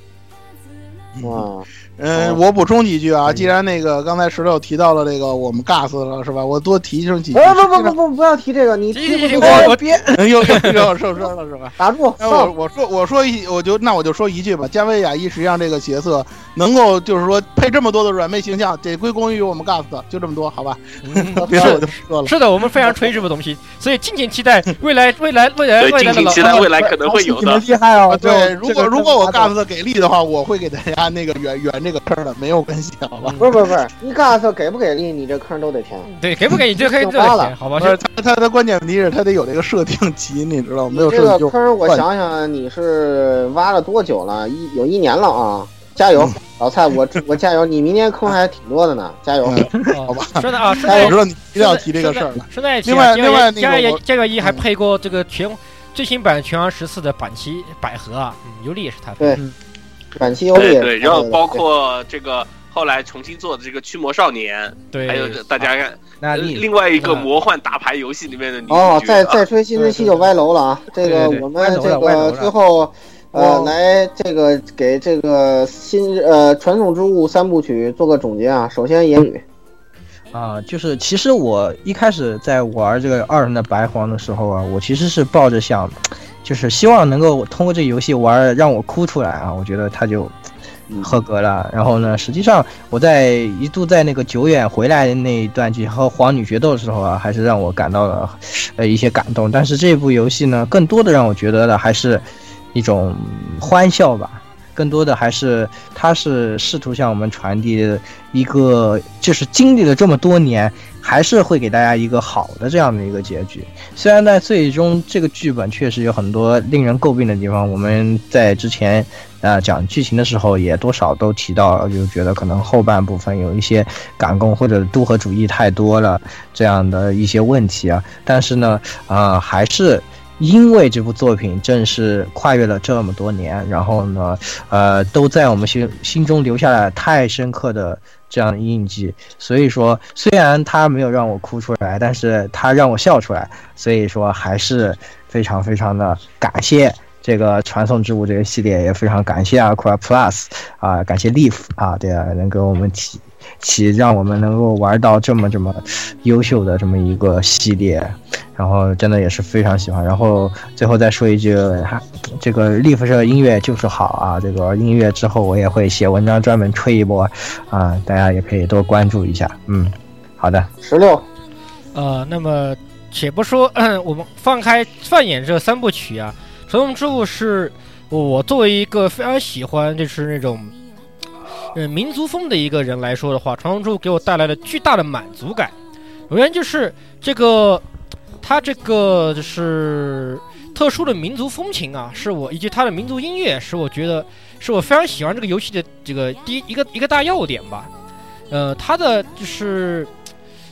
Speaker 2: 哇，
Speaker 5: 嗯，
Speaker 2: 哦
Speaker 5: 我补充几句啊，既然那个刚才石榴提到了这个我们 gas 了是吧？我多提醒几句。
Speaker 2: 不不不不不不要提这个，你提不出
Speaker 3: 我我
Speaker 1: 别，*laughs*
Speaker 5: 又又又受伤了是吧？*laughs*
Speaker 2: 打住，
Speaker 5: 哎，我我说我说一，我就那我就说一句吧，加维亚伊实际上这个角色能够就是说配这么多的软妹形象，得归功于我们 gas，就这么多，好吧？
Speaker 3: 嗯 *laughs*
Speaker 5: 别的我就不说了。
Speaker 3: 是的，我们非常吹这部东西，所以敬请期待未来未来未来，
Speaker 4: 敬
Speaker 3: 未来的老
Speaker 4: 请期待未来可能会有的。
Speaker 1: 厉害哦！
Speaker 5: 对，如果如果我 gas 给力的话，我会给大家那个圆圆这个坑的，没有关系，好吧？
Speaker 2: 不是不是不是，你告诉他给不给力，你这坑都得填。
Speaker 3: 对给不给你这可以这
Speaker 2: 就发了，
Speaker 3: 好吧？
Speaker 5: 不是他他的关键问题是他得有这个设定集，你知道吗？没有
Speaker 2: 这
Speaker 5: 设定就
Speaker 2: 个坑，我想想，你是挖了多久了？一有一年了啊！加油，老蔡，我 *laughs* 我加油！你明年坑还挺多的呢，加油！
Speaker 5: 嗯
Speaker 3: 好
Speaker 5: 吧
Speaker 3: 顺带啊，顺带
Speaker 5: 我知道你一定要提这个事儿了。
Speaker 3: 顺带
Speaker 5: 另外
Speaker 3: 啊，
Speaker 5: 另外那个
Speaker 3: 加
Speaker 5: 我
Speaker 3: 加个一还配过这个全最新版拳王十四的板崎百合啊，嗯，尤里也是他配的。
Speaker 2: 对短期游历，
Speaker 4: 对对，然后包括这个后来重新做的这个驱魔少年，
Speaker 3: 对，
Speaker 4: 还有大家看呃
Speaker 1: 那你
Speaker 4: 另外一个
Speaker 3: 嗯
Speaker 4: 魔幻打牌游戏里面的女
Speaker 2: 哦，再再吹新的期就歪楼了啊！这个我们这个最后呃
Speaker 5: 哦
Speaker 2: 来这个给这个新呃传统之物三部曲做个总结啊。首先言语，
Speaker 1: 啊，就是其实我一开始在玩这个二人的白黄的时候啊，我其实是抱着想，就是希望能够通过这个游戏玩儿让我哭出来啊，我觉得他就合格了。然后呢，实际上我在一度在那个久远回来的那一段去和皇女决斗的时候啊，还是让我感到了呃一些感动。但是这部游戏呢，更多的让我觉得的还是一种欢笑吧。更多的还是，它是试图向我们传递一个，就是经历了这么多年，还是会给大家一个好的这样的一个结局。虽然在最终这个剧本确实有很多令人诟病的地方，我们在之前呃讲剧情的时候也多少都提到，就觉得可能后半部分有一些赶工或者都合主义太多了这样的一些问题啊。但是呢，啊、还是。因为这部作品正是跨越了这么多年，然后呢，呃，都在我们心心中留下了太深刻的这样的印记。所以说，虽然它没有让我哭出来，但是它让我笑出来。所以说，还是非常非常的感谢这个传送之物这个系列，也非常感谢啊，Qua Plus 啊、感谢 Leaf 啊，对啊，能给我们提起让我们能够玩到这么这么优秀的这么一个系列。然后真的也是非常喜欢。然后最后再说一句，哈这个 Leaf 社音乐就是好啊！这个音乐之后我也会写文章专门吹一波啊，大家也可以多关注一下。嗯，好的，
Speaker 2: 十六，
Speaker 3: 呃，那么且不说，我们放开放眼这三部曲啊，《传送之物》是我作为一个非常喜欢就是那种呃民族风的一个人来说的话，《传送之物》给我带来了巨大的满足感。首先就是这个，它这个就是特殊的民族风情啊，是我以及它的民族音乐，是我觉得是我非常喜欢这个游戏的这个第一一个一个大要点吧。呃，它的就是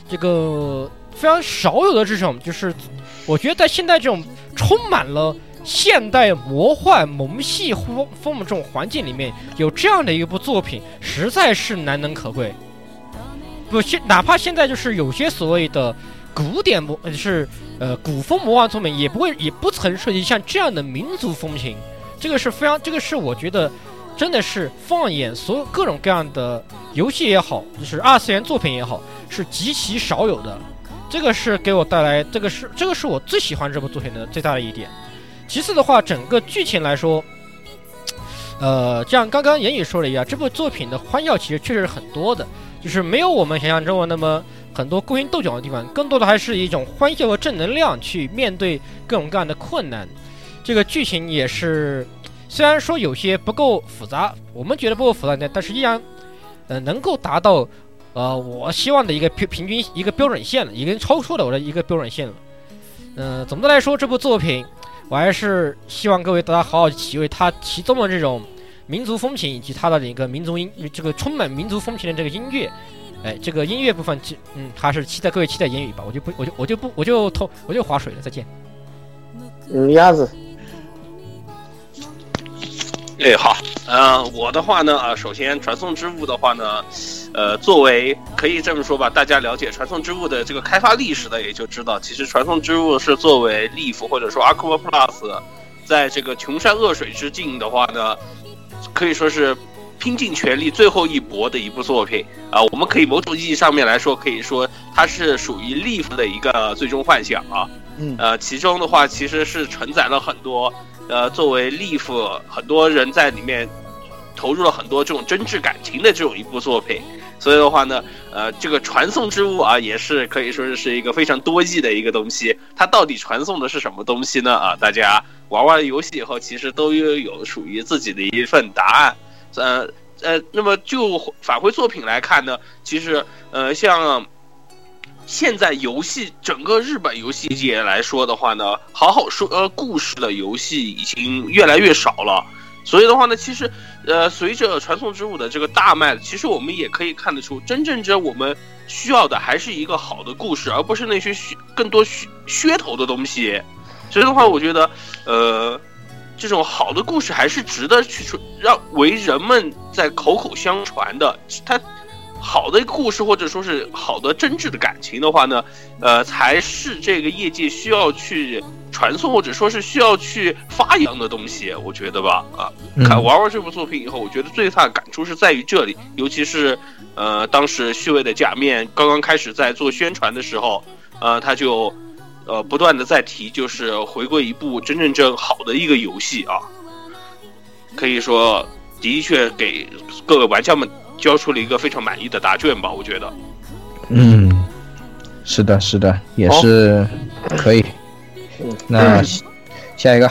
Speaker 3: 这个非常少有的这种，就是我觉得在现在这种充满了现代魔幻萌系风风的这种环境里面，有这样的一部作品，实在是难能可贵。不，现哪怕现在就是有些所谓的古典魔，呃是呃古风魔幻作品，也不会也不曾涉及像这样的民族风情。这个是非常，这个是我觉得真的是放眼所有各种各样的游戏也好，就是二次元作品也好，是极其少有的。这个是给我带来，这个是这个是我最喜欢这部作品的最大的一点。其次的话，整个剧情来说，呃，像刚刚言语说了一样，这部作品的欢笑其实确实是很多的，就是没有我们想象中的那么很多勾心斗角的地方，更多的还是一种欢笑和正能量去面对各种各样的困难。这个剧情也是虽然说有些不够复杂，我们觉得不够复杂的，但是依然，呃，能够达到，呃，我希望的一个平平均一个标准线了，已经超出了我的一个标准线了。嗯、总的来说，这部作品我还是希望各位大家好好体会它其中的这种民族风情，以及它的一个民族音，这个充满民族风情的这个音乐。哎，这个音乐部分，其嗯，还是期待各位期待言语吧。我就不，我就我就不，我就偷，我就划水了。再见。
Speaker 2: 嗯，鸭子，
Speaker 4: 哎，好，呃，我的话呢，啊，首先传送之物的话呢，呃，作为可以这么说吧，大家了解传送之物的这个开发历史的，也就知道，其实传送之物是作为 Leaf 或者说 Aqua Plus，在这个穷山恶水之境的话呢，可以说是拼尽全力最后一搏的一部作品啊、我们可以某种意义上面来说，可以说它是属于 Leaf 的一个最终幻想啊。
Speaker 5: 嗯
Speaker 4: 呃，其中的话其实是承载了很多，呃，作为 Leaf 很多人在里面投入了很多这种真挚感情的这种一部作品，所以的话呢，呃，这个传送之物啊，也是可以说是一个非常多义的一个东西。它到底传送的是什么东西呢？啊，大家玩完游戏以后，其实都有有属于自己的一份答案。呃呃，那么就返回作品来看呢，其实呃，像现在游戏整个日本游戏界来说的话呢，好好说呃故事的游戏已经越来越少了。所以的话呢，其实呃，随着传送之物的这个大卖，其实我们也可以看得出，真正着我们需要的还是一个好的故事，而不是那些噱更多噱噱头的东西。所以的话，我觉得呃，这种好的故事还是值得去传让为人们在口口相传的。它好的故事或者说是好的真挚的感情的话呢，呃，才是这个业界需要去传送或者说是需要去发扬的东西，我觉得吧，啊，看
Speaker 1: 玩
Speaker 4: 玩完这部作品以后，我觉得最大的感触是在于这里，尤其是呃，当时虚伪的假面刚刚开始在做宣传的时候，呃，他就呃不断的在提，就是回归一部真正正好的一个游戏啊，可以说的确给各位玩家们交出了一个非常满意的答卷吧，我觉得。
Speaker 1: 嗯，是的，是的，也是可以。
Speaker 2: 嗯
Speaker 1: 那下一个，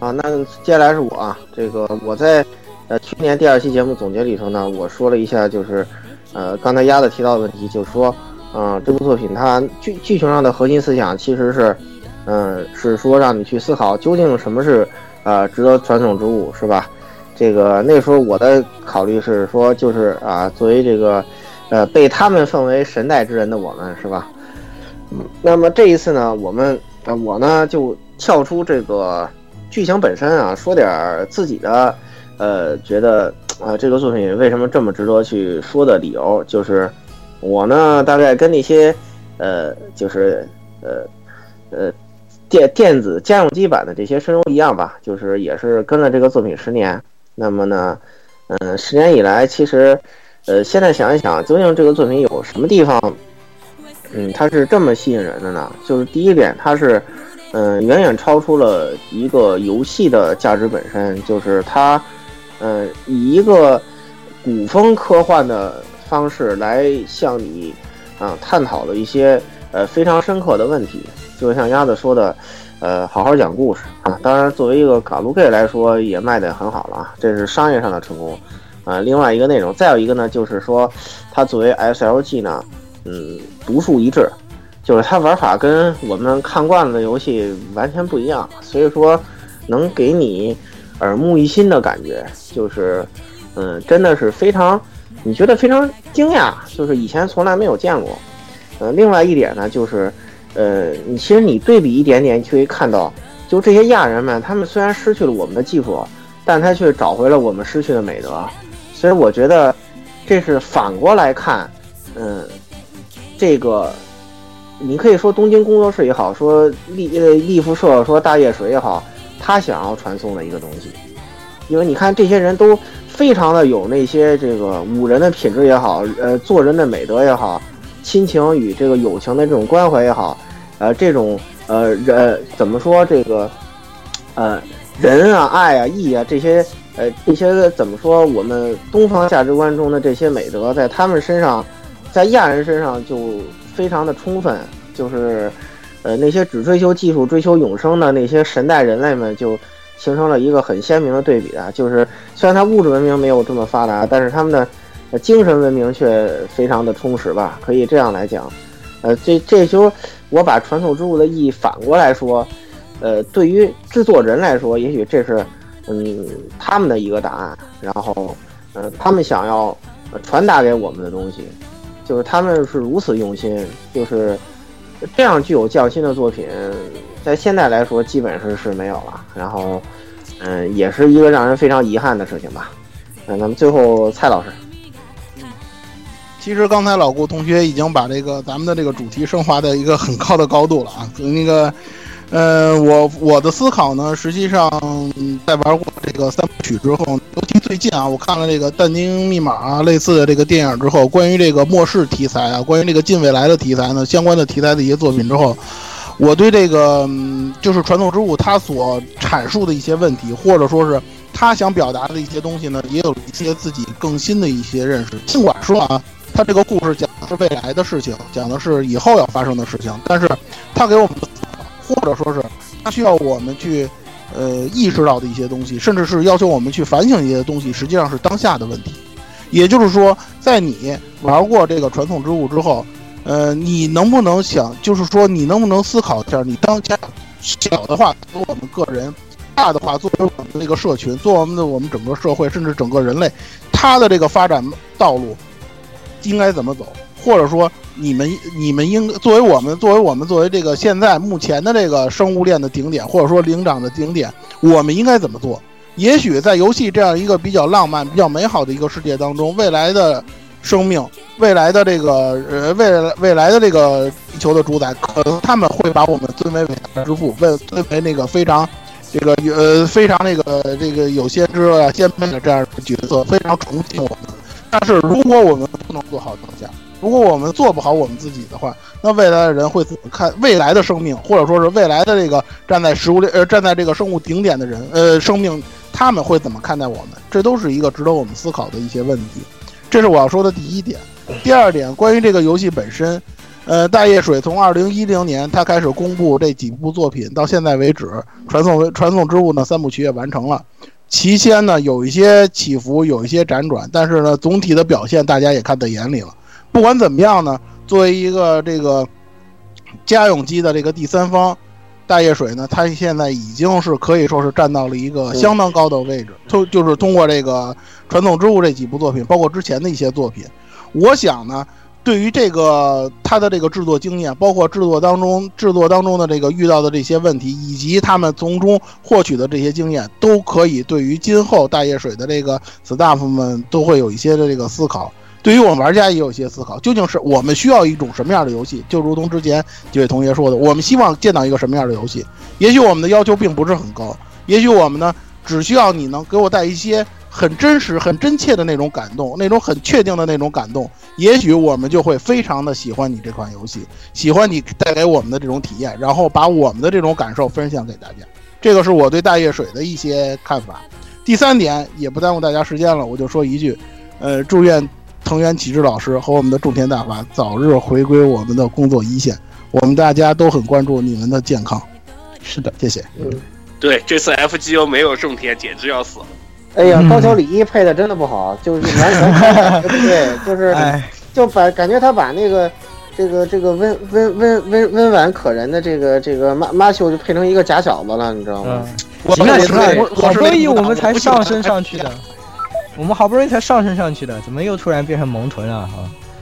Speaker 2: 啊，那接下来是我啊，这个我在呃去年第二期节目总结里头呢，我说了一下，就是呃刚才鸭子提到的问题，就是说，嗯、这部作品它剧剧情上的核心思想其实是，嗯、是说让你去思考究竟什么是呃值得传统之物，是吧？这个那时候我的考虑是说，就是啊，作为这个呃被他们奉为神代之人的我们，是吧？嗯，那么这一次呢，我们呃我呢就跳出这个剧情本身啊，说点自己的呃觉得啊、这个作品为什么这么值得去说的理由，就是我呢大概跟那些呃就是呃呃电电子家用机版的这些声优一样吧，就是也是跟了这个作品十年。那么呢，嗯、十年以来，其实呃现在想一想，究竟这个作品有什么地方，嗯，它是这么吸引人的呢？就是第一点，它是嗯，远远超出了一个游戏的价值本身，就是它，嗯，以一个古风科幻的方式来向你啊探讨了一些呃非常深刻的问题，就像鸭子说的，呃，好好讲故事啊。当然，作为一个嘎鲁 gay 来说，也卖得很好了啊，这是商业上的成功。啊，另外一个内容，再有一个呢，就是说，它作为 SLG 呢，嗯，独树一帜，就是它玩法跟我们看惯了的游戏完全不一样，所以说能给你耳目一新的感觉，就是嗯，真的是非常，你觉得非常惊讶，就是以前从来没有见过。呃，另外一点呢，就是呃，你其实你对比一点点，你就会看到，就这些亚人们，他们虽然失去了我们的技术，但他却找回了我们失去的美德，所以我觉得这是反过来看，嗯，这个你可以说东京工作室也好，说立呃立辐社说大叶水也好，他想要传送的一个东西，因为你看这些人都非常的有那些这个武人的品质也好，呃做人的美德也好，亲情与这个友情的这种关怀也好，呃这种呃人怎么说这个呃人啊爱啊义啊这些呃这些怎么说我们东方价值观中的这些美德，在他们身上，在亚人身上就非常的充分，就是呃那些只追求技术、追求永生的那些神代人类们就形成了一个很鲜明的对比啊。就是虽然他物质文明没有这么发达，但是他们的精神文明却非常的充实吧，可以这样来讲。呃，这这就我把传统之物的意义反过来说，呃，对于制作人来说，也许这是嗯他们的一个答案，然后呃他们想要传达给我们的东西，就是他们是如此用心，就是这样具有匠心的作品，在现在来说基本是是没有了，然后嗯也是一个让人非常遗憾的事情吧。嗯，那么最后蔡老师，
Speaker 5: 其实刚才老顾同学已经把这个咱们的这个主题升华到一个很高的高度了啊。那个，呃，我我的思考呢，实际上在玩过这个三部曲之后，尤其最近啊，我看了这个《但丁密码》啊类似的这个电影之后，关于这个末世题材啊，关于这个近未来的题材呢，相关的题材的一些作品之后，我对这个嗯就是传统之物它所阐述的一些问题，或者说是他想表达的一些东西呢，也有一些自己更新的一些认识。尽管说啊。他这个故事讲的是未来的事情，讲的是以后要发生的事情，但是他给我们的，或者说是他需要我们去，呃，意识到的一些东西，甚至是要求我们去反省一些东西，实际上是当下的问题。也就是说，在你玩过这个传送之物之后，呃，你能不能想，就是说你能不能思考一下，你当下小的话作为我们个人，大的话作为我们这个社群，作为我们的我们整个社会，甚至整个人类，它的这个发展道路。应该怎么走，或者说你们你们应作为我们作为我们作为这个现在目前的这个生物链的顶点，或者说灵长的顶点，我们应该怎么做？也许在游戏这样一个比较浪漫、比较美好的一个世界当中，未来的生命、未来的这个呃未来未来的这个地球的主宰，可能他们会把我们尊为伟大之父，为尊为那个非常这个呃非常那个这个有先知啊、先辈的这样的角色，非常崇敬我们。但是如果我们不能做好当下，如果我们做不好我们自己的话，那未来的人会怎么看未来的生命，或者说是未来的这个站在食物链呃站在这个生物顶点的人呃生命，他们会怎么看待我们？这都是一个值得我们思考的一些问题。这是我要说的第一点。第二点，关于这个游戏本身，呃，大叶水从二零一零年他开始公布这几部作品，到现在为止，传送传送之物呢三部曲也完成了。期间呢，有一些起伏，有一些辗转，但是呢，总体的表现大家也看在眼里了。不管怎么样呢，作为一个这个家用机的这个第三方，大叶水呢，它现在已经是可以说是站到了一个相当高的位置。通就是通过这个《传统之物》这几部作品，包括之前的一些作品，我想呢。对于这个他的这个制作经验，包括制作当中制作当中的这个遇到的这些问题，以及他们从中获取的这些经验，都可以对于今后大叶水的这个 staff 们都会有一些的这个思考。对于我们玩家也有一些思考，究竟是我们需要一种什么样的游戏？就如同之前几位同学说的，我们希望见到一个什么样的游戏？也许我们的要求并不是很高，也许我们呢只需要你能给我带一些。很真实、很真切的那种感动，那种很确定的那种感动，也许我们就会非常的喜欢你这款游戏，喜欢你带给我们的这种体验，然后把我们的这种感受分享给大家。这个是我对大叶水的一些看法。第三点也不耽误大家时间了，我就说一句，呃，祝愿藤原启志老师和我们的种田大法早日回归我们的工作一线。我们大家都很关注你们的健康。
Speaker 1: 是的，
Speaker 5: 谢谢。
Speaker 2: 嗯，
Speaker 4: 对，这次 FGO 没有种田，简直要死。
Speaker 2: 哎呀，高桥礼一配的真的不好，就是完全 *laughs* 不对，就是就把感觉他把那个这个这个温温温温温婉可人的这个这个马马修就配成一个假小子了，你知道吗？
Speaker 1: 行了行了，好不容易我们才上升上去的，我们好不容易才上升上去的，怎么又突然变成萌臀了？哈。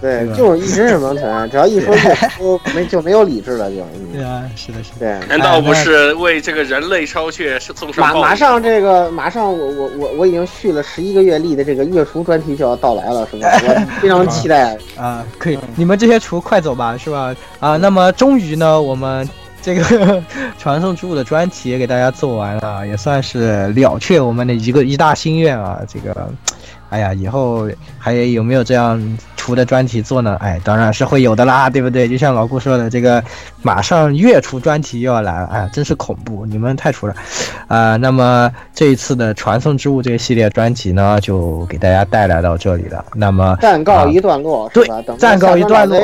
Speaker 2: 对，就是一直是萌存，只要一说就没就没有理智了，就。
Speaker 1: 对啊，是的，是的。
Speaker 2: 对，
Speaker 4: 难道不是为这个人类超血送上？
Speaker 2: 马马上这个马上我我我我已经续了十一个月历的这个月厨专题就要到来了，是吧？*laughs* 我非常期待
Speaker 1: 啊！可以，你们这些厨快走吧，是吧？啊，那么终于呢，我们这个 *laughs* 传送之物的专题也给大家做完了，也算是了却我们的一个一大心愿啊！这个。哎呀，以后还有没有这样出的专题做呢？哎，当然是会有的啦，对不对？就像老顾说的，这个马上月出专题又要来了，哎，真是恐怖！你们太出了，啊，那么这一次的传送之物这个系列专辑呢，就给大家带来到这里了。那么
Speaker 2: 暂告一段落，
Speaker 1: 对，暂告一段落。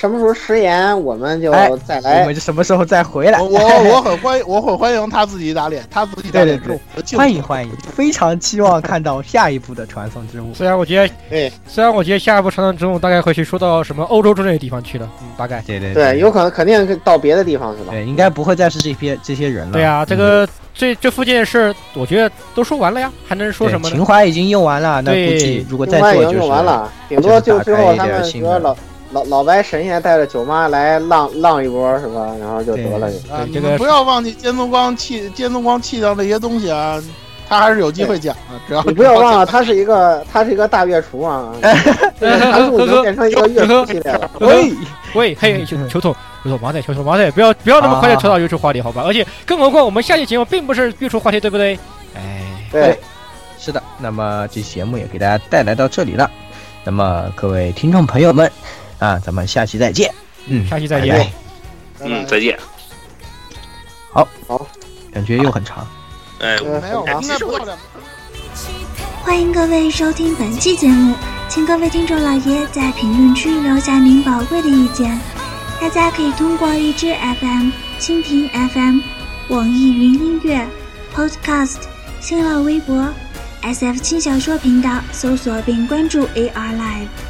Speaker 2: 什么时候食言，我们就
Speaker 1: 哎我
Speaker 2: 再来。
Speaker 1: 们什么时候再回来？
Speaker 5: 我我我很欢迎，我很欢迎他自己打脸，他自己打脸
Speaker 1: 对对对
Speaker 5: 是我的幸福
Speaker 1: 欢迎欢迎，非常期望看到下一部的传送之物。
Speaker 3: 虽然我觉得，
Speaker 2: 对，
Speaker 3: 虽然我觉得下一步传送之物大概会去说到什么欧洲之类的地方去了，嗯，大概。
Speaker 1: 对对
Speaker 2: 对，有可能肯定到别的地方去了。
Speaker 1: 对，应该不会再是这些这些人了。
Speaker 3: 对啊，这
Speaker 1: 嗯
Speaker 3: 个这这附近的事，我觉得都说完了呀，还能说什么呢？
Speaker 1: 情怀已经用完了，那估计如果再做就是
Speaker 2: 用完了，顶多就最后他们
Speaker 1: 就是打开一点新的
Speaker 2: 比如说老老老白神仙带着九妈来浪浪一波是吧？然后就得了。
Speaker 5: 啊，你们不要忘记监督光弃监督光弃掉那些东西啊，他还是有机会讲的，只要
Speaker 2: 你不要忘了，他是一个他是一个大月厨啊，*laughs* 他路已经变成一个月厨系列了。*laughs*
Speaker 1: 喂，*laughs*
Speaker 3: 喂，嘿，球球桶，球桶，马仔，球童，马仔，不要不要那么快就扯到月初话题，好吧？而且更何况我们下期节目并不是月初话题，对不对？哎，
Speaker 2: 对，
Speaker 1: 是的，那么这期节目也给大家带来到这里了。那么各位听众朋友们啊，咱们下期再见。嗯，
Speaker 3: 下期再见。
Speaker 1: 拜
Speaker 4: 嗯，再见。
Speaker 1: 好，好感觉又很长。
Speaker 4: 哎，
Speaker 2: 我
Speaker 5: 没有，
Speaker 2: 很长
Speaker 5: 应该不到两。
Speaker 6: 欢迎各位收听本期节目，请各位听众老爷在评论区留下您宝贵的意见。大家可以通过荔枝 FM、蜻蜓 FM、网易云音乐、Podcast、新浪微博、SF 轻小说频道搜索并关注 AR Live。